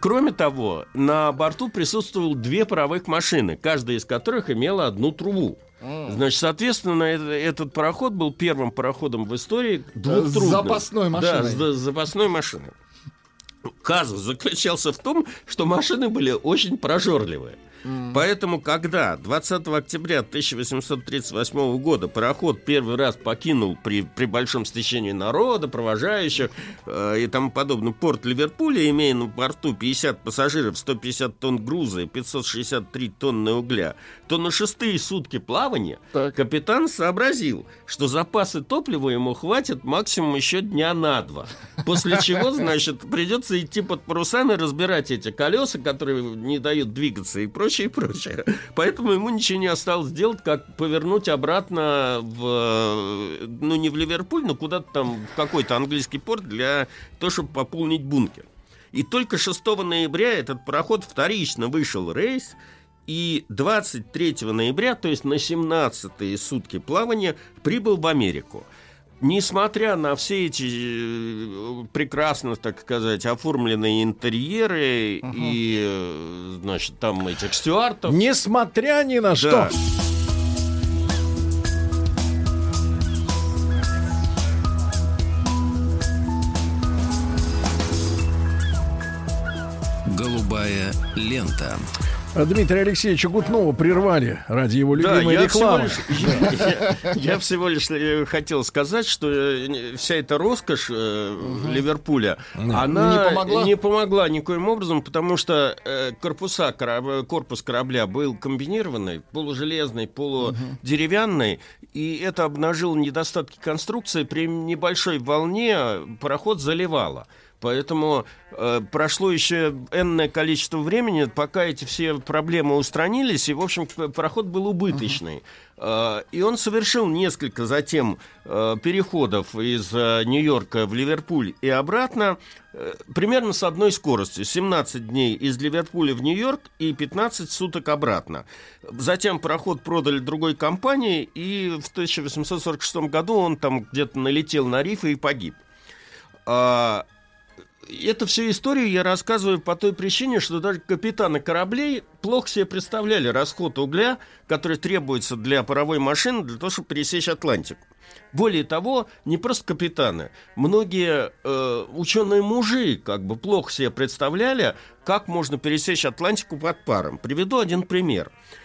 Кроме того, на борту присутствовало две паровых машины, каждая из которых имела одну трубу. Значит, соответственно, этот пароход был первым пароходом в истории двухтрубным. Запасной машиной. Да, с запасной машиной. Казус заключался в том, что машины были очень прожорливые. Поэтому, когда 20 октября 1838 года пароход первый раз покинул при, при большом стечении народа, провожающих э, и тому подобное порт Ливерпуля, имея на борту 50 пассажиров, 150 тонн груза и 563 тонны угля, то на шестые сутки плавания так. капитан сообразил, что запасы топлива ему хватит максимум еще дня на два. После чего, значит, придется идти под парусами, разбирать эти колеса, которые не дают двигаться и прочее прочее, прочее. Поэтому ему ничего не осталось делать, как повернуть обратно в, ну, не в Ливерпуль, но куда-то там, в какой-то английский порт для того, чтобы пополнить бункер. И только 6 ноября этот пароход вторично вышел рейс, и 23 ноября, то есть на 17-е сутки плавания, прибыл в Америку несмотря на все эти э, прекрасно, так сказать, оформленные интерьеры угу. и, э, значит, там этих стюартов... Несмотря ни на да. что... Голубая лента. Дмитрия Алексеевича Гутнова прервали ради его любимой да, рекламы. Всего лишь, я, я всего лишь э, хотел сказать, что э, вся эта роскошь угу. Ливерпуля, да. она не помогла? не помогла никоим образом, потому что корпуса, корпус корабля был комбинированный, полужелезный, полудеревянный, и это обнажило недостатки конструкции. При небольшой волне пароход заливало. Поэтому э, прошло еще энное количество времени, пока эти все проблемы устранились, и, в общем, пароход был убыточный. Uh-huh. Э, и он совершил несколько затем э, переходов из э, Нью-Йорка в Ливерпуль и обратно, э, примерно с одной скоростью. 17 дней из Ливерпуля в Нью-Йорк и 15 суток обратно. Затем пароход продали другой компании, и в 1846 году он там где-то налетел на рифы и погиб. А, эту всю историю я рассказываю по той причине, что даже капитаны кораблей плохо себе представляли расход угля, который требуется для паровой машины для того, чтобы пересечь Атлантику. Более того, не просто капитаны, многие э, ученые мужи как бы плохо себе представляли, как можно пересечь Атлантику под паром. Приведу один пример. Э,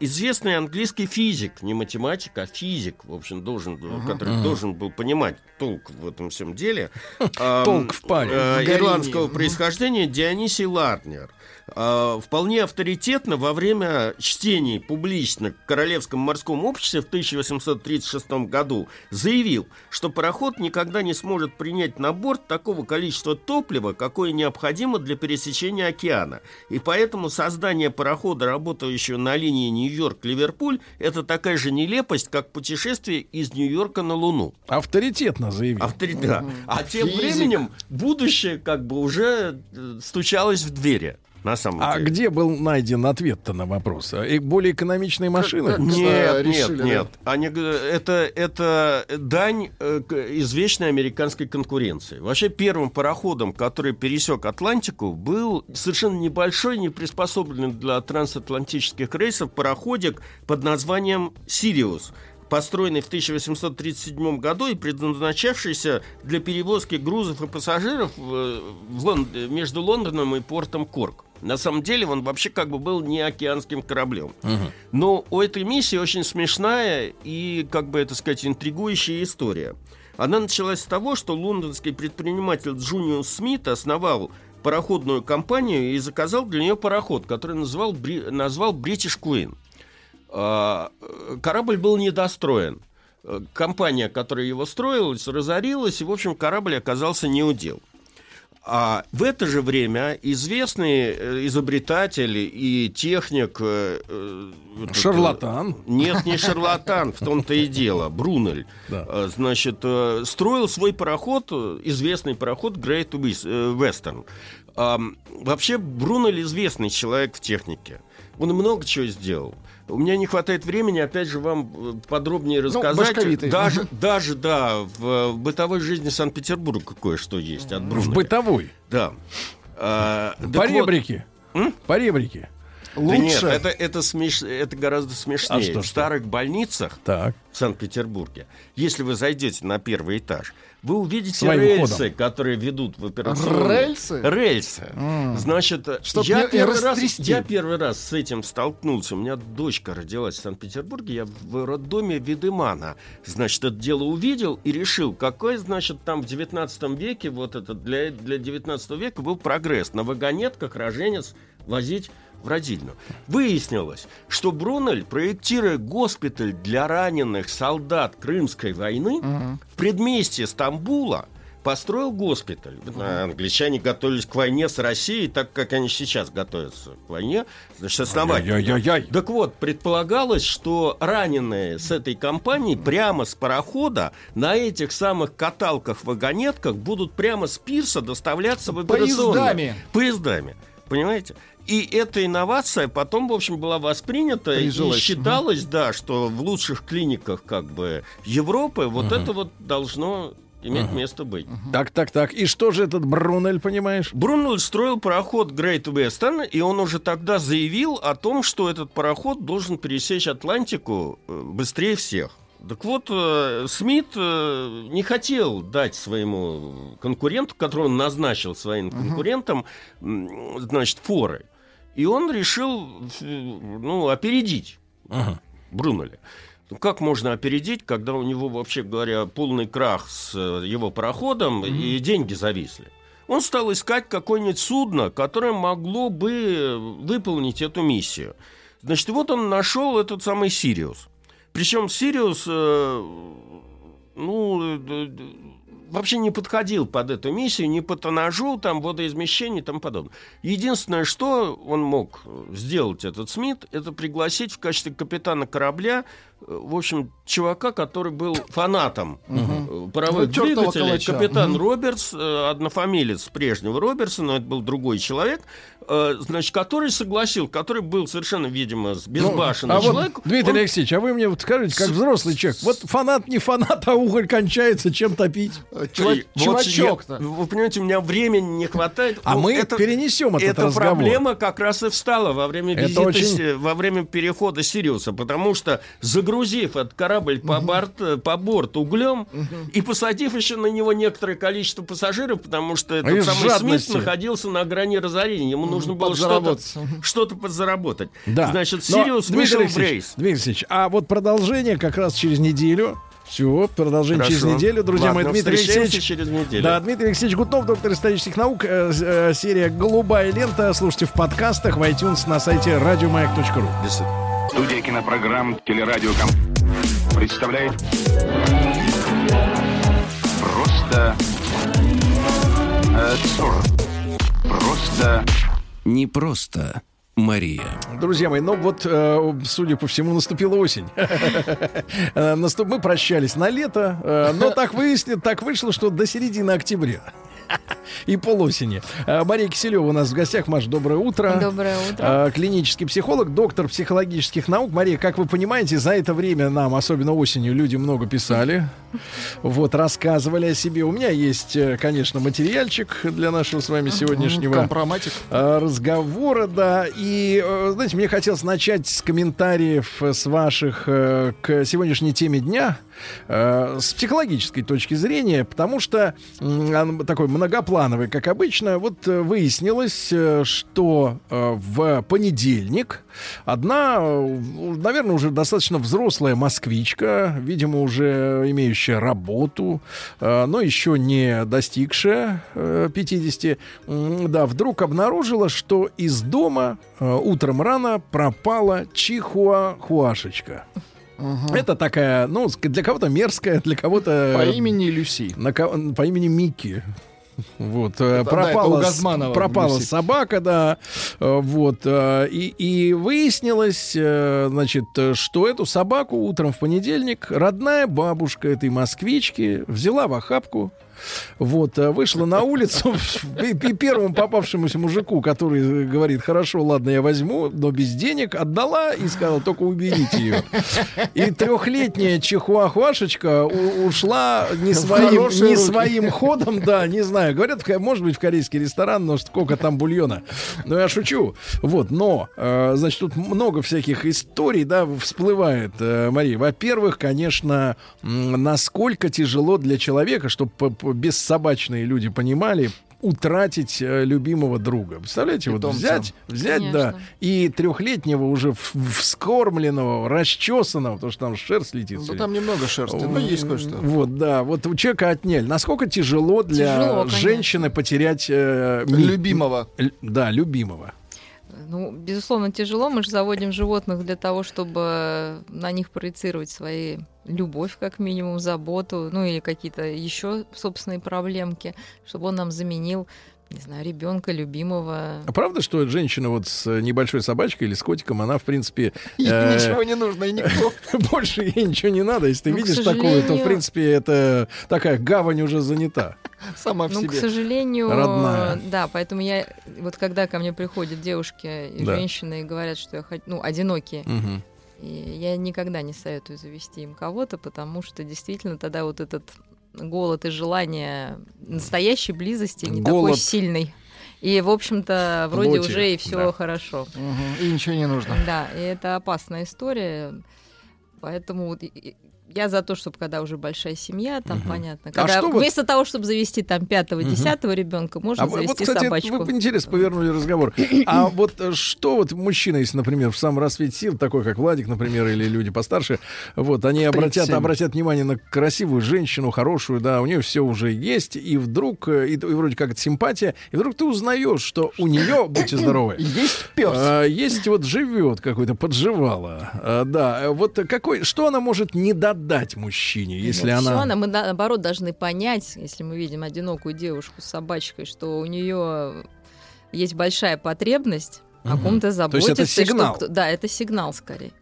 известный английский физик, не математик, а физик, в общем, должен, uh-huh, который uh-huh. должен был понимать толк в этом всем деле. Толк в паре. Э, ирландского происхождения Дионисий Ларнер – э, вполне авторитетно во время чтений публично в Королевском морском обществе в 1836 году заявил, что пароход никогда не сможет принять на борт такого количества топлива, какое необходимо для пересечения океана. И поэтому создание парохода, работающего на линии Нью-Йорк-Ливерпуль, это такая же нелепость, как путешествие из Нью-Йорка на Луну. Авторитетно заявил. Авторитетно. А тем временем будущее как бы уже э, стучалось в двери. На самом А деле. где был найден ответ-то на вопрос? И более экономичные машины? как- Нет, решили, нет, да? нет. Они, это, это дань э, извечной американской конкуренции. Вообще первым пароходом, который пересек Атлантику, был совершенно небольшой, не приспособленный для трансатлантических рейсов пароходик под названием «Сириус», построенный в 1837 году и предназначавшийся для перевозки грузов и пассажиров в- в Лон- между Лондоном и портом Корк. На самом деле он вообще как бы был не океанским кораблем. Но у этой миссии очень смешная и, как бы это сказать, интригующая история. Она началась с того, что лондонский предприниматель Джуниус Смит основал пароходную компанию и заказал для нее пароход, который назвал, назвал British Queen. Корабль был недостроен. Э, Компания, которая его строила, разорилась, и, в общем, корабль оказался неудел. А в это же время известный э, изобретатель и техник... э, э, этот, Шарлатан. Нет, не шарлатан, в том-то и дело. Брунель. Да. Значит, строил свой пароход, известный пароход Great Western. Вообще, Брунель известный человек в технике. Он много чего сделал. У меня не хватает времени, опять же, вам э, подробнее рассказать. башковитый. даже, даже, да, в, бытовой жизни Санкт-Петербурга кое-что есть от. В бытовой. Да. А, так По вот- ребрике. М? По ребрике. Да нет, Лучше. это, это, смеш- это гораздо смешнее. А что, в старых больницах Так. в Санкт-Петербурге, если вы зайдете на первый этаж, вы увидите Своим рельсы, ходом. которые ведут в операционную. Рельсы? Рельсы. М. Значит, Чтоб я, первый раз, я первый раз с этим столкнулся. У меня дочка родилась в Санкт-Петербурге, я в роддоме Видемана. Значит, это дело увидел и решил, какой, значит, там в 19 веке, вот это для, для 19 века был прогресс. На вагонетках роженец возить в родильную. Выяснилось, что Брунель, проектируя госпиталь для раненых солдат Крымской войны, в предместье Стамбула построил госпиталь. Англичане готовились к войне с Россией, так как они сейчас готовятся к войне. Значит, основательно. Ай-яй-яй-яй. Так вот, предполагалось, что раненые с этой компании прямо с парохода на этих самых каталках-вагонетках будут прямо с пирса доставляться в операционную. Поездами. Поездами. Понимаете? И эта инновация потом, в общем, была воспринята Прижилась. и считалось, да, что в лучших клиниках как бы Европы вот это вот должно иметь место быть. Так, так, так. И что же этот Брунель, понимаешь? Брунель строил пароход Great Western, и он уже тогда заявил о том, что этот пароход должен пересечь Атлантику э, быстрее всех. Так вот, э, Смит э, не хотел дать своему конкуренту, которого он назначил своим конкурентам, м, значит, форы. И он решил, ну, опередить Брунеля. Ну, как можно опередить, когда у него, вообще говоря, полный крах с э, его пароходом и деньги зависли? Он стал искать какое-нибудь судно, которое могло бы выполнить эту миссию. Значит, вот он нашел этот самый Сириус. Причем Сириус, э, ну, э, вообще не подходил под эту миссию, ни по тоннажу, там, водоизмещению и тому подобное. Единственное, что он мог сделать, этот Смит, это пригласить в качестве капитана корабля, э, в общем, чувака, который был фанатом э, паровых Ну, двигателей, капитан Мгм. Робертс, э, однофамилец прежнего Робертса, но это был другой человек, э, значит, который согласил, который был совершенно, видимо, с- безбашенный а человек. вот, Дмитрий он- Алексеевич, а вы мне вот скажите, как взрослый человек, вот фанат не фанат, а уголь кончается, чем топить? И вот Чувачок-то. я- Вы понимаете, у меня времени не хватает. А Ну, мы это- перенесем этот Эта разговор. проблема как раз и встала во время визита, очень- во время перехода Сириуса, потому что загрузив этот корабль по, борт, по борту углем и посадив еще на него некоторое количество пассажиров, потому что этот из самый жадности. Смит находился на грани разорения, ему нужно было что-то подзаработать. что-то подзаработать. Да. Значит, Но, Сириус Дмитрий вышел в Алексеевич, рейс. Дмитрий Алексеевич, а вот продолжение как раз через неделю. Все, продолжение Хорошо. через неделю, друзья Ладно, мои. Дмитрий Алексеевич. через неделю. Да, Дмитрий Алексеевич Гутнов, доктор исторических наук. э, э, серия «Голубая лента». Слушайте в подкастах, в iTunes, на сайте радиомаяк.ру. Студия кинопрограмм «Телерадиоком» представляет Просто э, сорок. Просто Не просто Мария. Друзья мои, ну вот, э, судя по всему, наступила осень. Э, Мы прощались на лето, э, но так выяснилось, так вышло, что до середины октября. и полосени. А, Мария Киселева у нас в гостях. Маш, доброе утро. Доброе утро. А, Клинический психолог, доктор психологических наук. Мария, как вы понимаете, за это время нам, особенно осенью, люди много писали. Вот, рассказывали о себе. У меня есть, э, конечно, материальчик для нашего с вами сегодняшнего Компроматик. э, разговора, да. И, э, знаете, мне хотелось начать с комментариев э, с ваших э, к сегодняшней теме дня э, с психологической точки зрения, потому что такой многоплановый, как обычно. Вот э, выяснилось, э, что э, в понедельник одна, наверное, уже достаточно взрослая москвичка, видимо, уже имеющая работу, но еще не достигшая э, 50, м, да, вдруг обнаружила, что из дома утром рано пропала чихуахуашечка. Это такая, ну, для кого-то мерзкая, для кого-то... По имени Люси. На по имени Микки. Вот, э, Это, да, пропала, с- Газманова пропала собака, да, э, вот, э, и, и выяснилось, значит, что эту собаку утром в понедельник родная бабушка этой москвички взяла в охапку, вот, э, вышла на улицу и первому попавшемуся мужику, который говорит, хорошо, ладно, я возьму, но без денег, отдала и сказала, только уберите ее. И трехлетняя чихуахуашечка ушла не своим, не своим ходом, да, не знаю. Говорят, может быть, в корейский ресторан, но сколько там бульона. Ну, я шучу. Вот, но, э, значит, тут много всяких историй, да, всплывает, э, Мария. Во-первых, конечно, насколько тяжело для человека, чтобы бессобачные люди понимали, утратить э, любимого друга. Представляете, вот Питомца. взять, взять, да, Конечно. и трехлетнего уже вскормленного, расчесанного, потому что там шерсть летит. Ну, там немного шерсти, но есть кое-что. Вот, да. Вот у человека отняли. Насколько тяжело для Тяжело, женщины потерять... э, Любимого. л- Да, любимого. Ну, безусловно, тяжело. Мы же заводим животных для того, чтобы на них проецировать свои любовь, как минимум, заботу, ну или какие-то еще собственные проблемки, чтобы он нам заменил, не знаю, ребенка, любимого. А правда, что женщина вот с небольшой собачкой или с котиком, она, в принципе... Ей э, ничего не нужно, и никто. Больше ей ничего не надо. Если ты Ну, к видишь такую, то, в сожалению- принципе, это такая гавань уже занята. Сама в Ну, к себе. сожалению, Родная. да, поэтому я вот когда ко мне приходят девушки и Да. женщины и говорят, что я хочу, ну, одинокие, Мгм. И я никогда не советую завести им кого-то, потому что действительно тогда вот этот голод и желание настоящей близости не такой Голод. сильный. И, в общем-то, вроде Плоти, уже и все да. хорошо. Мгм, И ничего не нужно. Да, и это опасная история. Поэтому я за то, чтобы когда уже большая семья, там понятно. А Когда что вот- вместо того, чтобы завести там пятого, десятого ребенка, можно А завести вот, кстати, собачку. вы интересно повернули разговор. А вот э, что вот мужчина, если, например, в самом расцвете сил, такой как Владик, например, или люди постарше, вот, они обратят, 37. обратят внимание на красивую женщину, хорошую, да, у нее все уже есть, и вдруг, э, и, и вроде как это симпатия, и вдруг ты узнаешь, что у нее, будьте здоровы, Есть пес. а, есть вот живет какой-то, подживала. А, да, вот какой, что она может не додать мужчине, если Нет, она... она, мы на- наоборот должны понять, если мы видим одинокую девушку с собачкой, что у нее есть большая потребность о Мгм. ком-то То есть заботиться. это что сигнал. кто- да, это сигнал скорее.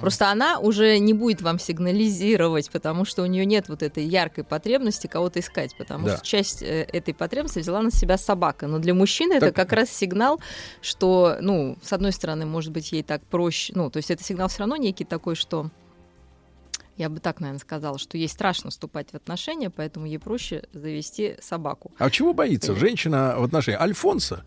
Просто она уже не будет вам сигнализировать, потому что у нее нет вот этой яркой потребности кого-то искать, потому Да. что часть э, этой потребности взяла на себя собака. Но для мужчины это Так- как раз сигнал, что, ну, с одной стороны, может быть, ей так проще, ну, то есть это сигнал все равно некий такой, что я бы так, наверное, сказала, что ей страшно вступать в отношения, поэтому ей проще завести собаку. А чего боится женщина в отношении Альфонса?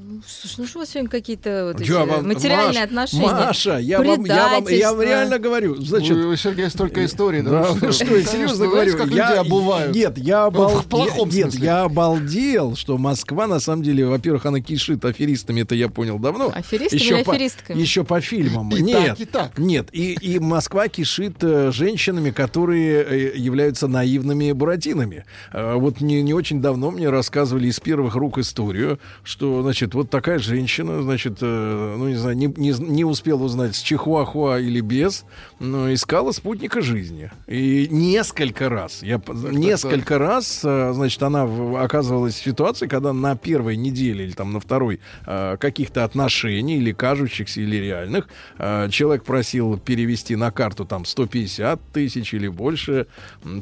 Ну, слушай, ну что у вас сегодня какие-то вот эти Чё, вам- материальные Маш, отношения? Маша, я вам, я вам, я вам реально говорю, значит, Вы, Сергей, столько историй, да? Да, что, я серьезно говорю, как я, люди обувают. Нет, я, обал... в плохом я- нет, я обалдел, что Москва, на самом деле, во-первых, она кишит аферистами, это я понял давно. Аферистами Еще или по, аферистками? еще по фильмам. И нет, так, и так. Нет, и, и Москва кишит э, женщинами, которые э, являются наивными буратинами. Э, вот не, не очень давно мне рассказывали из первых рук историю, что, значит, вот вот такая женщина, значит, э, ну, не знаю, не, не, не успела узнать, с чихуахуа или без, но искала спутника жизни. И несколько раз, я, несколько раз, э, значит, она в- оказывалась в ситуации, когда на первой неделе или там на второй э, каких-то отношений, или кажущихся, или реальных, э, человек просил перевести на карту там 150 тысяч или больше,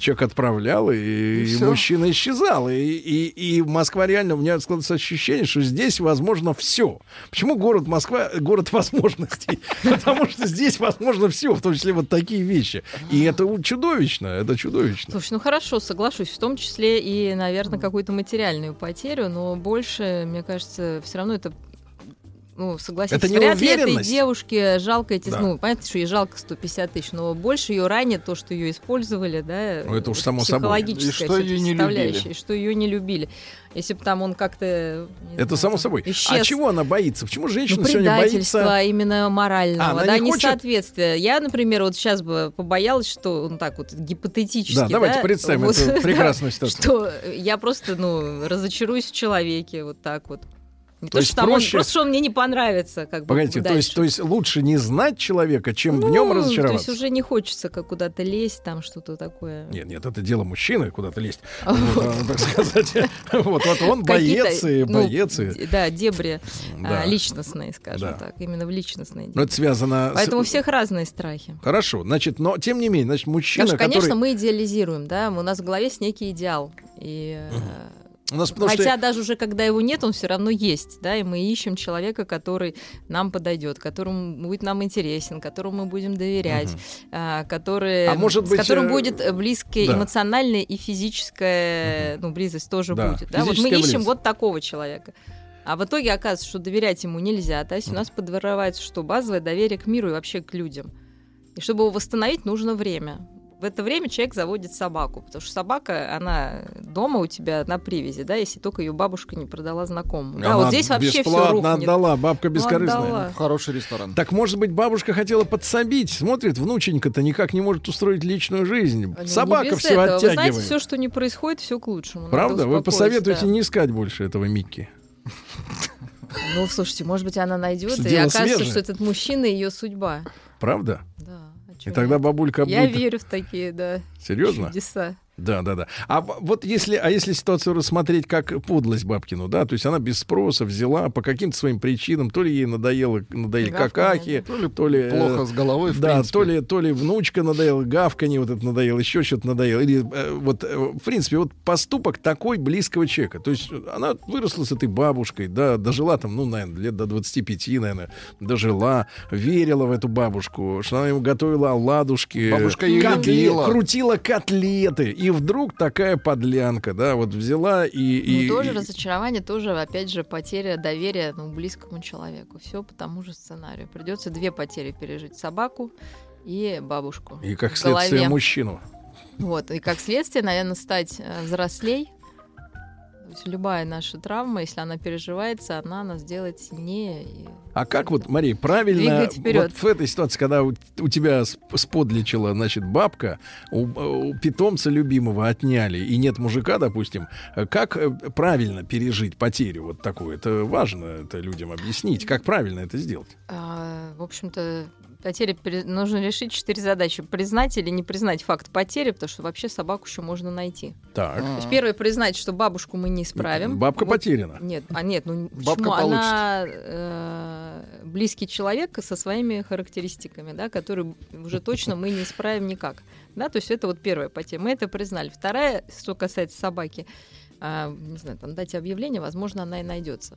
человек отправлял, и, И и мужчина исчезал. И, и, и Москва реально, у меня складывается ощущение, что здесь возможно все. Почему город Москва город возможностей? Потому что здесь возможно все, в том числе вот такие вещи. И это чудовищно, это чудовищно. Слушай, ну хорошо, соглашусь, в том числе и, наверное, какую-то материальную потерю, но больше, мне кажется, все равно это ну, согласитесь, Это вряд ли этой девушке жалко эти, Да. ну, понятно, что ей жалко 150 тысяч, но больше ее ранит то, что ее использовали, да, Ну, это уж само собой. психологическая И что её не любили. что ее не любили. Если бы там он как-то... Это знаю, само там собой. А исчез. чего она боится? Почему Ну, женщина сегодня предательство боится? именно морального, А, она да, не хочет- несоответствие. Я, например, вот сейчас бы побоялась, что, ну так вот, гипотетически, Да, давайте представим вот, эту прекрасную ситуацию. Что я просто, ну, разочаруюсь в человеке, вот так вот. Не То то, есть что там он, проще- просто что он мне не понравится, как бы Погодите, то есть, то есть лучше не знать человека, чем в Ну, нем То разочароваться? есть уже не хочется как куда-то лезть, там что-то такое. Нет, нет, это дело мужчины куда-то лезть. А, так сказать. Вот, он боец и ну, боец. Да, дебри а, личностные, скажем так, именно в личностные. Но это связано Поэтому у всех разные страхи. Хорошо, значит, но тем не менее, значит, мужчина, конечно, мы идеализируем, да, у нас в голове есть некий идеал. И, э, У нас потому Хотя что... даже уже когда его нет, он все равно есть, да, и мы ищем человека, который нам подойдет, которому будет нам интересен, которому мы будем доверять, а, который, А может с быть, которым э, будет э, близкая да. эмоциональная и физическая, ну, близость тоже Да, будет, да, вот мы физическая ищем близость. вот такого человека. А в ветоге оказывается, что доверять ему нельзя. То есть у нас подразумевается, что базовое доверие к миру и вообще к людям. И чтобы его восстановить, нужно время. В это время человек заводит собаку, потому что собака, она дома у тебя на привязи, да, если только ее бабушка не продала знакомому. Да, Она вот здесь вообще все бесплатно рухнет. отдала, бабка Ну, бескорыстная. отдала. В хороший ресторан. Так, может быть, бабушка хотела подсобить. Смотрит, внученька-то никак не может устроить личную жизнь. Ну, Собака все этого. Вы оттягивает. знаете, все, что не происходит, все к лучшему. Правда? Вы посоветуете да. не искать больше этого Микки. Ну, слушайте, может быть, она найдет, и окажется, свежее. что этот мужчина ее судьба. Правда? Да. И тогда бабулька Я будет... верю в такие, да. Серьезно? Чудеса. Да, да, да. А вот если, а если ситуацию рассмотреть как подлость Бабкину, да, то есть она без спроса взяла по каким-то своим причинам, то ли ей надоело, надоели Гавканье, какахи, То ли то ли э, плохо с головой, в да, принципе. то ли, то ли внучка надоела, гавканье вот это надоело, еще что-то надоело. Или э, вот, э, в принципе, вот поступок такой близкого человека. То есть она выросла с этой бабушкой, да, дожила там, ну, наверное, лет до 25, наверное, дожила, верила в эту бабушку, что она ему готовила оладушки. Бабушка ее котле- любила. крутила котлеты. И вдруг такая подлянка, да, вот взяла и... и Ну, тоже и- разочарование, тоже, опять же, потеря доверия ну, близкому человеку. Все по тому же сценарию. Придется две потери пережить. Собаку и бабушку. и как следствие мужчину. Вот. И как следствие, наверное, стать э, взрослей. Любая наша травма, если она переживается, она нас делает сильнее. и- А как вот, Мария, правильно вот в этой ситуации, когда у, у тебя сп- сподличила, значит, бабка, у, у питомца любимого отняли, и нет мужика, допустим, как э, правильно пережить потерю вот такую? Это важно это людям объяснить. Как правильно это сделать? А, в общем-то, потери пере- нужно решить четыре задачи. Признать или не признать факт потери, потому что вообще собаку еще можно найти. Так. То есть первое признать, что бабушку мы не исправим. Бабка Вот- потеряна. Нет, а нет, ну Бабка почему? Она э, близкий человек со своими характеристиками, да, которые уже точно мы не исправим никак. Да, то есть это вот первая потеря. Мы это признали. Вторая, что касается собаки, а, не знаю, там дать объявление, возможно, она и найдется.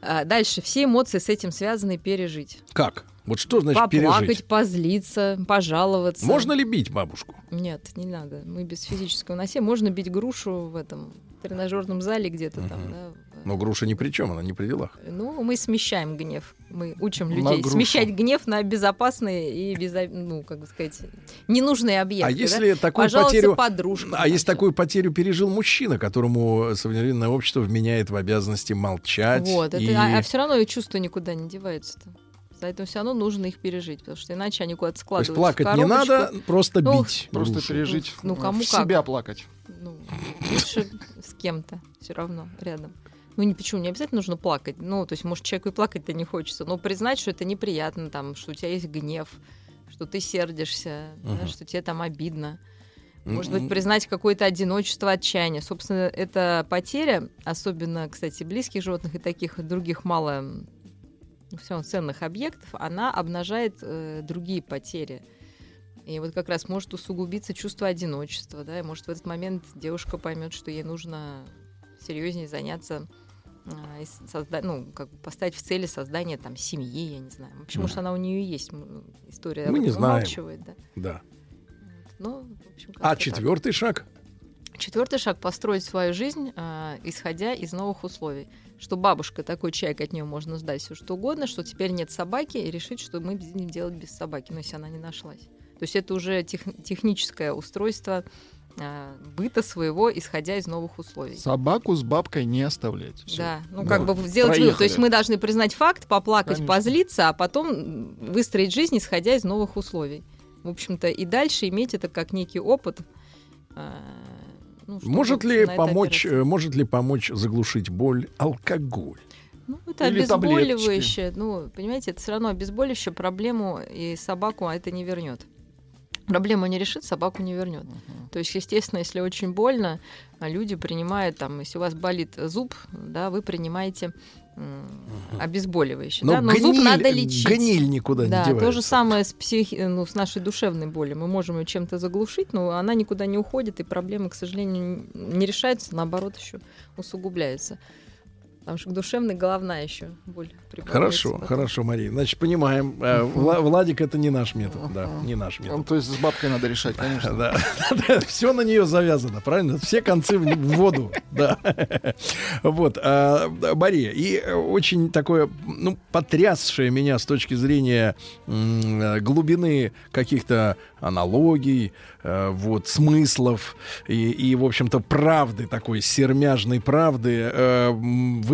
А, дальше все эмоции с этим связаны пережить. Как? Вот что значит Поплакать, пережить? позлиться, пожаловаться. Можно ли бить бабушку? Нет, не надо. Мы без физического насилия. Можно бить грушу в этом тренажерном зале где-то там, да. Но груша ни при чем, она не при делах. Ну, мы смещаем гнев. Мы учим людей смещать гнев на безопасные и, безо- ну, как бы сказать, ненужные объекты. А да? если такую Пожаловаться потерю... подружкам, А там если такую потерю пережил мужчина, которому современное общество вменяет в обязанности молчать. Вот, это, и- а, все равно чувства никуда не деваются-то. Поэтому все равно нужно их пережить, потому что иначе они куда-то То есть складываются. в плакать не надо, просто Ну, бить. Просто грушу. пережить. Ну, э, кому в как. себя плакать. Ну, лучше с кем-то все равно рядом. Ну, не почему, не обязательно нужно плакать. Ну, то есть, может, человеку и плакать-то не хочется, но признать, что это неприятно, там, что у тебя есть гнев, что ты сердишься, uh-huh. да, что тебе там обидно. Может быть, признать какое-то одиночество, отчаяние. Собственно, эта потеря, особенно, кстати, близких животных и таких других мало все ценных объектов, она обнажает э, другие потери. И вот как раз может усугубиться чувство одиночества, да, и может в этот момент девушка поймет, что ей нужно серьезнее заняться а, создать, ну, как бы поставить в цели создание там семьи, я не знаю. Вообще, может, она у нее есть история. Мы не знаем. Да. да. Ну, в общем, а четвертый шаг? Четвертый шаг построить свою жизнь, э, исходя из новых условий. Что бабушка такой человек, от нее можно сдать все что угодно, что теперь нет собаки, и решить, что мы будем делать без собаки, но если она не нашлась. То есть это уже тех, техническое устройство э, быта своего, исходя из новых условий. Собаку с бабкой не оставлять. Всё. Да, ну как бы сделать вывод. То есть мы должны признать факт, поплакать, Конечно. позлиться, а потом выстроить жизнь, исходя из новых условий в общем-то, и дальше иметь это как некий опыт. А, ну, может ли помочь, э, может ли помочь заглушить боль алкоголь? Ну, это Или обезболивающее. Таблеточки. Ну, понимаете, это все равно обезболивающее проблему и собаку это не вернет. Проблему не решит, собаку не вернет. Uh-huh. То есть, естественно, если очень больно, люди принимают, там, если у вас болит зуб, да, вы принимаете обезболивающее. Но, да? Но гниль, зуб надо лечить. Гниль никуда да, не девается. То же самое с, психи... ну, с нашей душевной болью. Мы можем ее чем-то заглушить, но она никуда не уходит, и проблемы, к сожалению, не решаются, наоборот, еще усугубляются. Потому что душевная головная еще боль Хорошо, потом. хорошо, Мария. Значит, понимаем. Uh-huh. Владик это не наш метод, uh-huh. да, не наш метод. Ну, то есть с бабкой надо решать, конечно. Да, все на нее завязано, правильно? Все концы в воду, да. Вот, а, Мария, и очень такое, ну, потрясшее меня с точки зрения глубины каких-то аналогий, э, вот, смыслов и, и, в общем-то, правды, такой сермяжной правды, э,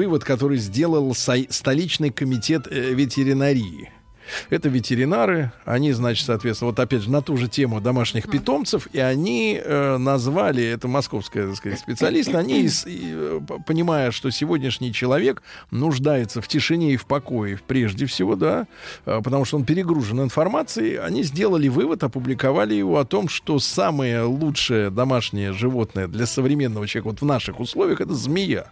вывод, который сделал столичный комитет э, ветеринарии. Это ветеринары, они, значит, соответственно, вот опять же на ту же тему домашних питомцев, и они э, назвали, это московская, так сказать, специалист, они, и, понимая, что сегодняшний человек нуждается в тишине и в покое, прежде всего, да, э, потому что он перегружен информацией, они сделали вывод, опубликовали его о том, что самое лучшее домашнее животное для современного человека вот в наших условиях это змея.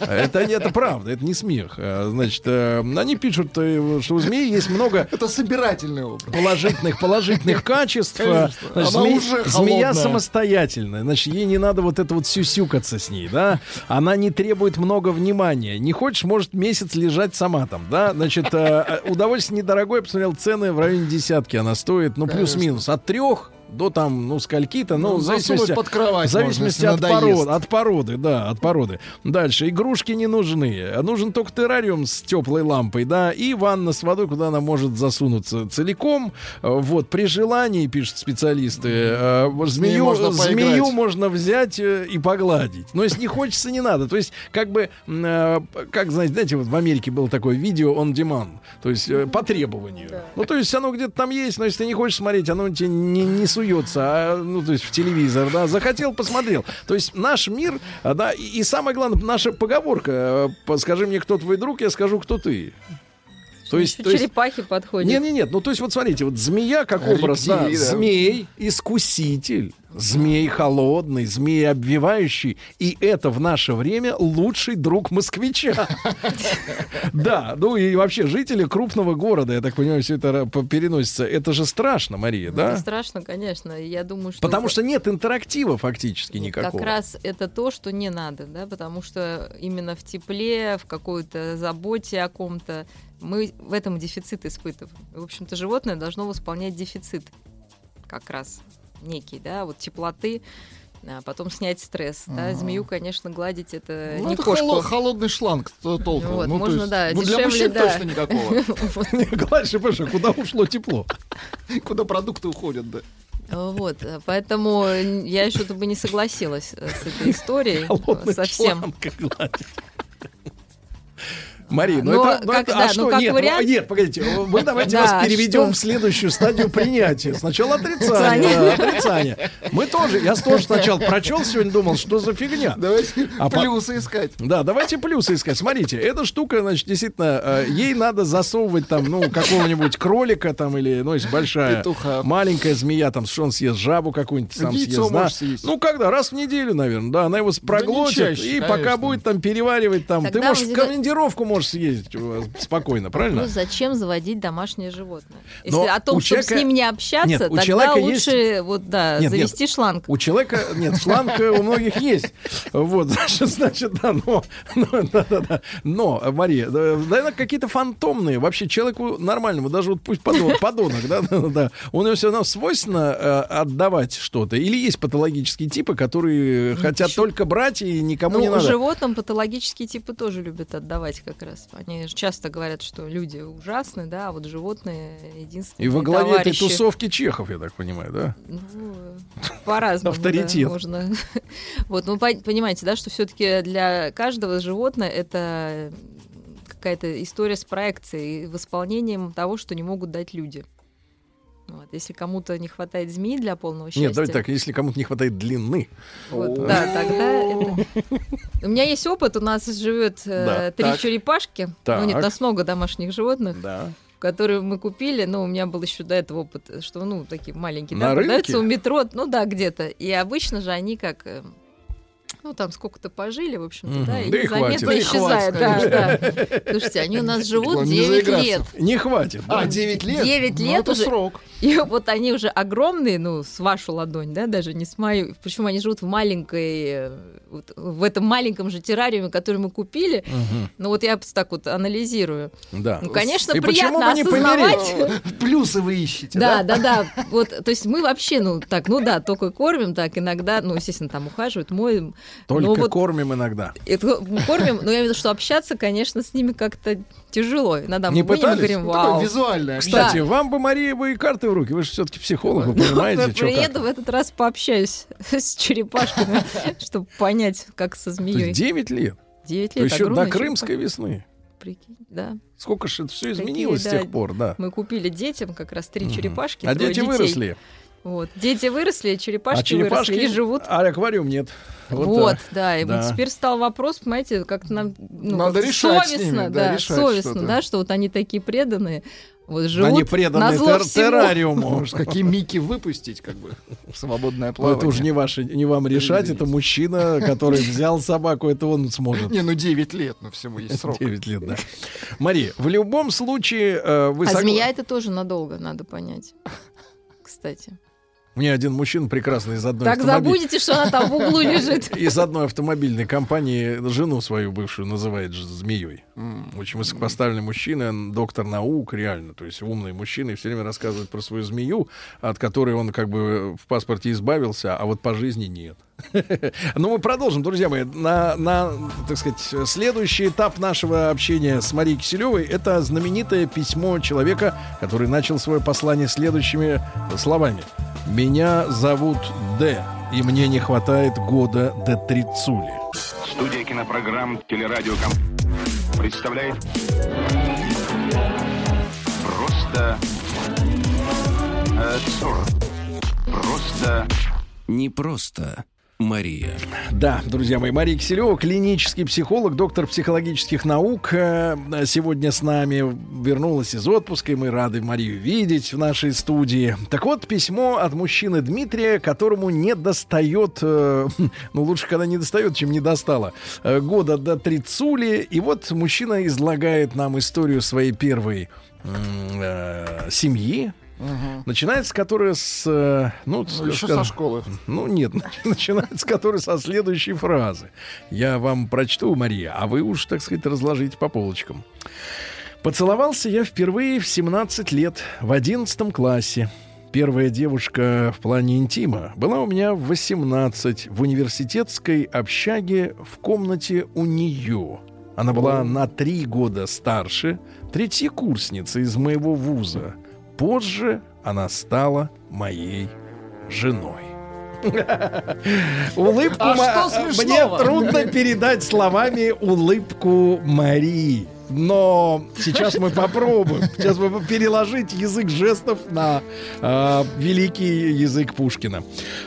Это, это правда, это не смех. А, значит, э, они пишут, э, что у змеи есть много... Это собирательный опыт. Положительных, положительных качеств. Значит, зме... Змея самостоятельная. Значит, ей не надо вот это вот сюсюкаться с ней, да? Она не требует много внимания. Не хочешь, может месяц лежать сама там, да? Значит, э, удовольствие недорогое. Посмотрел цены в районе десятки. Она стоит, ну, плюс-минус. От трех до там, ну, скольки-то, ну, ну в зависимости, под кровать в зависимости можно, от, пород, от породы, да, от породы. Дальше, игрушки не нужны. Нужен только террариум с теплой лампой, да, и ванна с водой, куда она может засунуться целиком. Вот, при желании, пишут специалисты, э, змею, можно, змею можно взять э, и погладить. Но если не хочется, не надо. То есть, как бы, э, как, знаете, знаете, вот в Америке было такое видео on demand, то есть по требованию. Да. Ну, то есть оно где-то там есть, но если ты не хочешь смотреть, оно тебе не, не суется, а, ну, то есть в телевизор, да, захотел, посмотрел. То есть наш мир, да, и, и самое главное, наша поговорка, э, скажи мне, кто твой друг, я скажу, кто ты. То есть, то есть, черепахи подходят. Нет, нет, нет. Ну, то есть, вот смотрите, вот змея как образ, да, да. змей, искуситель, змей холодный, змей обвивающий. И это в наше время лучший друг москвича. Да, ну и вообще жители крупного города, я так понимаю, все это переносится. Это же страшно, Мария, да? Это страшно, конечно. Я думаю, что... Потому что нет интерактива фактически никакого. Как раз это то, что не надо, да, потому что именно в тепле, в какой-то заботе о ком-то мы в этом дефицит испытываем. В общем-то, животное должно восполнять дефицит как раз некий, да, вот теплоты, а потом снять стресс. А-а-а. Да, змею, конечно, гладить это ну, не это кошку. Холо- холодный шланг толком. Вот, ну, можно, есть, да, ну, дешевле, для мужчин да. точно никакого. Гладишь, а куда ушло тепло? Куда продукты уходят, да. Вот, поэтому я еще бы не согласилась с этой историей. Совсем. Мария, ну это... как- это- да, а ну что? как нет, вариант- ну, нет, погодите, мы давайте Да, вас переведем что? в следующую стадию принятия. Сначала отрицание. Отрицание. Мы тоже, я тоже сначала прочел сегодня, думал, что за фигня. Давайте А по- плюсы искать. Да, давайте плюсы искать. Смотрите, эта штука, значит, действительно, э, ей надо засовывать там, ну, какого-нибудь кролика там или, ну, если большая, Петуха. маленькая змея, там, что он съест, жабу какую-нибудь Яйцо съест, да. съесть. Ну, когда? Раз в неделю, наверное, да, она его проглотит, чаще, и конечно. пока будет там переваривать там, ты можешь в командировку можешь съездить э, спокойно, правильно? Ну, зачем заводить домашнее животное? Если Но о том, у чтобы человека- с ним не общаться, Нет, у тогда человека лучше вот да, Нет, нет. завести шланг. У человека, нет, шланг у многих есть. Вот, значит, да, но, но, да, да, да. но Мария, да, наверное, какие-то фантомные. Вообще человеку нормальному, даже вот пусть подон- подонок, да, да, да, у него все равно свойственно э, отдавать что-то. Или есть патологические типы, которые хотят только брать и никому Ну, не надо. животным патологические типы тоже любят отдавать как раз. Они часто говорят, что люди ужасны, да, а вот животные единственные И во главе этой товарищи. тусовки Чехов, я так понимаю, да? Ну, по-разному. да, Авторитет. можно. Вот, ну, пон- понимаете, да, что все-таки для каждого животное это какая-то история с проекцией, и восполнением того, что не могут дать люди. Вот, если кому-то не хватает змеи для полного счастья. Нет, давайте так, если кому-то не хватает длины. Вот, да, тогда это... У меня есть опыт, у нас живет э, Да, три так. черепашки. Ну нет, у Так. нас много домашних животных. Да. Которые мы купили, но у меня был еще до этого опыт, что, ну, такие маленькие, На да, продаются рынке? у метро, ну да, где-то. И обычно же они как, э, ну, там сколько-то пожили, в общем-то, Мгм. да, и Да и незаметно хватит. Да и исчезают. хватит, да, да. Слушайте, они у нас живут Главное, не 9 заиграться. лет. Не хватит. да? А, 9 лет? 9 Ну, лет это уже. срок. И вот они уже огромные, ну, с вашу ладонь, да, даже не с мою. Причем они живут в маленькой, вот в этом маленьком же террариуме, который мы купили. Мгм. Ну, вот я так вот анализирую. Да. Ну, конечно, И почему приятно бы не осознавать. помереть? Плюсы вы ищете, Да, да? да, да. Вот, то есть мы вообще, ну, так, ну да, только кормим, так, иногда, ну, естественно, там ухаживают, моем. Только но вот кормим иногда. это кормим, но я имею в виду, что общаться, конечно, с ними как-то тяжело. Иногда Не мы пытались? говорим, Ну, вау. визуальное. Кстати, Да. вам бы, Мария, бы и карты в руки. Вы же все-таки психолог, вы понимаете, что Приеду как. в этот раз пообщаюсь с черепашками, чтобы понять, как со змеей. есть 9 лет. 9 То лет. еще до крымской весны. Прикинь, да. Сколько же это все Такие, изменилось с тех пор, да. Мы купили детям как раз три черепашки. А дети детей. выросли. Вот. Дети выросли, А черепашки, черепашки выросли и живут. А аквариум нет. Вот, так. да, и вот Да. теперь стал вопрос, понимаете, как-то нам ну, Надо как-то решать с совестно, ними, да, да, решать совестно, что-то. да, что вот они такие преданные, вот живут Они преданы тер- террариуму. Может, какие мики выпустить, как бы, в свободное Ну, плавание. это уже не, ваше, не вам решать, это мужчина, который взял собаку, это он сможет. Не, ну 9 лет, но всему есть срок. 9 лет, да. Мария, в любом случае, э, вы А согла- змея это тоже надолго, надо понять. Кстати. Мне один мужчина прекрасный из одной Так автомобиль- забудете, что она там в углу лежит. Из одной автомобильной компании жену свою бывшую называет змеей. Очень высокопоставленный мужчина, доктор наук, реально. То есть умный мужчина и все время рассказывает про свою змею, от которой он как бы в паспорте избавился, а вот по жизни нет. Ну, мы продолжим, друзья мои. На, на, так сказать, следующий этап нашего общения с Марией Киселевой это знаменитое письмо человека, который начал свое послание следующими словами. «Меня зовут Д, и мне не хватает года до трицули». Студия кинопрограмм «Телерадиоком» представляет Просто абсурд. Просто Не просто Мария. Да, друзья мои, Мария Киселева, клинический психолог, доктор психологических наук, э, сегодня с нами вернулась из отпуска, и мы рады Марию видеть в нашей студии. Так вот, письмо от мужчины Дмитрия, которому не достает, э, ну лучше, когда не достает, чем не достало, э, года до трицули. И вот мужчина излагает нам историю своей первой семьи, Начинается, которая с... э, Ну, Ну, еще скажем, со школы. Ну, нет, начинается, которая со следующей фразы. Я вам прочту, Мария, а вы уж, так сказать, разложите по полочкам. Поцеловался я впервые в 17 лет, в 11 классе. Первая девушка в плане интима была у меня в 18 в университетской общаге в комнате у нее. Она была на три года старше, третьекурсница из моего вуза. Позже она стала моей женой. Улыбку А ма- Мне трудно передать словами улыбку Марии. Но сейчас мы попробуем. Сейчас мы переложить язык жестов на э, великий язык Пушкина.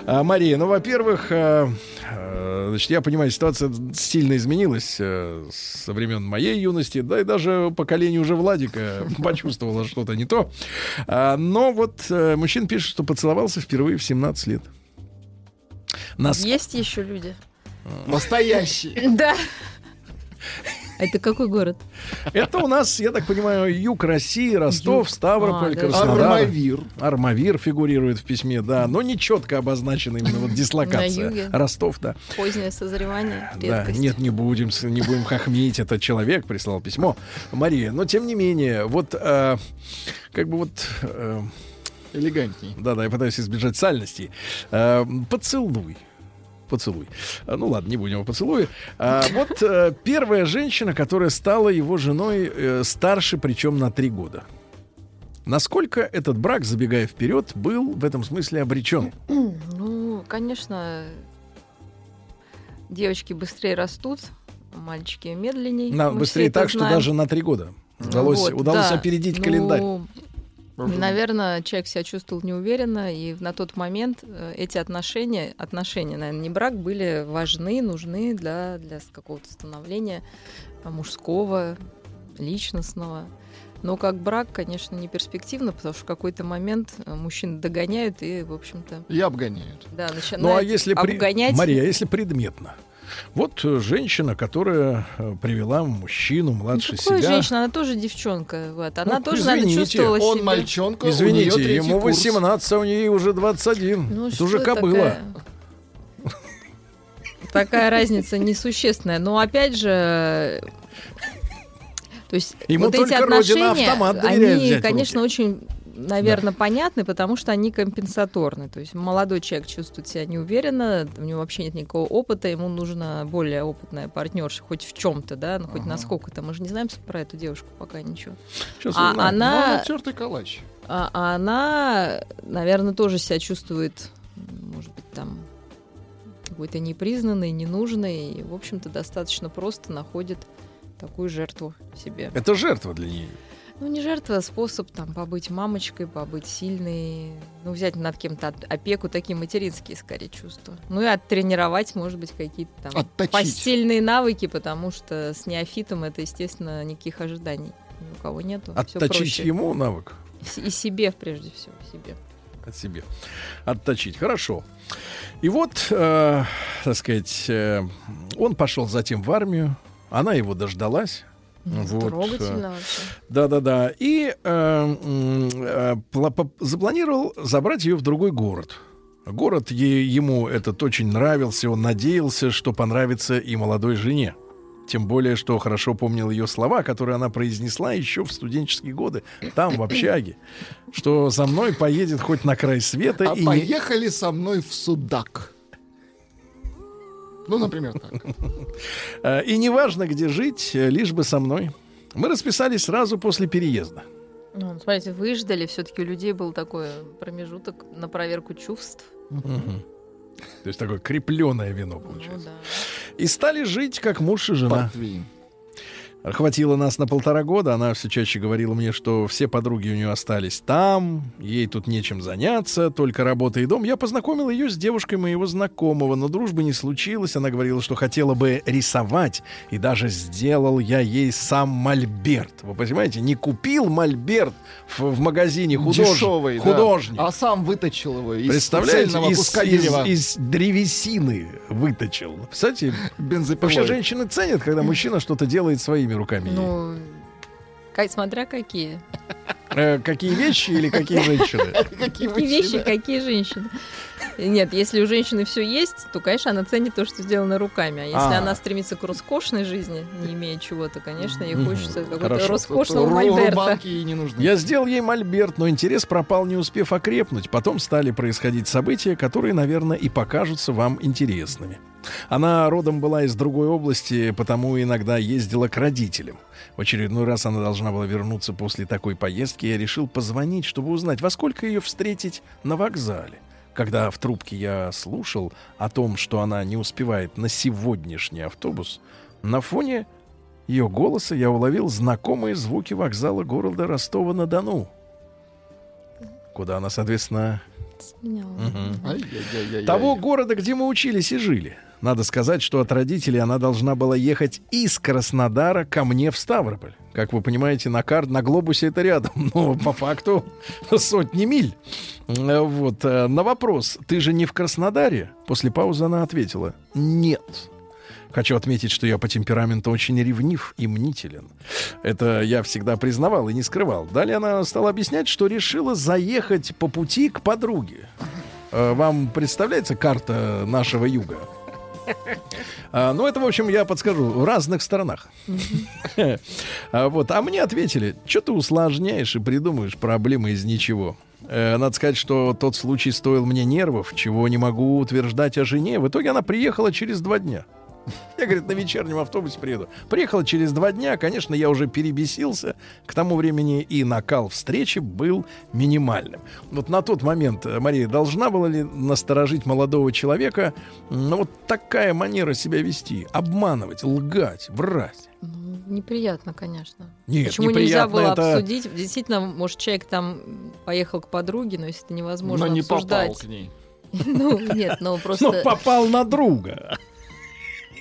А, Мария, ну, во-первых, э, э, значит, я понимаю, ситуация сильно изменилась э, со времен моей юности, да и даже поколение уже Владика почувствовало что-то не то. А, но вот э, мужчина пишет, что поцеловался впервые в 17 лет. Нас... Есть еще люди. Настоящие. Да. А это какой город? Это у нас, я так понимаю, юг России, Ростов, Ставрополь, А, да. Краснодар. Армавир. Армавир фигурирует в письме, да, но не четко обозначена именно вот На дислокация. юге. Ростов, да. Позднее созревание. Да, Редкость. нет, не будем, не будем хохмить. Это человек прислал письмо. Мария, но тем не менее, вот э, как бы вот. э, Элегантней. да, да, я пытаюсь избежать сальностей. Э, поцелуй. Поцелуй. А, Ну ладно, не будем о поцелуе. А, вот э, первая женщина, которая стала его женой э, старше, причем на три года. Насколько этот брак, забегая вперед, был в этом смысле обречен? Ну, конечно, девочки быстрее растут, мальчики медленнее. На- быстрее так, что даже на три года. Удалось, Вот, удалось да. опередить Ну, календарь. Наверное, человек себя чувствовал неуверенно, и на тот момент э, эти отношения, отношения, наверное, не брак, были важны, нужны для, для какого-то становления э, мужского, личностного. Но как брак, конечно, не перспективно, потому что в какой-то момент э, мужчин догоняют и, в общем-то, И обгоняют. да, начинают Ну а если при- обгонять. Мария, а если предметно? Вот э, женщина, которая э, привела мужчину младше Какая себя. женщина, она тоже девчонка. Вот. Она Ну, тоже, наверное, извините, чувствовала Он себя... мальчонка, у нее Извините, ему курс. 18, а у нее уже 21. Ну, Это уже кобыла. Такая, такая разница несущественная. Но опять же, то есть Ему вот эти только Родина отношения, они, конечно, руки. очень наверное, понятны, потому что они компенсаторны. То есть молодой человек чувствует себя неуверенно, у него вообще нет никакого опыта, ему нужна более опытная партнерша, хоть в чем-то, да, ну, хоть насколько-то. Мы же не знаем про эту девушку пока ничего. Сейчас а узнаем. она, Ну, натертый калач. а, а она, наверное, тоже себя чувствует, может быть, там какой-то непризнанной, ненужной, и, в общем-то, достаточно просто находит такую жертву себе. Это жертва для нее. Ну, не жертва, а способ там побыть мамочкой, побыть сильной, ну, взять над кем-то опеку, такие материнские, скорее, чувства. Ну, и оттренировать, может быть, какие-то там Отточить. постельные навыки, потому что с неофитом это, естественно, никаких ожиданий ни у кого нету. Отточить ему навык. И себе, прежде всего, себе. от себе. Отточить. Хорошо. И вот, э, так сказать, э, он пошел затем в армию. Она его дождалась. Вот, Трогательно э, вообще. Да-да-да. И э, э, запланировал забрать ее в другой город. Город е- ему этот очень нравился. Он надеялся, что понравится и молодой жене. Тем более, что хорошо помнил ее слова, которые она произнесла еще в студенческие годы, там, в общаге, что за мной поедет хоть на край света А и не, поехали со мной в Судак. Ну, например, так. Э, И неважно, где жить, э, лишь бы со мной. Мы расписались сразу после переезда. Ну, смотрите, выждали, все-таки у людей был такой промежуток на проверку чувств. То есть такое крепленное вино Ну, получается. И стали жить как муж и жена. Портвейн. Хватило нас на полтора года. Она все чаще говорила мне, что все подруги у нее остались там, ей тут нечем заняться, только работа и дом. Я познакомил ее с девушкой моего знакомого, но дружбы не случилось. Она говорила, что хотела бы рисовать, и даже сделал я ей сам мольберт. Вы понимаете, не купил мольберт в, в магазине худож... Дешевый, да. художник. А сам выточил его из Представляете, из, из- из древесины выточил. Кстати, Бензопилой. вообще женщины ценят, когда мужчина что-то делает своими руками. Ну, смотря какие. Э, какие вещи или какие женщины? Какие вещи, какие женщины. Нет, если у женщины все есть, то, конечно, она ценит то, что сделано руками. А если А. она стремится к роскошной жизни, не имея чего-то, конечно, ей хочется какого-то роскошного мольберта. Я сделал ей мольберт, но интерес пропал, не успев окрепнуть. Потом стали происходить события, которые, наверное, и покажутся вам интересными. Она родом была из другой области, потому иногда ездила к родителям. В очередной раз она должна была вернуться после такой поездки. Я решил позвонить, чтобы узнать, во сколько ее встретить на вокзале. Когда в трубке я слушал о том, что она не успевает на сегодняшний автобус, на фоне ее голоса я уловил знакомые звуки вокзала города Ростова-на-Дону. Куда она, соответственно, Ай-яй-яй-яй-яй. того города, где мы учились и жили. Надо сказать, что от родителей она должна была ехать из Краснодара ко мне в Ставрополь. Как вы понимаете, на карт, на глобусе это рядом, но по факту сотни миль. Э, Вот э, на вопрос: "Ты же не в Краснодаре?" После паузы она ответила: "Нет". Хочу отметить, что я по темпераменту очень ревнив и мнителен. Это я всегда признавал и не скрывал. Далее она стала объяснять, что решила заехать по пути к подруге. Э, Вам представляется карта нашего юга? А, ну, это, в общем, я подскажу, в разных сторонах. А, Вот, а мне ответили, что ты усложняешь и придумаешь проблемы из ничего. Э, Надо сказать, что тот случай стоил мне нервов, чего не могу утверждать о жене. В итоге она приехала через два дня. Я, говорит, на вечернем автобусе приеду. Приехала через два дня, конечно, я уже перебесился. К тому времени и накал встречи был минимальным. Вот на тот момент, э, Мария, должна была ли насторожить молодого человека, ну, вот такая манера себя вести, обманывать, лгать, врать? Ну, неприятно, конечно. Нет, Почему нельзя было это- обсудить? Действительно, может, человек там поехал к подруге, но если это невозможно Но не попал обсуждать. к ней. Ну, нет, Но просто... попал на друга.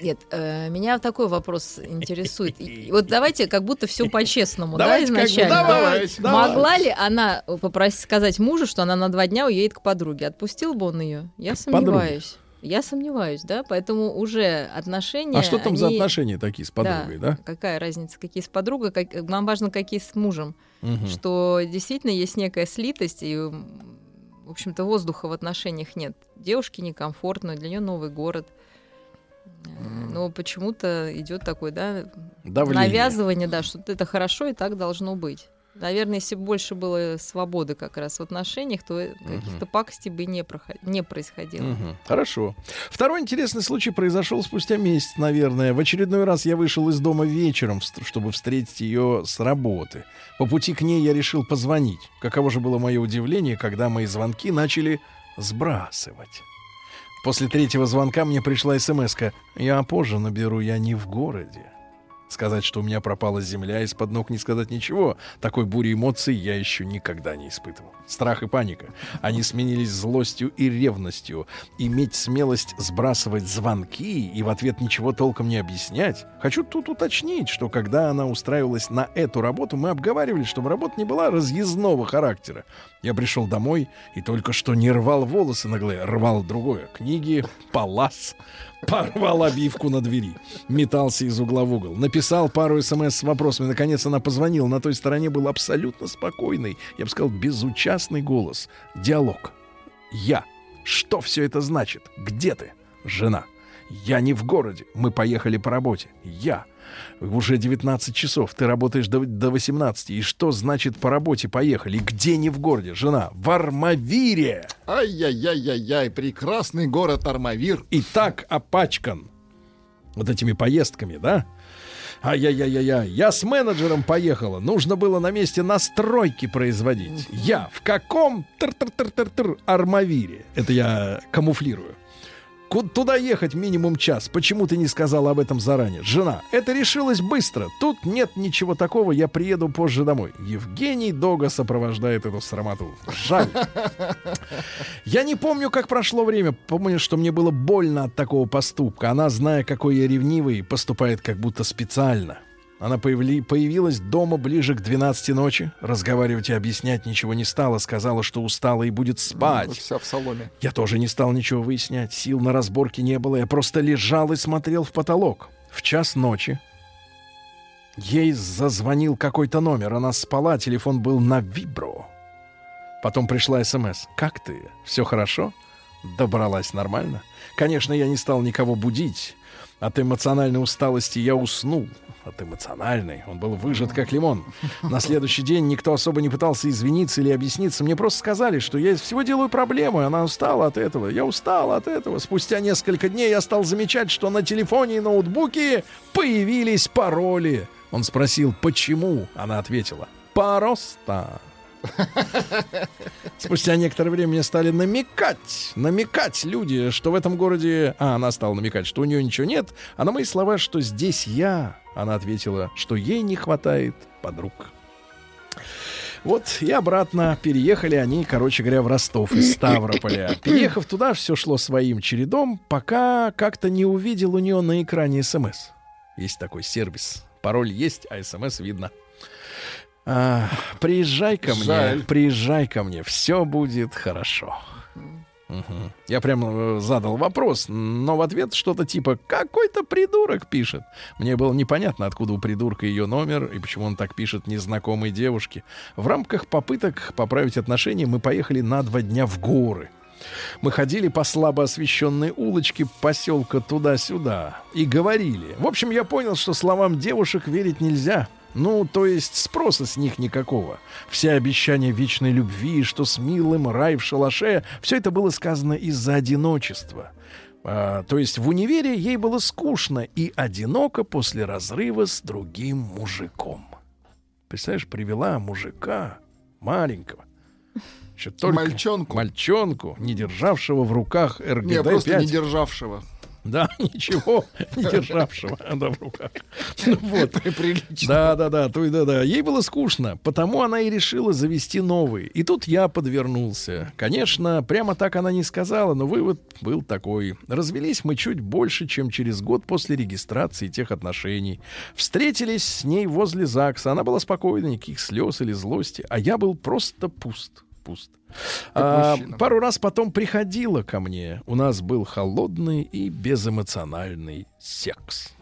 Нет, э, меня такой вопрос интересует. Вот давайте как будто все по-честному, да, Давайте как изначально. давайте, давайте. Могла ли она попросить сказать мужу, что она на два дня уедет к подруге? Отпустил бы он ее? Я сомневаюсь. Я сомневаюсь, да, поэтому уже отношения. А что там за они- отношения такие с подругой, да? Какая разница, какие с подругой, как- нам важно, какие с мужем. Мгм. Что действительно есть некая слитость, и, в общем-то, воздуха в отношениях нет. Девушке некомфортно, для нее новый город. Но почему-то идет такое, да, Давление. навязывание, да, что это хорошо и так должно быть. Наверное, если бы больше было свободы как раз в отношениях, то э, каких-то пакостей бы не, проход- не происходило. Мгм. Хорошо. Второй интересный случай произошел спустя месяц, наверное. В очередной раз я вышел из дома вечером, чтобы встретить ее с работы. По пути к ней я решил позвонить. Каково же было мое удивление, когда мои звонки начали сбрасывать. После третьего звонка мне пришла смс -ка. «Я позже наберу, я не в городе». Сказать, что у меня пропала земля, из-под ног не сказать ничего. Такой бури эмоций я еще никогда не испытывал. Страх и паника. Они сменились злостью и ревностью. Иметь смелость сбрасывать звонки и в ответ ничего толком не объяснять. Хочу тут уточнить, что когда она устраивалась на эту работу, мы обговаривали, чтобы работа не была разъездного характера. Я пришел домой и только что не рвал волосы на голове, рвал другое. Книги, палас, порвал обивку на двери, метался из угла в угол, написал пару смс с вопросами. Наконец она позвонила. На той стороне был абсолютно спокойный, я бы сказал, безучастный голос. Диалог. Я. Что все это значит? Где ты? Жена. Я не в городе. Мы поехали по работе. Я. Уже 19 часов. Ты работаешь до, до 18. И что значит по работе поехали? Где не в городе? Жена. В Армавире. Ай-яй-яй-яй-яй, прекрасный город Армавир. И так опачкан. Вот этими поездками, да? Ай-яй-яй-яй-яй. Я с менеджером поехала. Нужно было на месте настройки производить. Я в каком тр-тр-тр-тр-тр Армавире? Это я камуфлирую. Туда ехать минимум час. Почему ты не сказала об этом заранее? Жена, это решилось быстро. Тут нет ничего такого, я приеду позже домой. Евгений Дога сопровождает эту срамоту. Жаль. Я не помню, как прошло время. Помню, что мне было больно от такого поступка. Она, зная, какой я ревнивый, поступает как будто специально. Она появли- появилась дома ближе к 12 ночи. Разговаривать и объяснять ничего не стала. Сказала, что устала и будет спать. Вся в соломе. Я тоже не стал ничего выяснять. Сил на разборки не было. Я просто лежал и смотрел в потолок. В час ночи ей зазвонил какой-то номер. Она спала, телефон был на вибро. Потом пришла СМС. «Как ты? Все хорошо?» Добралась нормально. Конечно, я не стал никого будить. От эмоциональной усталости я уснул. От эмоциональной. Он был выжат, как лимон. На следующий день никто особо не пытался извиниться или объясниться. Мне просто сказали, что я всего делаю проблемы. Она устала от этого. Я устал от этого. Спустя несколько дней я стал замечать, что на телефоне и ноутбуке появились пароли. Он спросил, почему? Она ответила, просто. Спустя некоторое время мне стали намекать, намекать люди, что в этом городе... А, она стала намекать, что у нее ничего нет. А на мои слова, что здесь я, она ответила, что ей не хватает подруг. Вот и обратно переехали они, короче говоря, в Ростов из Ставрополя. Переехав туда, все шло своим чередом, пока как-то не увидел у нее на экране СМС. Есть такой сервис. Пароль есть, а СМС видно. А, приезжай ко мне, Жаль. приезжай ко мне, все будет хорошо. Мгм. Я прямо э, задал вопрос, но в ответ что-то типа «какой-то придурок пишет». Мне было непонятно, откуда у придурка ее номер и почему он так пишет незнакомой девушке. В рамках попыток поправить отношения мы поехали на два дня в горы. Мы ходили по слабо освещенной улочке поселка туда-сюда и говорили. В общем, я понял, что словам девушек верить нельзя. Ну, то есть спроса с них никакого. Все обещания вечной любви, что с милым рай в шалаше, все это было сказано из-за одиночества. А, то есть в универе ей было скучно и одиноко после разрыва с другим мужиком. Представляешь, привела мужика маленького. Еще только Мальчонку. Мальчонку, не державшего в руках Не, РГД-5. просто не державшего. Да, ничего не державшего да, в руках. Ну вот. Прилично. Да, да, да, то и да, да. Ей было скучно, потому она и решила завести новый. И тут я подвернулся. Конечно, прямо так она не сказала, но вывод был такой. Развелись мы чуть больше, чем через год после регистрации тех отношений. Встретились с ней возле ЗАГСа. Она была спокойна, никаких слез или злости, а я был просто пуст. Пуст. А, пару раз потом приходила ко мне. У нас был холодный и безэмоциональный секс.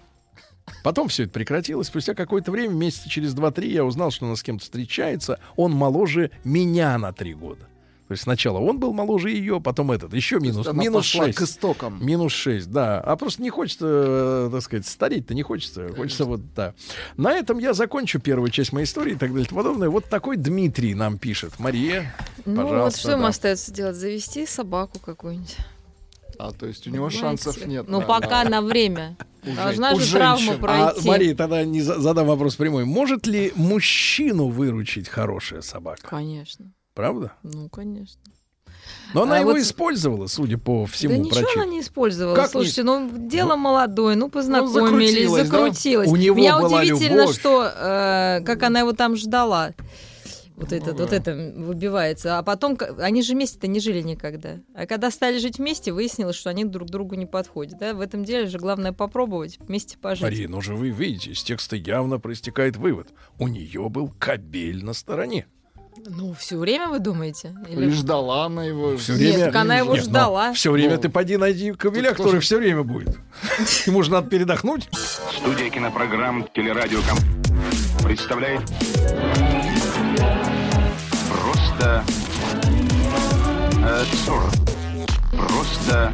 Потом все это прекратилось. Спустя какое-то время, месяца через 2-3, я узнал, что она с кем-то встречается. Он моложе меня на 3 года. То есть сначала он был моложе ее, потом этот. Еще минус, Она минус пошла 6. к истокам. Минус 6, да. А просто не хочется, э, так сказать, стареть-то не хочется. Хочется вот, да. На этом я закончу первую часть моей истории и так далее и тому подобное. Вот такой Дмитрий нам пишет. Мария, Ну вот пожалуйста. что ему да. остается делать? Завести собаку какую-нибудь. А, то есть у него Понимаете? шансов нет. Ну, пока на- на время. У Должна у же травма женщин. А, пройти. Мария, тогда не задам вопрос прямой. Может ли мужчину выручить хорошая собака? Конечно. Правда? Ну, конечно. Но она А его вот- использовала, судя по всему да ничего прочитанному. она не использовала. Как не- Слушайте, ну дело молодое, ну познакомились, закрутилось, да? закрутилось. У него Меня была удивительно, любовь. что э, как она его там ждала. Вот это, вот это выбивается. А потом, они же вместе-то не жили никогда. А когда стали жить вместе, выяснилось, что они друг другу не подходят. Да? В этом деле же главное попробовать вместе пожить. Мария, ну же вы видите, из текста явно проистекает вывод. У нее был кабель на стороне. Ну, все время вы думаете? Или ждала она его. Все Нет, время... так она его ждала. все время Ну, ты поди найди кабеля, который тоже- все время будет. Ему же надо передохнуть. Студия кинопрограмм «Телерадиоком» представляет Просто... э. Просто...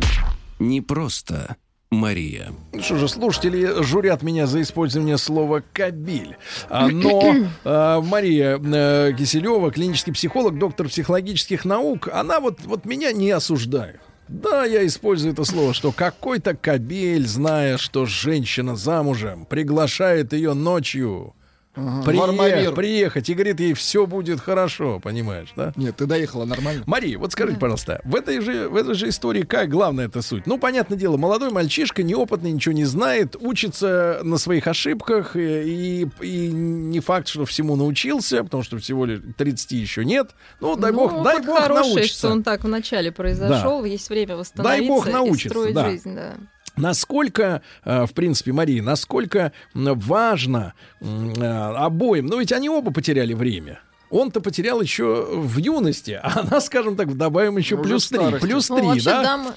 Не просто Мария. Что же, слушатели журят меня за использование слова «кабель». А, Но а, Мария э, Киселева, клинический психолог, доктор психологических наук, она вот, вот меня не осуждает. Да, я использую это слово, что какой-то кабель, зная, что женщина замужем, приглашает ее ночью Ага, Армавир. приехать и говорит ей, все будет хорошо, понимаешь, да? Нет, ты доехала нормально. Мария, вот скажите, пожалуйста, в этой же в этой же истории как главная эта суть? Ну, понятное дело, молодой мальчишка, неопытный, ничего не знает, учится на своих ошибках, и, и, и не факт, что всему научился, потому что всего лишь 30 еще нет. Ну, дай ну, бог, дай бог хороший, научится. что он так вначале произошел, есть время восстановиться бог и научится, строить да. жизнь. Да. Насколько, э, в принципе, Мария, насколько важно э, обоим, ну ведь они оба потеряли время. Он-то потерял еще в юности, а она, скажем так, добавим еще Уже плюс в три. Плюс Ну, три, вообще, да?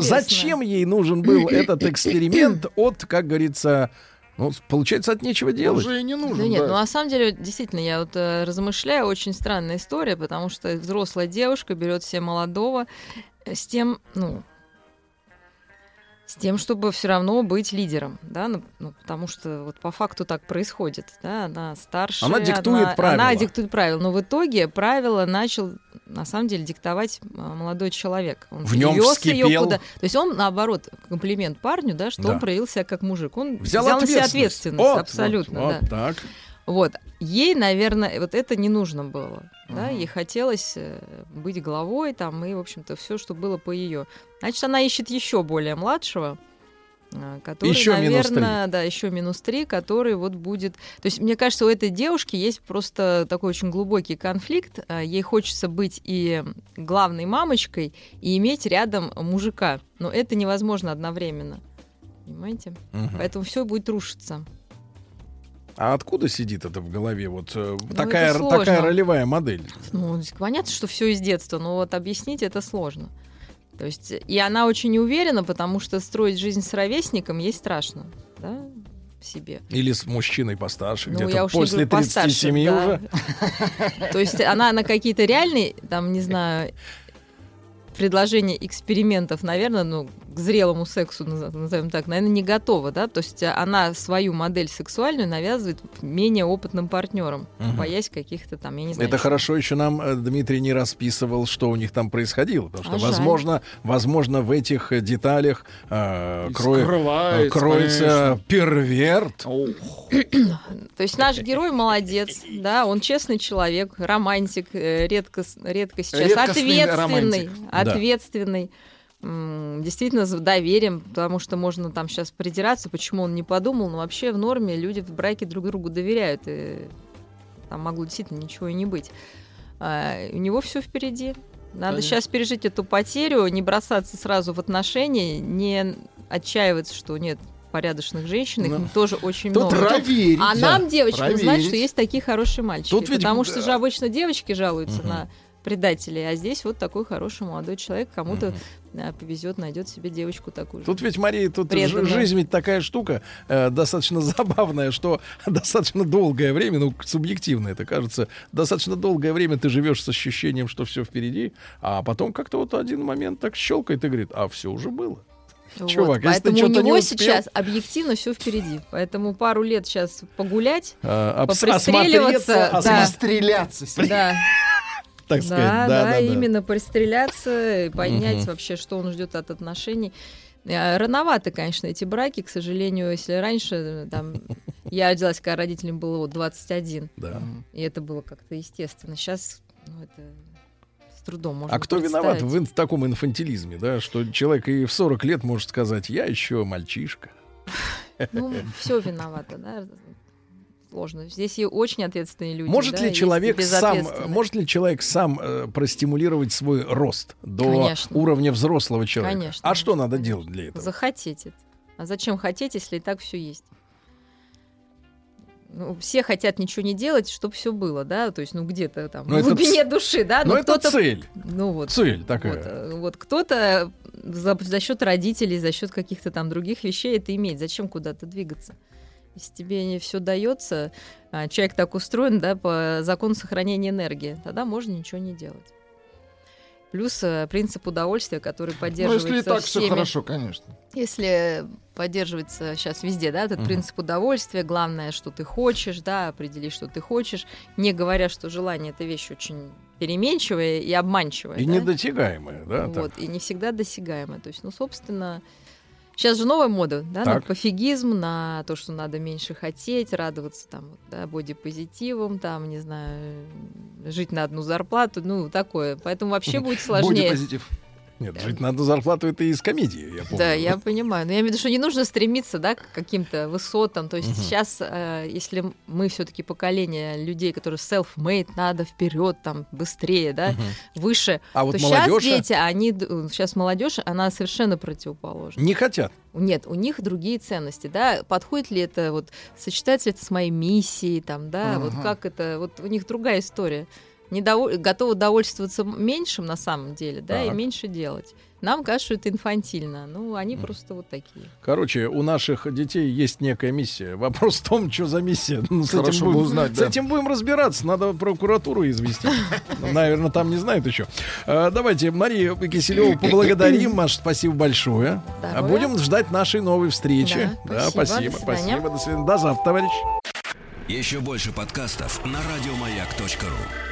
Зачем ей нужен был этот эксперимент от, как говорится, ну, получается, от нечего делать. Уже и не нужен. Да нет, да. ну на самом деле, действительно, я вот э, размышляю, очень странная история, потому что взрослая девушка берет себе молодого э, с тем, ну, с тем, чтобы все равно быть лидером, да, ну, ну, потому что вот по факту так происходит, да, она старше, Она диктует правила. она диктует правила, но в итоге правила начал на самом деле диктовать а, молодой человек. Он В её вскипел. куда- То есть он наоборот комплимент парню, да, что Да. он проявил себя как мужик, он Взял, взял, на себя ответственность. ответственность, Вот, абсолютно, вот, да. вот так. Вот. Ей, наверное, вот это не нужно было. Да? Ей хотелось э, быть главой там, и, в общем-то, все, что было по ее. Значит, она ищет еще более младшего, а, который, Еще наверное, да, еще минус три, который вот будет. То есть, мне кажется, у этой девушки есть просто такой очень глубокий конфликт. А, Ей хочется быть и главной мамочкой, и иметь рядом мужика. Но это невозможно одновременно. Понимаете? Мгм. Поэтому все будет рушиться. А откуда сидит это в голове? Вот Ну, такая, такая ролевая модель. Ну, понятно, что все из детства, но вот объяснить это сложно. То есть, и она очень не уверена, потому что строить жизнь с ровесником ей страшно, да, себе. Или с мужчиной постарше, Ну, где-то после говорю постарше, 37 да. уже. То есть она на какие-то реальные, там, не знаю, предложения экспериментов, наверное, ну, зрелому сексу, наз- назовем так, наверное, не готова, да, то есть она свою модель сексуальную навязывает менее опытным партнерам, Мгм. боясь каких-то там, я не знаю. Это чего. хорошо еще нам э, Дмитрий не расписывал, что у них там происходило. Потому что, А жаль. возможно, возможно, в этих э, деталях э, И крое- скрывается, э, кроется конечно. перверт. То есть наш герой молодец, да, он честный человек, романтик, э, редко, с- редко сейчас Редкостный ответственный, романтик. Да. ответственный, м, действительно с доверием, потому что можно там сейчас придираться, почему он не подумал, но вообще в норме люди в браке друг другу доверяют, и там могло действительно ничего и не быть. А, у него все впереди. Надо Конечно. сейчас пережить эту потерю, не бросаться сразу в отношения, не отчаиваться, что нет порядочных женщин, их Ну, тоже очень много. проверить. А нам, девочкам, знать, проверить. что есть такие хорошие мальчики. Тут ведь, потому что да. же обычно девочки жалуются Мгм. на предателей, а здесь вот такой хороший молодой человек кому-то а, повезет, найдет себе девочку такую. же. Тут ведь, Мария, тут Преданная. жизнь ведь такая штука э, достаточно забавная, что достаточно долгое время, ну, субъективно это кажется, достаточно долгое время ты живешь с ощущением, что все впереди, а потом как-то вот один момент так щелкает и говорит, а все уже было. Вот, чувак, ты Поэтому у что-то не него успел- сейчас объективно все впереди. Поэтому пару лет сейчас погулять, А, попристреливаться, осмотреться, да. ним. да, так да, сказать, да, да, именно пристреляться, и понять вообще, что он ждет от отношений. Э, Рановато, конечно, эти браки, к сожалению, если раньше э, там я родилась, когда родителям было вот 21, Да. и это было как-то естественно. Сейчас ну, это с трудом можно А кто виноват в ин- таком инфантилизме, да, что человек и в 40 лет может сказать, я еще мальчишка. Ну, все виновато, да. Сложно. Здесь и очень ответственные люди. Может да, ли человек сам, может ли человек сам э, простимулировать свой рост до Конечно. уровня взрослого человека? Конечно, а что надо конечно. делать для этого? Захотеть это. А зачем хотеть, если и так все есть? Ну, все хотят ничего не делать, чтобы все было, да, то есть, ну, где-то там, Ну, в это глубине ц- души, да, Но но это кто-то... цель. Ну, вот. Цель такая. Вот, э, вот кто-то за, за счет родителей, за счет каких-то там других вещей это имеет. Зачем куда-то двигаться? Если тебе не все дается, а, человек так устроен, да, по закону сохранения энергии, тогда можно ничего не делать. Плюс э, принцип удовольствия, который Ну, поддерживается если и так все всеми. хорошо, конечно. Если поддерживается сейчас везде, да, этот Мгм. принцип удовольствия, главное, что ты хочешь, да, определи, что ты хочешь, не говоря, что желание это вещь очень переменчивая и обманчивая. И да? недосягаемое, да? так. Вот, и не всегда досягаемая. То есть, ну, собственно, сейчас же новая мода, да, на Так. пофигизм, на то, что надо меньше хотеть, радоваться там, да, бодипозитивом, там, не знаю, жить на одну зарплату, ну, такое. Поэтому вообще будет сложнее. Бодипозитив. Нет, жить надо зарплату, это из комедии, я помню. Да, я понимаю. Но я имею в виду, что не нужно стремиться, да, к каким-то высотам. То есть Мгм. сейчас, э, если мы все-таки поколение людей, которые self-made, надо вперед, там, быстрее, да, Мгм. выше, А вот сейчас молодежь а? дети, они, сейчас молодежь, она совершенно противоположна. не хотят. Нет, у них другие ценности, да. Подходит ли это, вот, сочетается ли это с моей миссией, там, да, вот Ага. как это, вот у них другая история. Недово- готовы довольствоваться меньшим на самом деле, да, и Так. меньше делать. Нам кажется, что это инфантильно. Ну, они просто вот такие. Короче, у наших детей есть некая миссия. Вопрос в том, что за миссия. Ну, с, Хорошо этим бы будем, узнать, с да. этим будем разбираться. Надо прокуратуру известить. Наверное, там не знают еще. А, Давайте Марию Киселеву поблагодарим. Маш, спасибо большое. А. Будем ждать нашей новой встречи. Да, спасибо. спасибо. До свидания. Спасибо. До свидания. До завтра, товарищ. Еще больше подкастов на радиомаяк.ру.